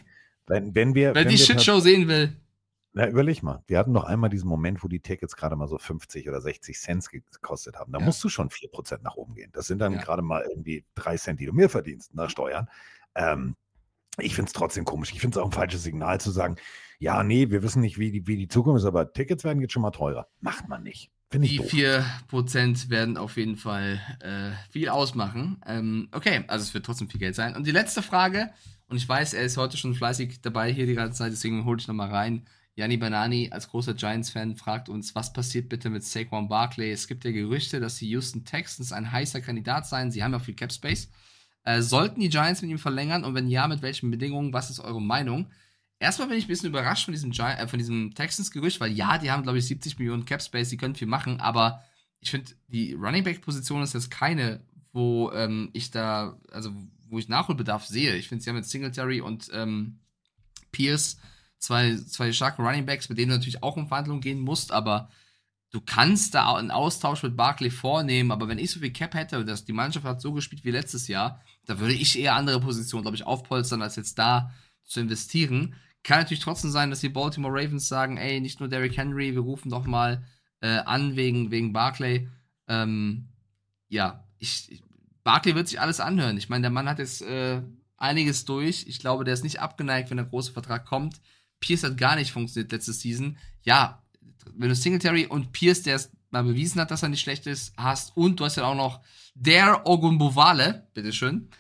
Speaker 1: Wenn, wenn wir.
Speaker 2: Wer
Speaker 1: wenn
Speaker 2: die Shitshow sehen will.
Speaker 1: Na, überleg mal. Wir hatten noch einmal diesen Moment, wo die Tickets gerade mal so 50 oder 60 Cent gekostet haben. Da ja. musst du schon 4% nach oben gehen. Das sind dann ja. gerade mal irgendwie 3 Cent, die du mehr verdienst nach Steuern. Ähm, ich finde es trotzdem komisch. Ich finde es auch ein falsches Signal zu sagen, ja, nee, wir wissen nicht, wie die, wie die Zukunft ist, aber Tickets werden jetzt schon mal teurer. Macht man nicht.
Speaker 2: Finde ich Die doof. 4% werden auf jeden Fall äh, viel ausmachen. Ähm, okay, also es wird trotzdem viel Geld sein. Und die letzte Frage, und ich weiß, er ist heute schon fleißig dabei hier die ganze Zeit, deswegen hole ich nochmal rein. Janni Banani als großer Giants-Fan fragt uns, was passiert bitte mit Saquon Barkley? Es gibt ja Gerüchte, dass die Houston Texans ein heißer Kandidat seien. Sie haben ja viel Cap Space. Äh, sollten die Giants mit ihm verlängern und wenn ja, mit welchen Bedingungen? Was ist eure Meinung? Erstmal bin ich ein bisschen überrascht von diesem, äh, diesem Texans-Gerücht, weil ja, die haben, glaube ich, 70 Millionen Cap-Space, die können viel machen, aber ich finde, die Running Back-Position ist jetzt keine, wo ähm, ich da, also wo ich Nachholbedarf sehe. Ich finde, sie haben jetzt Singletary und ähm, Pierce, zwei, zwei starke Running Backs, mit denen du natürlich auch in Verhandlungen gehen musst, aber du kannst da einen Austausch mit Barkley vornehmen, aber wenn ich so viel Cap hätte, dass die Mannschaft hat so gespielt wie letztes Jahr, da würde ich eher andere Positionen, glaube ich, aufpolstern, als jetzt da zu investieren. Kann natürlich trotzdem sein, dass die Baltimore Ravens sagen, ey, nicht nur Derrick Henry, wir rufen doch mal äh, an wegen, wegen Barclay. Ähm, ja, ich, ich, Barclay wird sich alles anhören. Ich meine, der Mann hat jetzt äh, einiges durch. Ich glaube, der ist nicht abgeneigt, wenn der große Vertrag kommt. Pierce hat gar nicht funktioniert letzte Season. Ja, wenn du Singletary und Pierce, der es mal bewiesen hat, dass er nicht schlecht ist, hast und du hast ja auch noch der Ogunbowale, bitteschön,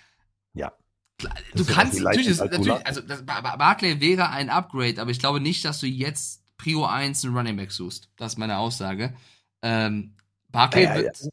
Speaker 2: du kannst natürlich, natürlich also das, Barclay wäre ein Upgrade, aber ich glaube nicht, dass du jetzt Prio 1 einen Running Back suchst. Das ist meine Aussage. Ähm, Barclay ja, ja, wird.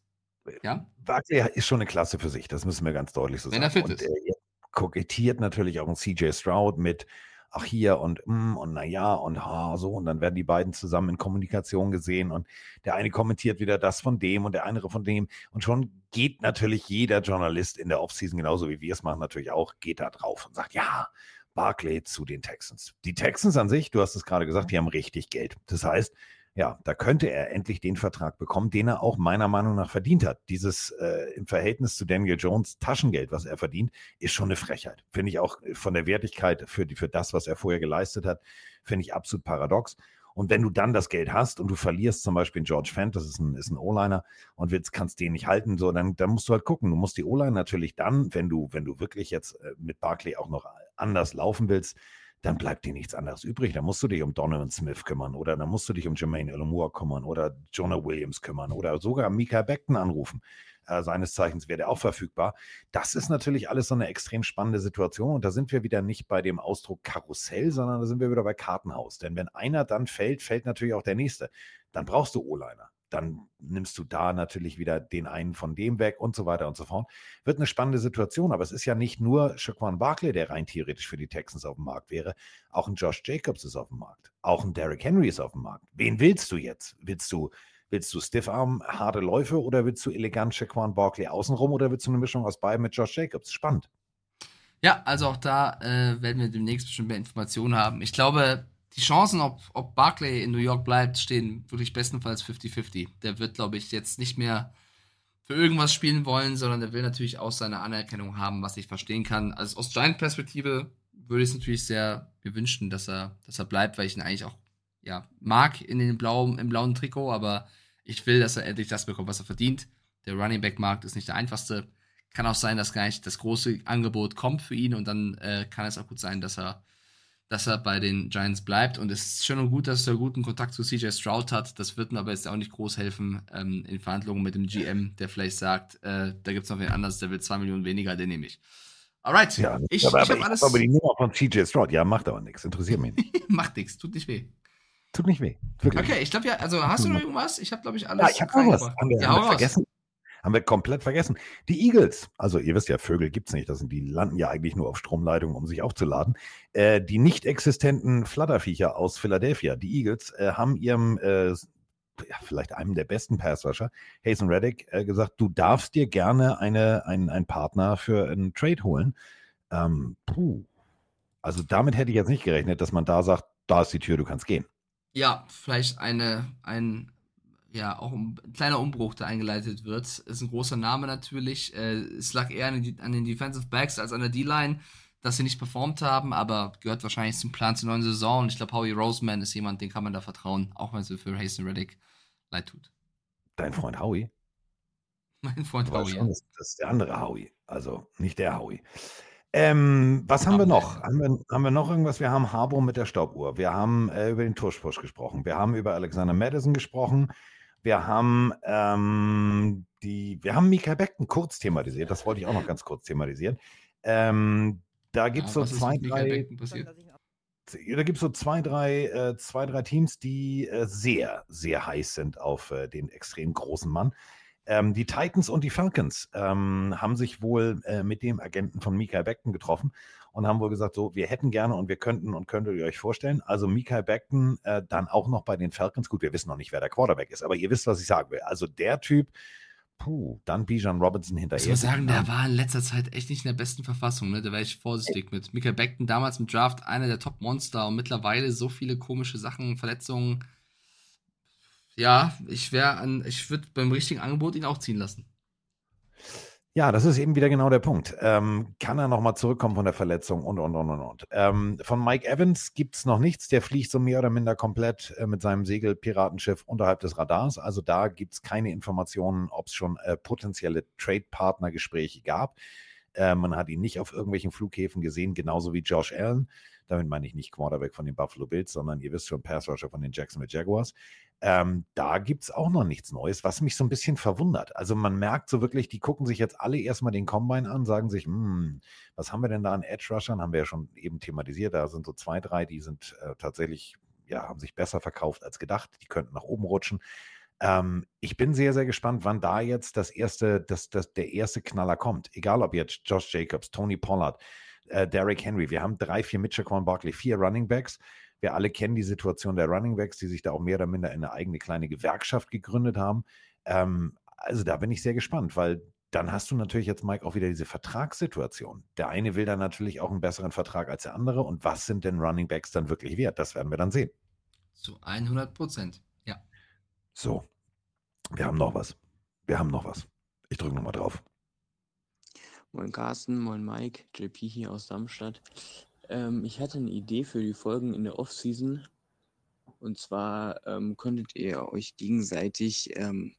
Speaker 1: Ja. Barclay ist schon eine Klasse für sich, das müssen wir ganz deutlich so
Speaker 2: Wenn sagen. Wenn er fit
Speaker 1: und, ist. Äh, kokettiert natürlich auch ein CJ Stroud mit, ach hier und mm, und naja und ha, so. Und dann werden die beiden zusammen in Kommunikation gesehen und der eine kommentiert wieder das von dem und der andere von dem. Und schon geht natürlich jeder Journalist in der Offseason, genauso wie wir es machen, natürlich auch, geht da drauf und sagt, ja, Barclay zu den Texans. Die Texans an sich, du hast es gerade gesagt, die haben richtig Geld. Das heißt, ja, da könnte er endlich den Vertrag bekommen, den er auch meiner Meinung nach verdient hat. Dieses äh, im Verhältnis zu Daniel Jones Taschengeld, was er verdient, ist schon eine Frechheit. Finde ich auch von der Wertigkeit für, die, für das, was er vorher geleistet hat, finde ich absolut paradox. Und wenn du dann das Geld hast und du verlierst zum Beispiel George Fent, das ist ein, ist ein O-Liner, und willst, kannst den nicht halten, so, dann, dann musst du halt gucken. Du musst die O-Line natürlich dann, wenn du, wenn du wirklich jetzt äh, mit Barkley auch noch anders laufen willst, dann bleibt dir nichts anderes übrig. Dann musst du dich um Donovan Smith kümmern oder dann musst du dich um Jermaine Elamua kümmern oder Jonah Williams kümmern oder sogar Mika Beckton anrufen. Äh, seines Zeichens wäre der auch verfügbar. Das ist natürlich alles so eine extrem spannende Situation und da sind wir wieder nicht bei dem Ausdruck Karussell, sondern da sind wir wieder bei Kartenhaus. Denn wenn einer dann fällt, fällt natürlich auch der nächste. Dann brauchst du O-Liner dann nimmst du da natürlich wieder den einen von dem weg und so weiter und so fort. Wird eine spannende Situation, aber es ist ja nicht nur Shaquan Barkley, der rein theoretisch für die Texans auf dem Markt wäre. Auch ein Josh Jacobs ist auf dem Markt. Auch ein Derrick Henry ist auf dem Markt. Wen willst du jetzt? Willst du, willst du Stiffarm, harte Läufe oder willst du elegant Shaquan Barkley außenrum oder willst du eine Mischung aus beiden mit Josh Jacobs? Spannend.
Speaker 2: Ja, also auch da äh, werden wir demnächst bestimmt mehr Informationen haben. Ich glaube, die Chancen, ob, ob Barclay in New York bleibt, stehen wirklich bestenfalls 50-50. Der wird, glaube ich, jetzt nicht mehr für irgendwas spielen wollen, sondern der will natürlich auch seine Anerkennung haben, was ich verstehen kann. Also aus Giant-Perspektive würde ich es natürlich sehr mir wünschen, dass er, dass er bleibt, weil ich ihn eigentlich auch ja, mag in den blauen, im blauen Trikot, aber ich will, dass er endlich das bekommt, was er verdient. Der Running Back Markt ist nicht der einfachste. Kann auch sein, dass gar nicht das große Angebot kommt für ihn und dann äh, kann es auch gut sein, dass er dass er bei den Giants bleibt. Und es ist schön und gut, dass er guten Kontakt zu CJ Stroud hat. Das wird ihm aber jetzt auch nicht groß helfen ähm, in Verhandlungen mit dem GM, der vielleicht sagt, äh, da gibt es noch wen anderes, der will zwei Millionen weniger, den nehme ich.
Speaker 1: Alright, ja, ich, aber, ich, ich alles. Aber die Nummer von CJ Stroud, ja, macht aber nichts, interessiert mich
Speaker 2: nicht. (laughs) macht nichts, tut nicht weh.
Speaker 1: Tut nicht weh.
Speaker 2: Wirklich. Okay, ich glaube ja, also hast du noch irgendwas? Ich habe, glaube ich, alles.
Speaker 1: Ja, ich habe noch was. Haben wir, ja, haben wir vergessen? Haben wir komplett vergessen. Die Eagles, also ihr wisst ja, Vögel gibt es nicht, das sind, die landen ja eigentlich nur auf Stromleitungen, um sich aufzuladen. Äh, die nicht existenten Flatterviecher aus Philadelphia, die Eagles, äh, haben ihrem äh, ja, vielleicht einem der besten Passrusher, Hazen Reddick, äh, gesagt, du darfst dir gerne eine, ein, einen Partner für einen Trade holen. Ähm, puh. Also damit hätte ich jetzt nicht gerechnet, dass man da sagt, da ist die Tür, du kannst gehen.
Speaker 2: Ja, vielleicht eine, ein, ja auch ein kleiner Umbruch, der eingeleitet wird. Ist ein großer Name natürlich. Äh, es lag eher an, die, an den Defensive Backs als an der D-Line, dass sie nicht performt haben, aber gehört wahrscheinlich zum Plan zur neuen Saison. Und ich glaube, Howie Roseman ist jemand, den kann man da vertrauen, auch wenn es für Hasten Reddick leid tut.
Speaker 1: Dein Freund Howie? (laughs)
Speaker 2: Mein Freund Howie. Schon,
Speaker 1: das ist der andere Howie, also nicht der Howie. Ähm, was haben wir noch? Haben wir, haben wir noch irgendwas? Wir haben Harbour mit der Stoppuhr. Wir haben äh, über den Tuschpush gesprochen. Wir haben über Alexander Madison gesprochen. Wir haben ähm, die, wir haben Mika Beckton kurz thematisiert, das wollte ich auch noch ganz kurz thematisieren. Ähm, da gibt es ja, so zwei, drei. Da gibt so zwei, drei, äh, zwei, drei Teams, die äh, sehr, sehr heiß sind auf äh, den extrem großen Mann. Ähm, die Titans und die Falcons ähm, haben sich wohl äh, mit dem Agenten von Mikael Beckton getroffen und haben wohl gesagt, so, wir hätten gerne und wir könnten und könntet ihr euch vorstellen. Also Mikael Beckton äh, dann auch noch bei den Falcons. Gut, wir wissen noch nicht, wer der Quarterback ist, aber ihr wisst, was ich sagen will. Also der Typ, puh, dann Bijan Robinson hinterher.
Speaker 2: Ich muss sagen, der war in letzter Zeit echt nicht in der besten Verfassung. Ne? Da wäre ich vorsichtig mit. Mikael Beckton damals im Draft einer der Top-Monster und mittlerweile so viele komische Sachen, Verletzungen. Ja, ich wäre an, ich würde beim richtigen Angebot ihn auch ziehen lassen.
Speaker 1: Ja, das ist eben wieder genau der Punkt. Ähm, kann er nochmal zurückkommen von der Verletzung und, und, und, und, und. Ähm, von Mike Evans gibt es noch nichts. Der fliegt so mehr oder minder komplett äh, mit seinem Segelpiratenschiff unterhalb des Radars. Also da gibt es keine Informationen, ob es schon äh, potenzielle Trade-Partner-Gespräche gab. Äh, man hat ihn nicht auf irgendwelchen Flughäfen gesehen, genauso wie Josh Allen. Damit meine ich nicht Quarterback von den Buffalo Bills, sondern ihr wisst schon, Pass Rusher von den Jacksonville Jaguars. Ähm, da gibt es auch noch nichts Neues, was mich so ein bisschen verwundert. Also man merkt so wirklich, die gucken sich jetzt alle erstmal den Combine an, sagen sich, hm, was haben wir denn da an Edge Rushern? Haben wir ja schon eben thematisiert. Da sind so zwei, drei, die sind äh, tatsächlich, ja, haben sich besser verkauft als gedacht. Die könnten nach oben rutschen. Ähm, ich bin sehr, sehr gespannt, wann da jetzt das erste, das, das, der erste Knaller kommt. Egal ob jetzt Josh Jacobs, Tony Pollard, äh, Derrick Henry. Wir haben drei, vier Mitchell Quan Barkley, vier Running Backs. Wir alle kennen die Situation der Running Backs, die sich da auch mehr oder minder in eine eigene kleine Gewerkschaft gegründet haben. Ähm, also da bin ich sehr gespannt, weil dann hast du natürlich jetzt, Mike, auch wieder diese Vertragssituation. Der eine will dann natürlich auch einen besseren Vertrag als der andere. Und was sind denn Running Backs dann wirklich wert? Das werden wir dann sehen.
Speaker 2: Zu 100 Prozent, ja.
Speaker 1: So, wir haben noch was. Wir haben noch was. Ich drücke nochmal drauf.
Speaker 7: Moin Carsten, moin Mike, JP hier aus Darmstadt. Ähm, ich hatte eine Idee für die Folgen in der Offseason. Und zwar ähm, könntet ihr euch gegenseitig ähm,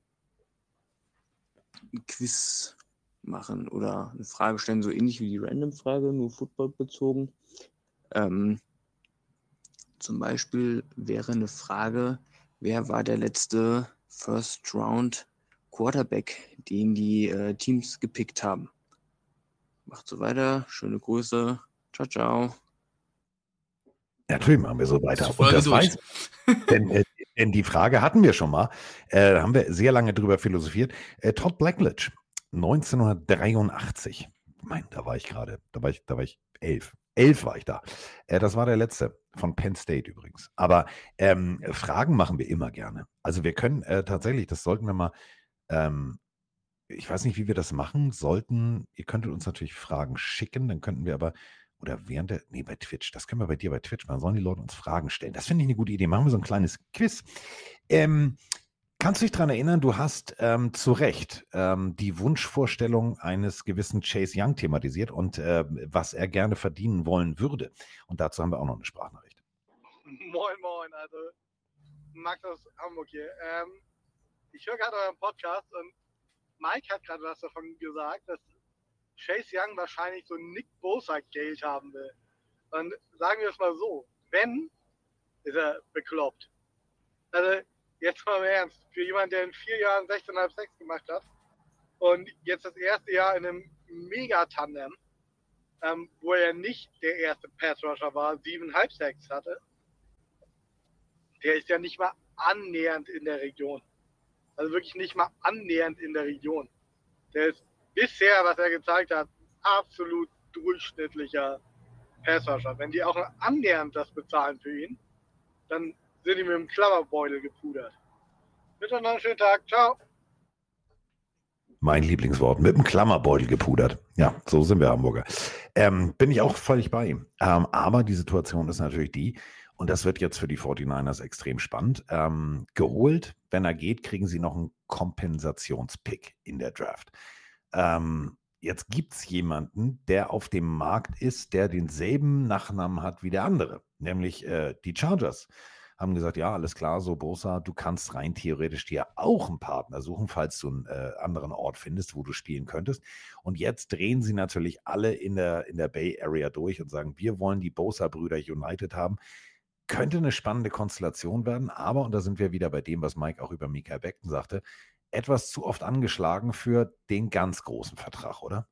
Speaker 7: ein Quiz machen oder eine Frage stellen, so ähnlich wie die Random-Frage, nur Football bezogen. Ähm, zum Beispiel wäre eine Frage, wer war der letzte First Round Quarterback, den die äh, Teams gepickt haben? Macht so weiter. Schöne Grüße. Ciao, ciao.
Speaker 1: Drüben machen wir so weiter. Und das weiß, denn, äh, denn, die Frage hatten wir schon mal. Äh, da haben wir sehr lange drüber philosophiert. Äh, Todd Blackledge, 1983. Mein, da war ich gerade. Da war ich, da war ich elf. Elf war ich da. Äh, das war der letzte von Penn State übrigens. Aber ähm, Fragen machen wir immer gerne. Also wir können äh, tatsächlich, das sollten wir mal ähm, ich weiß nicht, wie wir das machen sollten. Ihr könntet uns natürlich Fragen schicken, dann könnten wir aber, oder während der, nee, bei Twitch, das können wir bei dir bei Twitch machen, sollen die Leute uns Fragen stellen. Das finde ich eine gute Idee. Machen wir so ein kleines Quiz. Ähm, kannst du dich daran erinnern, du hast ähm, zu Recht ähm, die Wunschvorstellung eines gewissen Chase Young thematisiert und äh, was er gerne verdienen wollen würde. Und dazu haben wir auch noch eine Sprachnachricht.
Speaker 8: Moin, moin, also Max aus Hamburg hier. Ähm, ich höre gerade euren Podcast und Mike hat gerade was davon gesagt, dass Chase Young wahrscheinlich so Nick Bosa Geld haben will. Und sagen wir es mal so, wenn, ist er bekloppt. Also jetzt mal im Ernst, für jemanden, der in vier Jahren 16,5 6 gemacht hat und jetzt das erste Jahr in einem Mega-Tandem, ähm, wo er nicht der erste Pass-Rusher war, 7,5 6 hatte, der ist ja nicht mal annähernd in der Region. Also wirklich nicht mal annähernd in der Region. Der ist bisher, was er gezeigt hat, absolut durchschnittlicher Passwasher. Wenn die auch annähernd das bezahlen für ihn, dann sind die mit dem Klammerbeutel gepudert. Bitte noch einen schönen Tag. Ciao.
Speaker 1: Mein Lieblingswort, mit dem Klammerbeutel gepudert. Ja, so sind wir Hamburger. Ähm, bin ich auch völlig bei ihm. Ähm, aber die Situation ist natürlich die, und das wird jetzt für die 49ers extrem spannend. Ähm, geholt, wenn er geht, kriegen sie noch einen Kompensationspick in der Draft. Ähm, jetzt gibt es jemanden, der auf dem Markt ist, der denselben Nachnamen hat wie der andere, nämlich äh, die Chargers. Haben gesagt, ja, alles klar, so Bosa, du kannst rein theoretisch dir auch einen Partner suchen, falls du einen äh, anderen Ort findest, wo du spielen könntest. Und jetzt drehen sie natürlich alle in der, in der Bay Area durch und sagen, wir wollen die Bosa-Brüder United haben könnte eine spannende Konstellation werden, aber, und da sind wir wieder bei dem, was Mike auch über Mikael Beckton sagte, etwas zu oft angeschlagen für den ganz großen Vertrag, oder?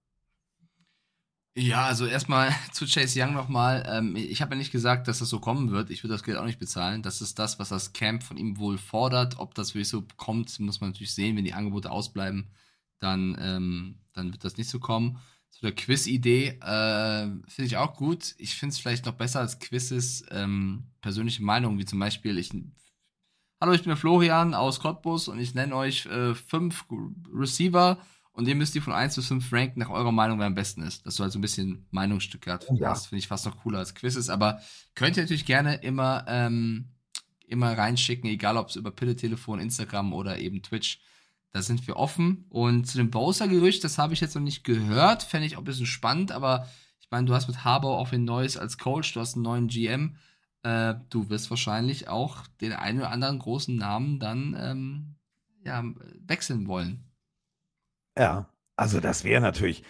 Speaker 2: Ja, also erstmal (laughs) zu Chase Young nochmal. Ähm, ich habe ja nicht gesagt, dass das so kommen wird. Ich würde das Geld auch nicht bezahlen. Das ist das, was das Camp von ihm wohl fordert. Ob das wirklich so kommt, muss man natürlich sehen. Wenn die Angebote ausbleiben, dann, ähm, dann wird das nicht so kommen. Zu der Quiz-Idee äh, finde ich auch gut. Ich finde es vielleicht noch besser als Quizzes ähm, persönliche Meinungen, wie zum Beispiel, ich. Hallo, ich bin der Florian aus Cottbus und ich nenne euch äh, fünf Receiver und ihr müsst die von 1 bis 5 ranken nach eurer Meinung, wer am besten ist. Dass du halt so ein bisschen Meinungsstücke hast. Ja. Das finde ich fast noch cooler als Quizzes. Aber könnt ihr natürlich gerne immer, ähm, immer reinschicken, egal ob es über Pille-Telefon, Instagram oder eben Twitch. Da sind wir offen. Und zu dem Bowser-Gerücht, das habe ich jetzt noch nicht gehört. Fände ich auch ein bisschen spannend, aber ich meine, du hast mit Harbour auch ein neues als Coach, du hast einen neuen GM. Äh, du wirst wahrscheinlich auch den einen oder anderen großen Namen dann ähm, ja, wechseln wollen.
Speaker 1: Ja, also das wäre natürlich,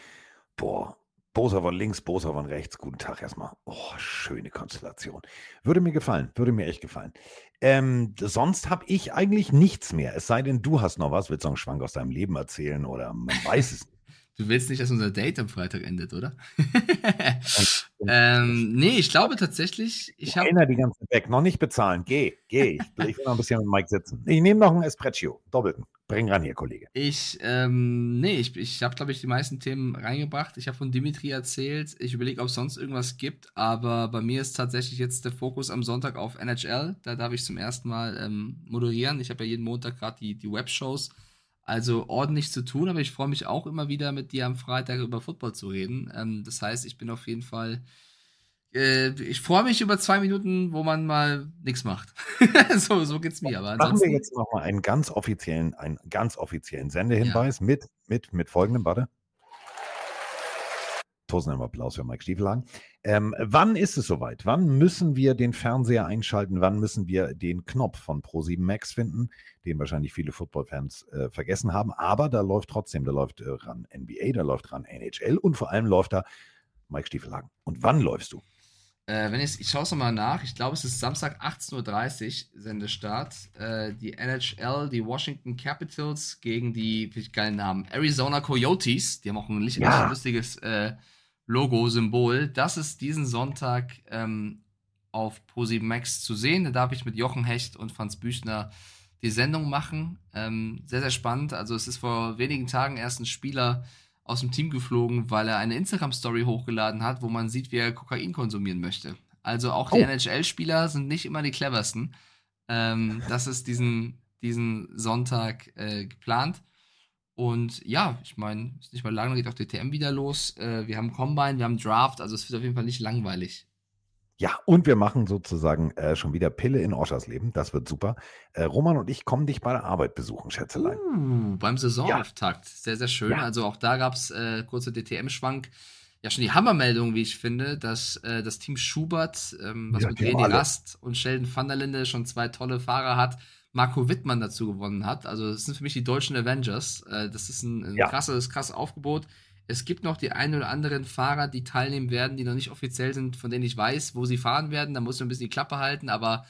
Speaker 1: boah, Bosa von links, Bosa von rechts. Guten Tag erstmal. Oh, schöne Konstellation. Würde mir gefallen, würde mir echt gefallen. Ähm, sonst habe ich eigentlich nichts mehr. Es sei denn, du hast noch was, willst du einen Schwank aus deinem Leben erzählen oder man weiß es nicht. (laughs)
Speaker 2: Du willst nicht, dass unser Date am Freitag endet, oder? (laughs) (laughs) Ähm, nee, ich glaube tatsächlich, ich habe.
Speaker 1: Einer die ganze weg, noch nicht bezahlen. Geh, geh. Ich, (laughs) ich will noch ein bisschen mit Mike sitzen. Ich nehme noch einen Espresso, doppelten. Bring ran hier, Kollege.
Speaker 2: Ich, ähm, nee, ich, ich habe, glaube ich, die meisten Themen reingebracht. Ich habe von Dimitri erzählt. Ich überlege, ob es sonst irgendwas gibt, aber bei mir ist tatsächlich jetzt der Fokus am Sonntag auf NHL. Da darf ich zum ersten Mal ähm, moderieren. Ich habe ja jeden Montag gerade die, die Webshows. Also ordentlich zu tun, aber ich freue mich auch immer wieder mit dir am Freitag über Football zu reden. Ähm, das heißt, ich bin auf jeden Fall äh, ich freue mich über zwei Minuten, wo man mal nichts macht. (laughs) so, so geht's mir. Aber
Speaker 1: Machen wir jetzt nochmal einen ganz offiziellen, einen ganz offiziellen Sendehinweis ja. mit, mit, mit folgendem, warte. Tausend Applaus für Mike Stiefelhagen. Ähm, wann ist es soweit? Wann müssen wir den Fernseher einschalten? Wann müssen wir den Knopf von Pro7 Max finden, den wahrscheinlich viele Footballfans äh, vergessen haben? Aber da läuft trotzdem, da läuft äh, ran NBA, da läuft ran NHL und vor allem läuft da Mike Stiefelhagen. Und wann läufst du?
Speaker 2: Äh, wenn ich, ich schaue es nochmal nach, ich glaube, es ist Samstag 18.30 Uhr Sendestart. Äh, die NHL, die Washington Capitals gegen die, wie geilen Namen, Arizona Coyotes. Die haben auch ein ja. lustiges äh, Logo, Symbol. Das ist diesen Sonntag ähm, auf Pro7 Max zu sehen. Da darf ich mit Jochen Hecht und Franz Büchner die Sendung machen. Ähm, sehr, sehr spannend. Also es ist vor wenigen Tagen erst ein Spieler aus dem Team geflogen, weil er eine Instagram-Story hochgeladen hat, wo man sieht, wie er Kokain konsumieren möchte. Also auch die oh. NHL-Spieler sind nicht immer die cleversten. Ähm, das ist diesen, diesen Sonntag äh, geplant. Und ja, ich meine, ist nicht mal lange, geht auch DTM wieder los. Äh, wir haben Combine, wir haben Draft, also es wird auf jeden Fall nicht langweilig.
Speaker 1: Ja, und wir machen sozusagen äh, schon wieder Pille in Oschers Leben. Das wird super. Äh, Roman und ich kommen dich bei der Arbeit besuchen, Schätzelein.
Speaker 2: Uh, beim Saisonauftakt. Ja. Sehr, sehr schön. Ja. Also auch da gab es äh, kurze DTM-Schwank. Ja, schon die Hammermeldung, wie ich finde, dass äh, das Team Schubert, ähm, was ja, mit René Rast und Sheldon van der Linde schon zwei tolle Fahrer hat, Marco Wittmann dazu gewonnen hat. Also das sind für mich die deutschen Avengers. Äh, das ist ein, ein krasses, krasses Aufgebot. Es gibt noch die einen oder anderen Fahrer, die teilnehmen werden, die noch nicht offiziell sind, von denen ich weiß, wo sie fahren werden. Da muss ich ein bisschen die Klappe halten, aber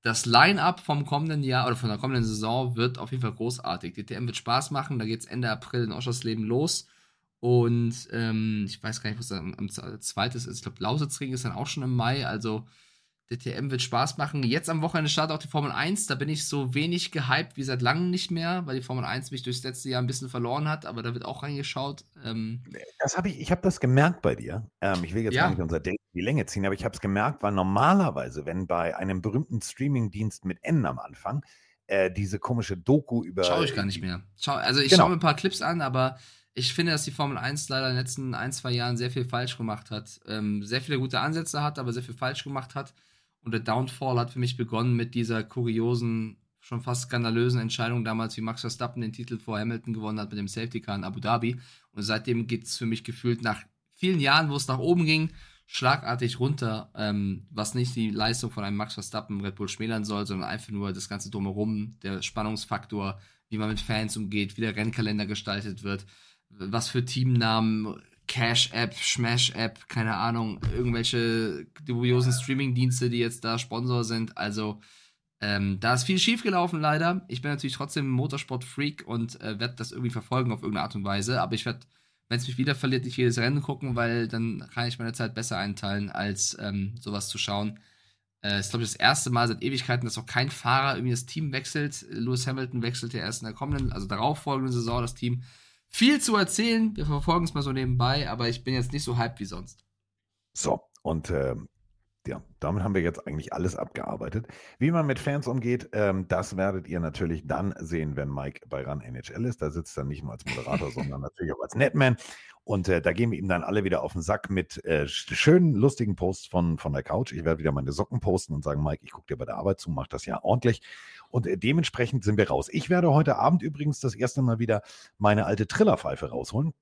Speaker 2: das Line-up vom kommenden Jahr oder von der kommenden Saison wird auf jeden Fall großartig. Die TM wird Spaß machen. Da geht es Ende April in Oschersleben los. Und ähm, ich weiß gar nicht, was am, am zweites ist. Ich glaube, Lausitzring ist dann auch schon im Mai. Also DTM wird Spaß machen. Jetzt am Wochenende startet auch die Formel 1. Da bin ich so wenig gehypt wie seit langem nicht mehr, weil die Formel 1 mich durchs letzte Jahr ein bisschen verloren hat, aber da wird auch reingeschaut. Ähm,
Speaker 1: das habe ich, ich habe das gemerkt bei dir. Ähm, ich will jetzt ja. gar nicht unser Date die Länge ziehen, aber ich habe es gemerkt, weil normalerweise, wenn bei einem berühmten Streaming-Dienst mit N am Anfang äh, diese komische Doku über.
Speaker 2: Schaue ich gar nicht mehr. Schau, also ich genau. schaue mir ein paar Clips an, aber ich finde, dass die Formel 1 leider in den letzten ein, zwei Jahren sehr viel falsch gemacht hat. Ähm, sehr viele gute Ansätze hat, aber sehr viel falsch gemacht hat. Und der Downfall hat für mich begonnen mit dieser kuriosen, schon fast skandalösen Entscheidung damals, wie Max Verstappen den Titel vor Hamilton gewonnen hat mit dem Safety Car in Abu Dhabi. Und seitdem geht es für mich gefühlt nach vielen Jahren, wo es nach oben ging, schlagartig runter, ähm, was nicht die Leistung von einem Max Verstappen Red Bull schmälern soll, sondern einfach nur das ganze drumherum, der Spannungsfaktor, wie man mit Fans umgeht, wie der Rennkalender gestaltet wird, was für Teamnamen Cash-App, Smash-App, keine Ahnung, irgendwelche dubiosen Streaming-Dienste, die jetzt da Sponsor sind. Also, ähm, da ist viel schiefgelaufen leider. Ich bin natürlich trotzdem Motorsport-Freak und äh, werde das irgendwie verfolgen auf irgendeine Art und Weise. Aber ich werde, wenn es mich wieder verliert, nicht jedes Rennen gucken, weil dann kann ich meine Zeit besser einteilen, als ähm, sowas zu schauen. Äh, ist, glaube ich, das erste Mal seit Ewigkeiten, dass auch kein Fahrer irgendwie das Team wechselt. Lewis Hamilton wechselt ja erst in der kommenden, also darauffolgenden Saison das Team viel zu erzählen. Wir verfolgen es mal so nebenbei, aber ich bin jetzt nicht so hyped wie sonst.
Speaker 1: So, und äh, ja, damit haben wir jetzt eigentlich alles abgearbeitet. Wie man mit Fans umgeht, ähm, das werdet ihr natürlich dann sehen, wenn Mike bei RAN NHL ist. Da sitzt er nicht nur als Moderator, (laughs) sondern natürlich auch als Netman. Und äh, da gehen wir ihm dann alle wieder auf den Sack mit äh, schönen, lustigen Posts von, von der Couch. Ich werde wieder meine Socken posten und sagen, Mike, ich gucke dir bei der Arbeit zu, mach das ja ordentlich. Und äh, dementsprechend sind wir raus. Ich werde heute Abend übrigens das erste Mal wieder meine alte Trillerpfeife rausholen.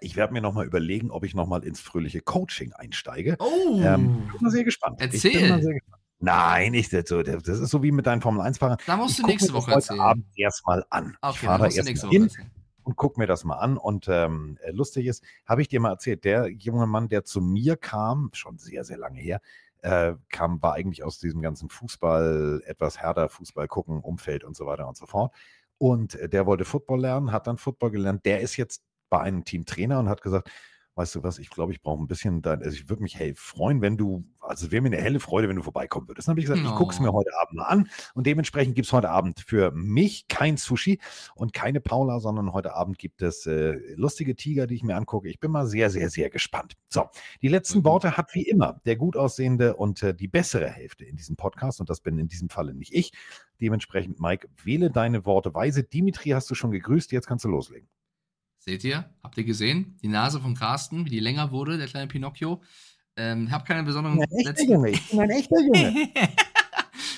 Speaker 1: Ich werde mir nochmal überlegen, ob ich nochmal ins fröhliche Coaching einsteige.
Speaker 2: Oh, ähm,
Speaker 1: bin mal sehr gespannt.
Speaker 2: Erzähl. Ich bin mal sehr gespannt.
Speaker 1: Nein, ich, das ist so wie mit deinen Formel 1-Fahrern.
Speaker 2: Da musst du nächste Woche
Speaker 1: erzählen. heute Abend erstmal an.
Speaker 2: Okay, ich fahre da erst mal hin
Speaker 1: und guck mir das mal an. Und ähm, äh, lustig ist, habe ich dir mal erzählt, der junge Mann, der zu mir kam, schon sehr, sehr lange her, äh, kam, war eigentlich aus diesem ganzen Fußball, etwas härter Fußball gucken, Umfeld und so weiter und so fort. Und äh, der wollte Football lernen, hat dann Football gelernt. Der ist jetzt bei einem Team Trainer und hat gesagt, weißt du was, ich glaube, ich brauche ein bisschen, da, also ich würde mich hey, freuen, wenn du, also wäre mir eine helle Freude, wenn du vorbeikommen würdest. Dann habe ich gesagt, ich gucke es mir heute Abend mal an und dementsprechend gibt es heute Abend für mich kein Sushi und keine Paula, sondern heute Abend gibt es äh, lustige Tiger, die ich mir angucke. Ich bin mal sehr, sehr, sehr gespannt. So, die letzten
Speaker 2: Mhm.
Speaker 1: Worte hat wie immer der gut aussehende und äh, die bessere Hälfte in diesem Podcast und das bin in diesem Falle nicht ich. Dementsprechend, Mike, wähle deine Worte weise. Dimitri hast du schon gegrüßt, jetzt kannst du loslegen.
Speaker 2: Seht ihr? Habt ihr gesehen? Die Nase von Carsten, wie die länger wurde, der kleine Pinocchio. Ähm, habe keine besonderen letzten.
Speaker 1: Junge, (laughs) (laughs) ich bin ein echter Junge.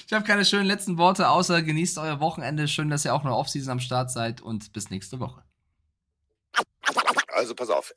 Speaker 2: ich habe keine schönen letzten Worte, außer genießt euer Wochenende. Schön, dass ihr auch noch Offseason am Start seid und bis nächste Woche.
Speaker 9: Also pass auf,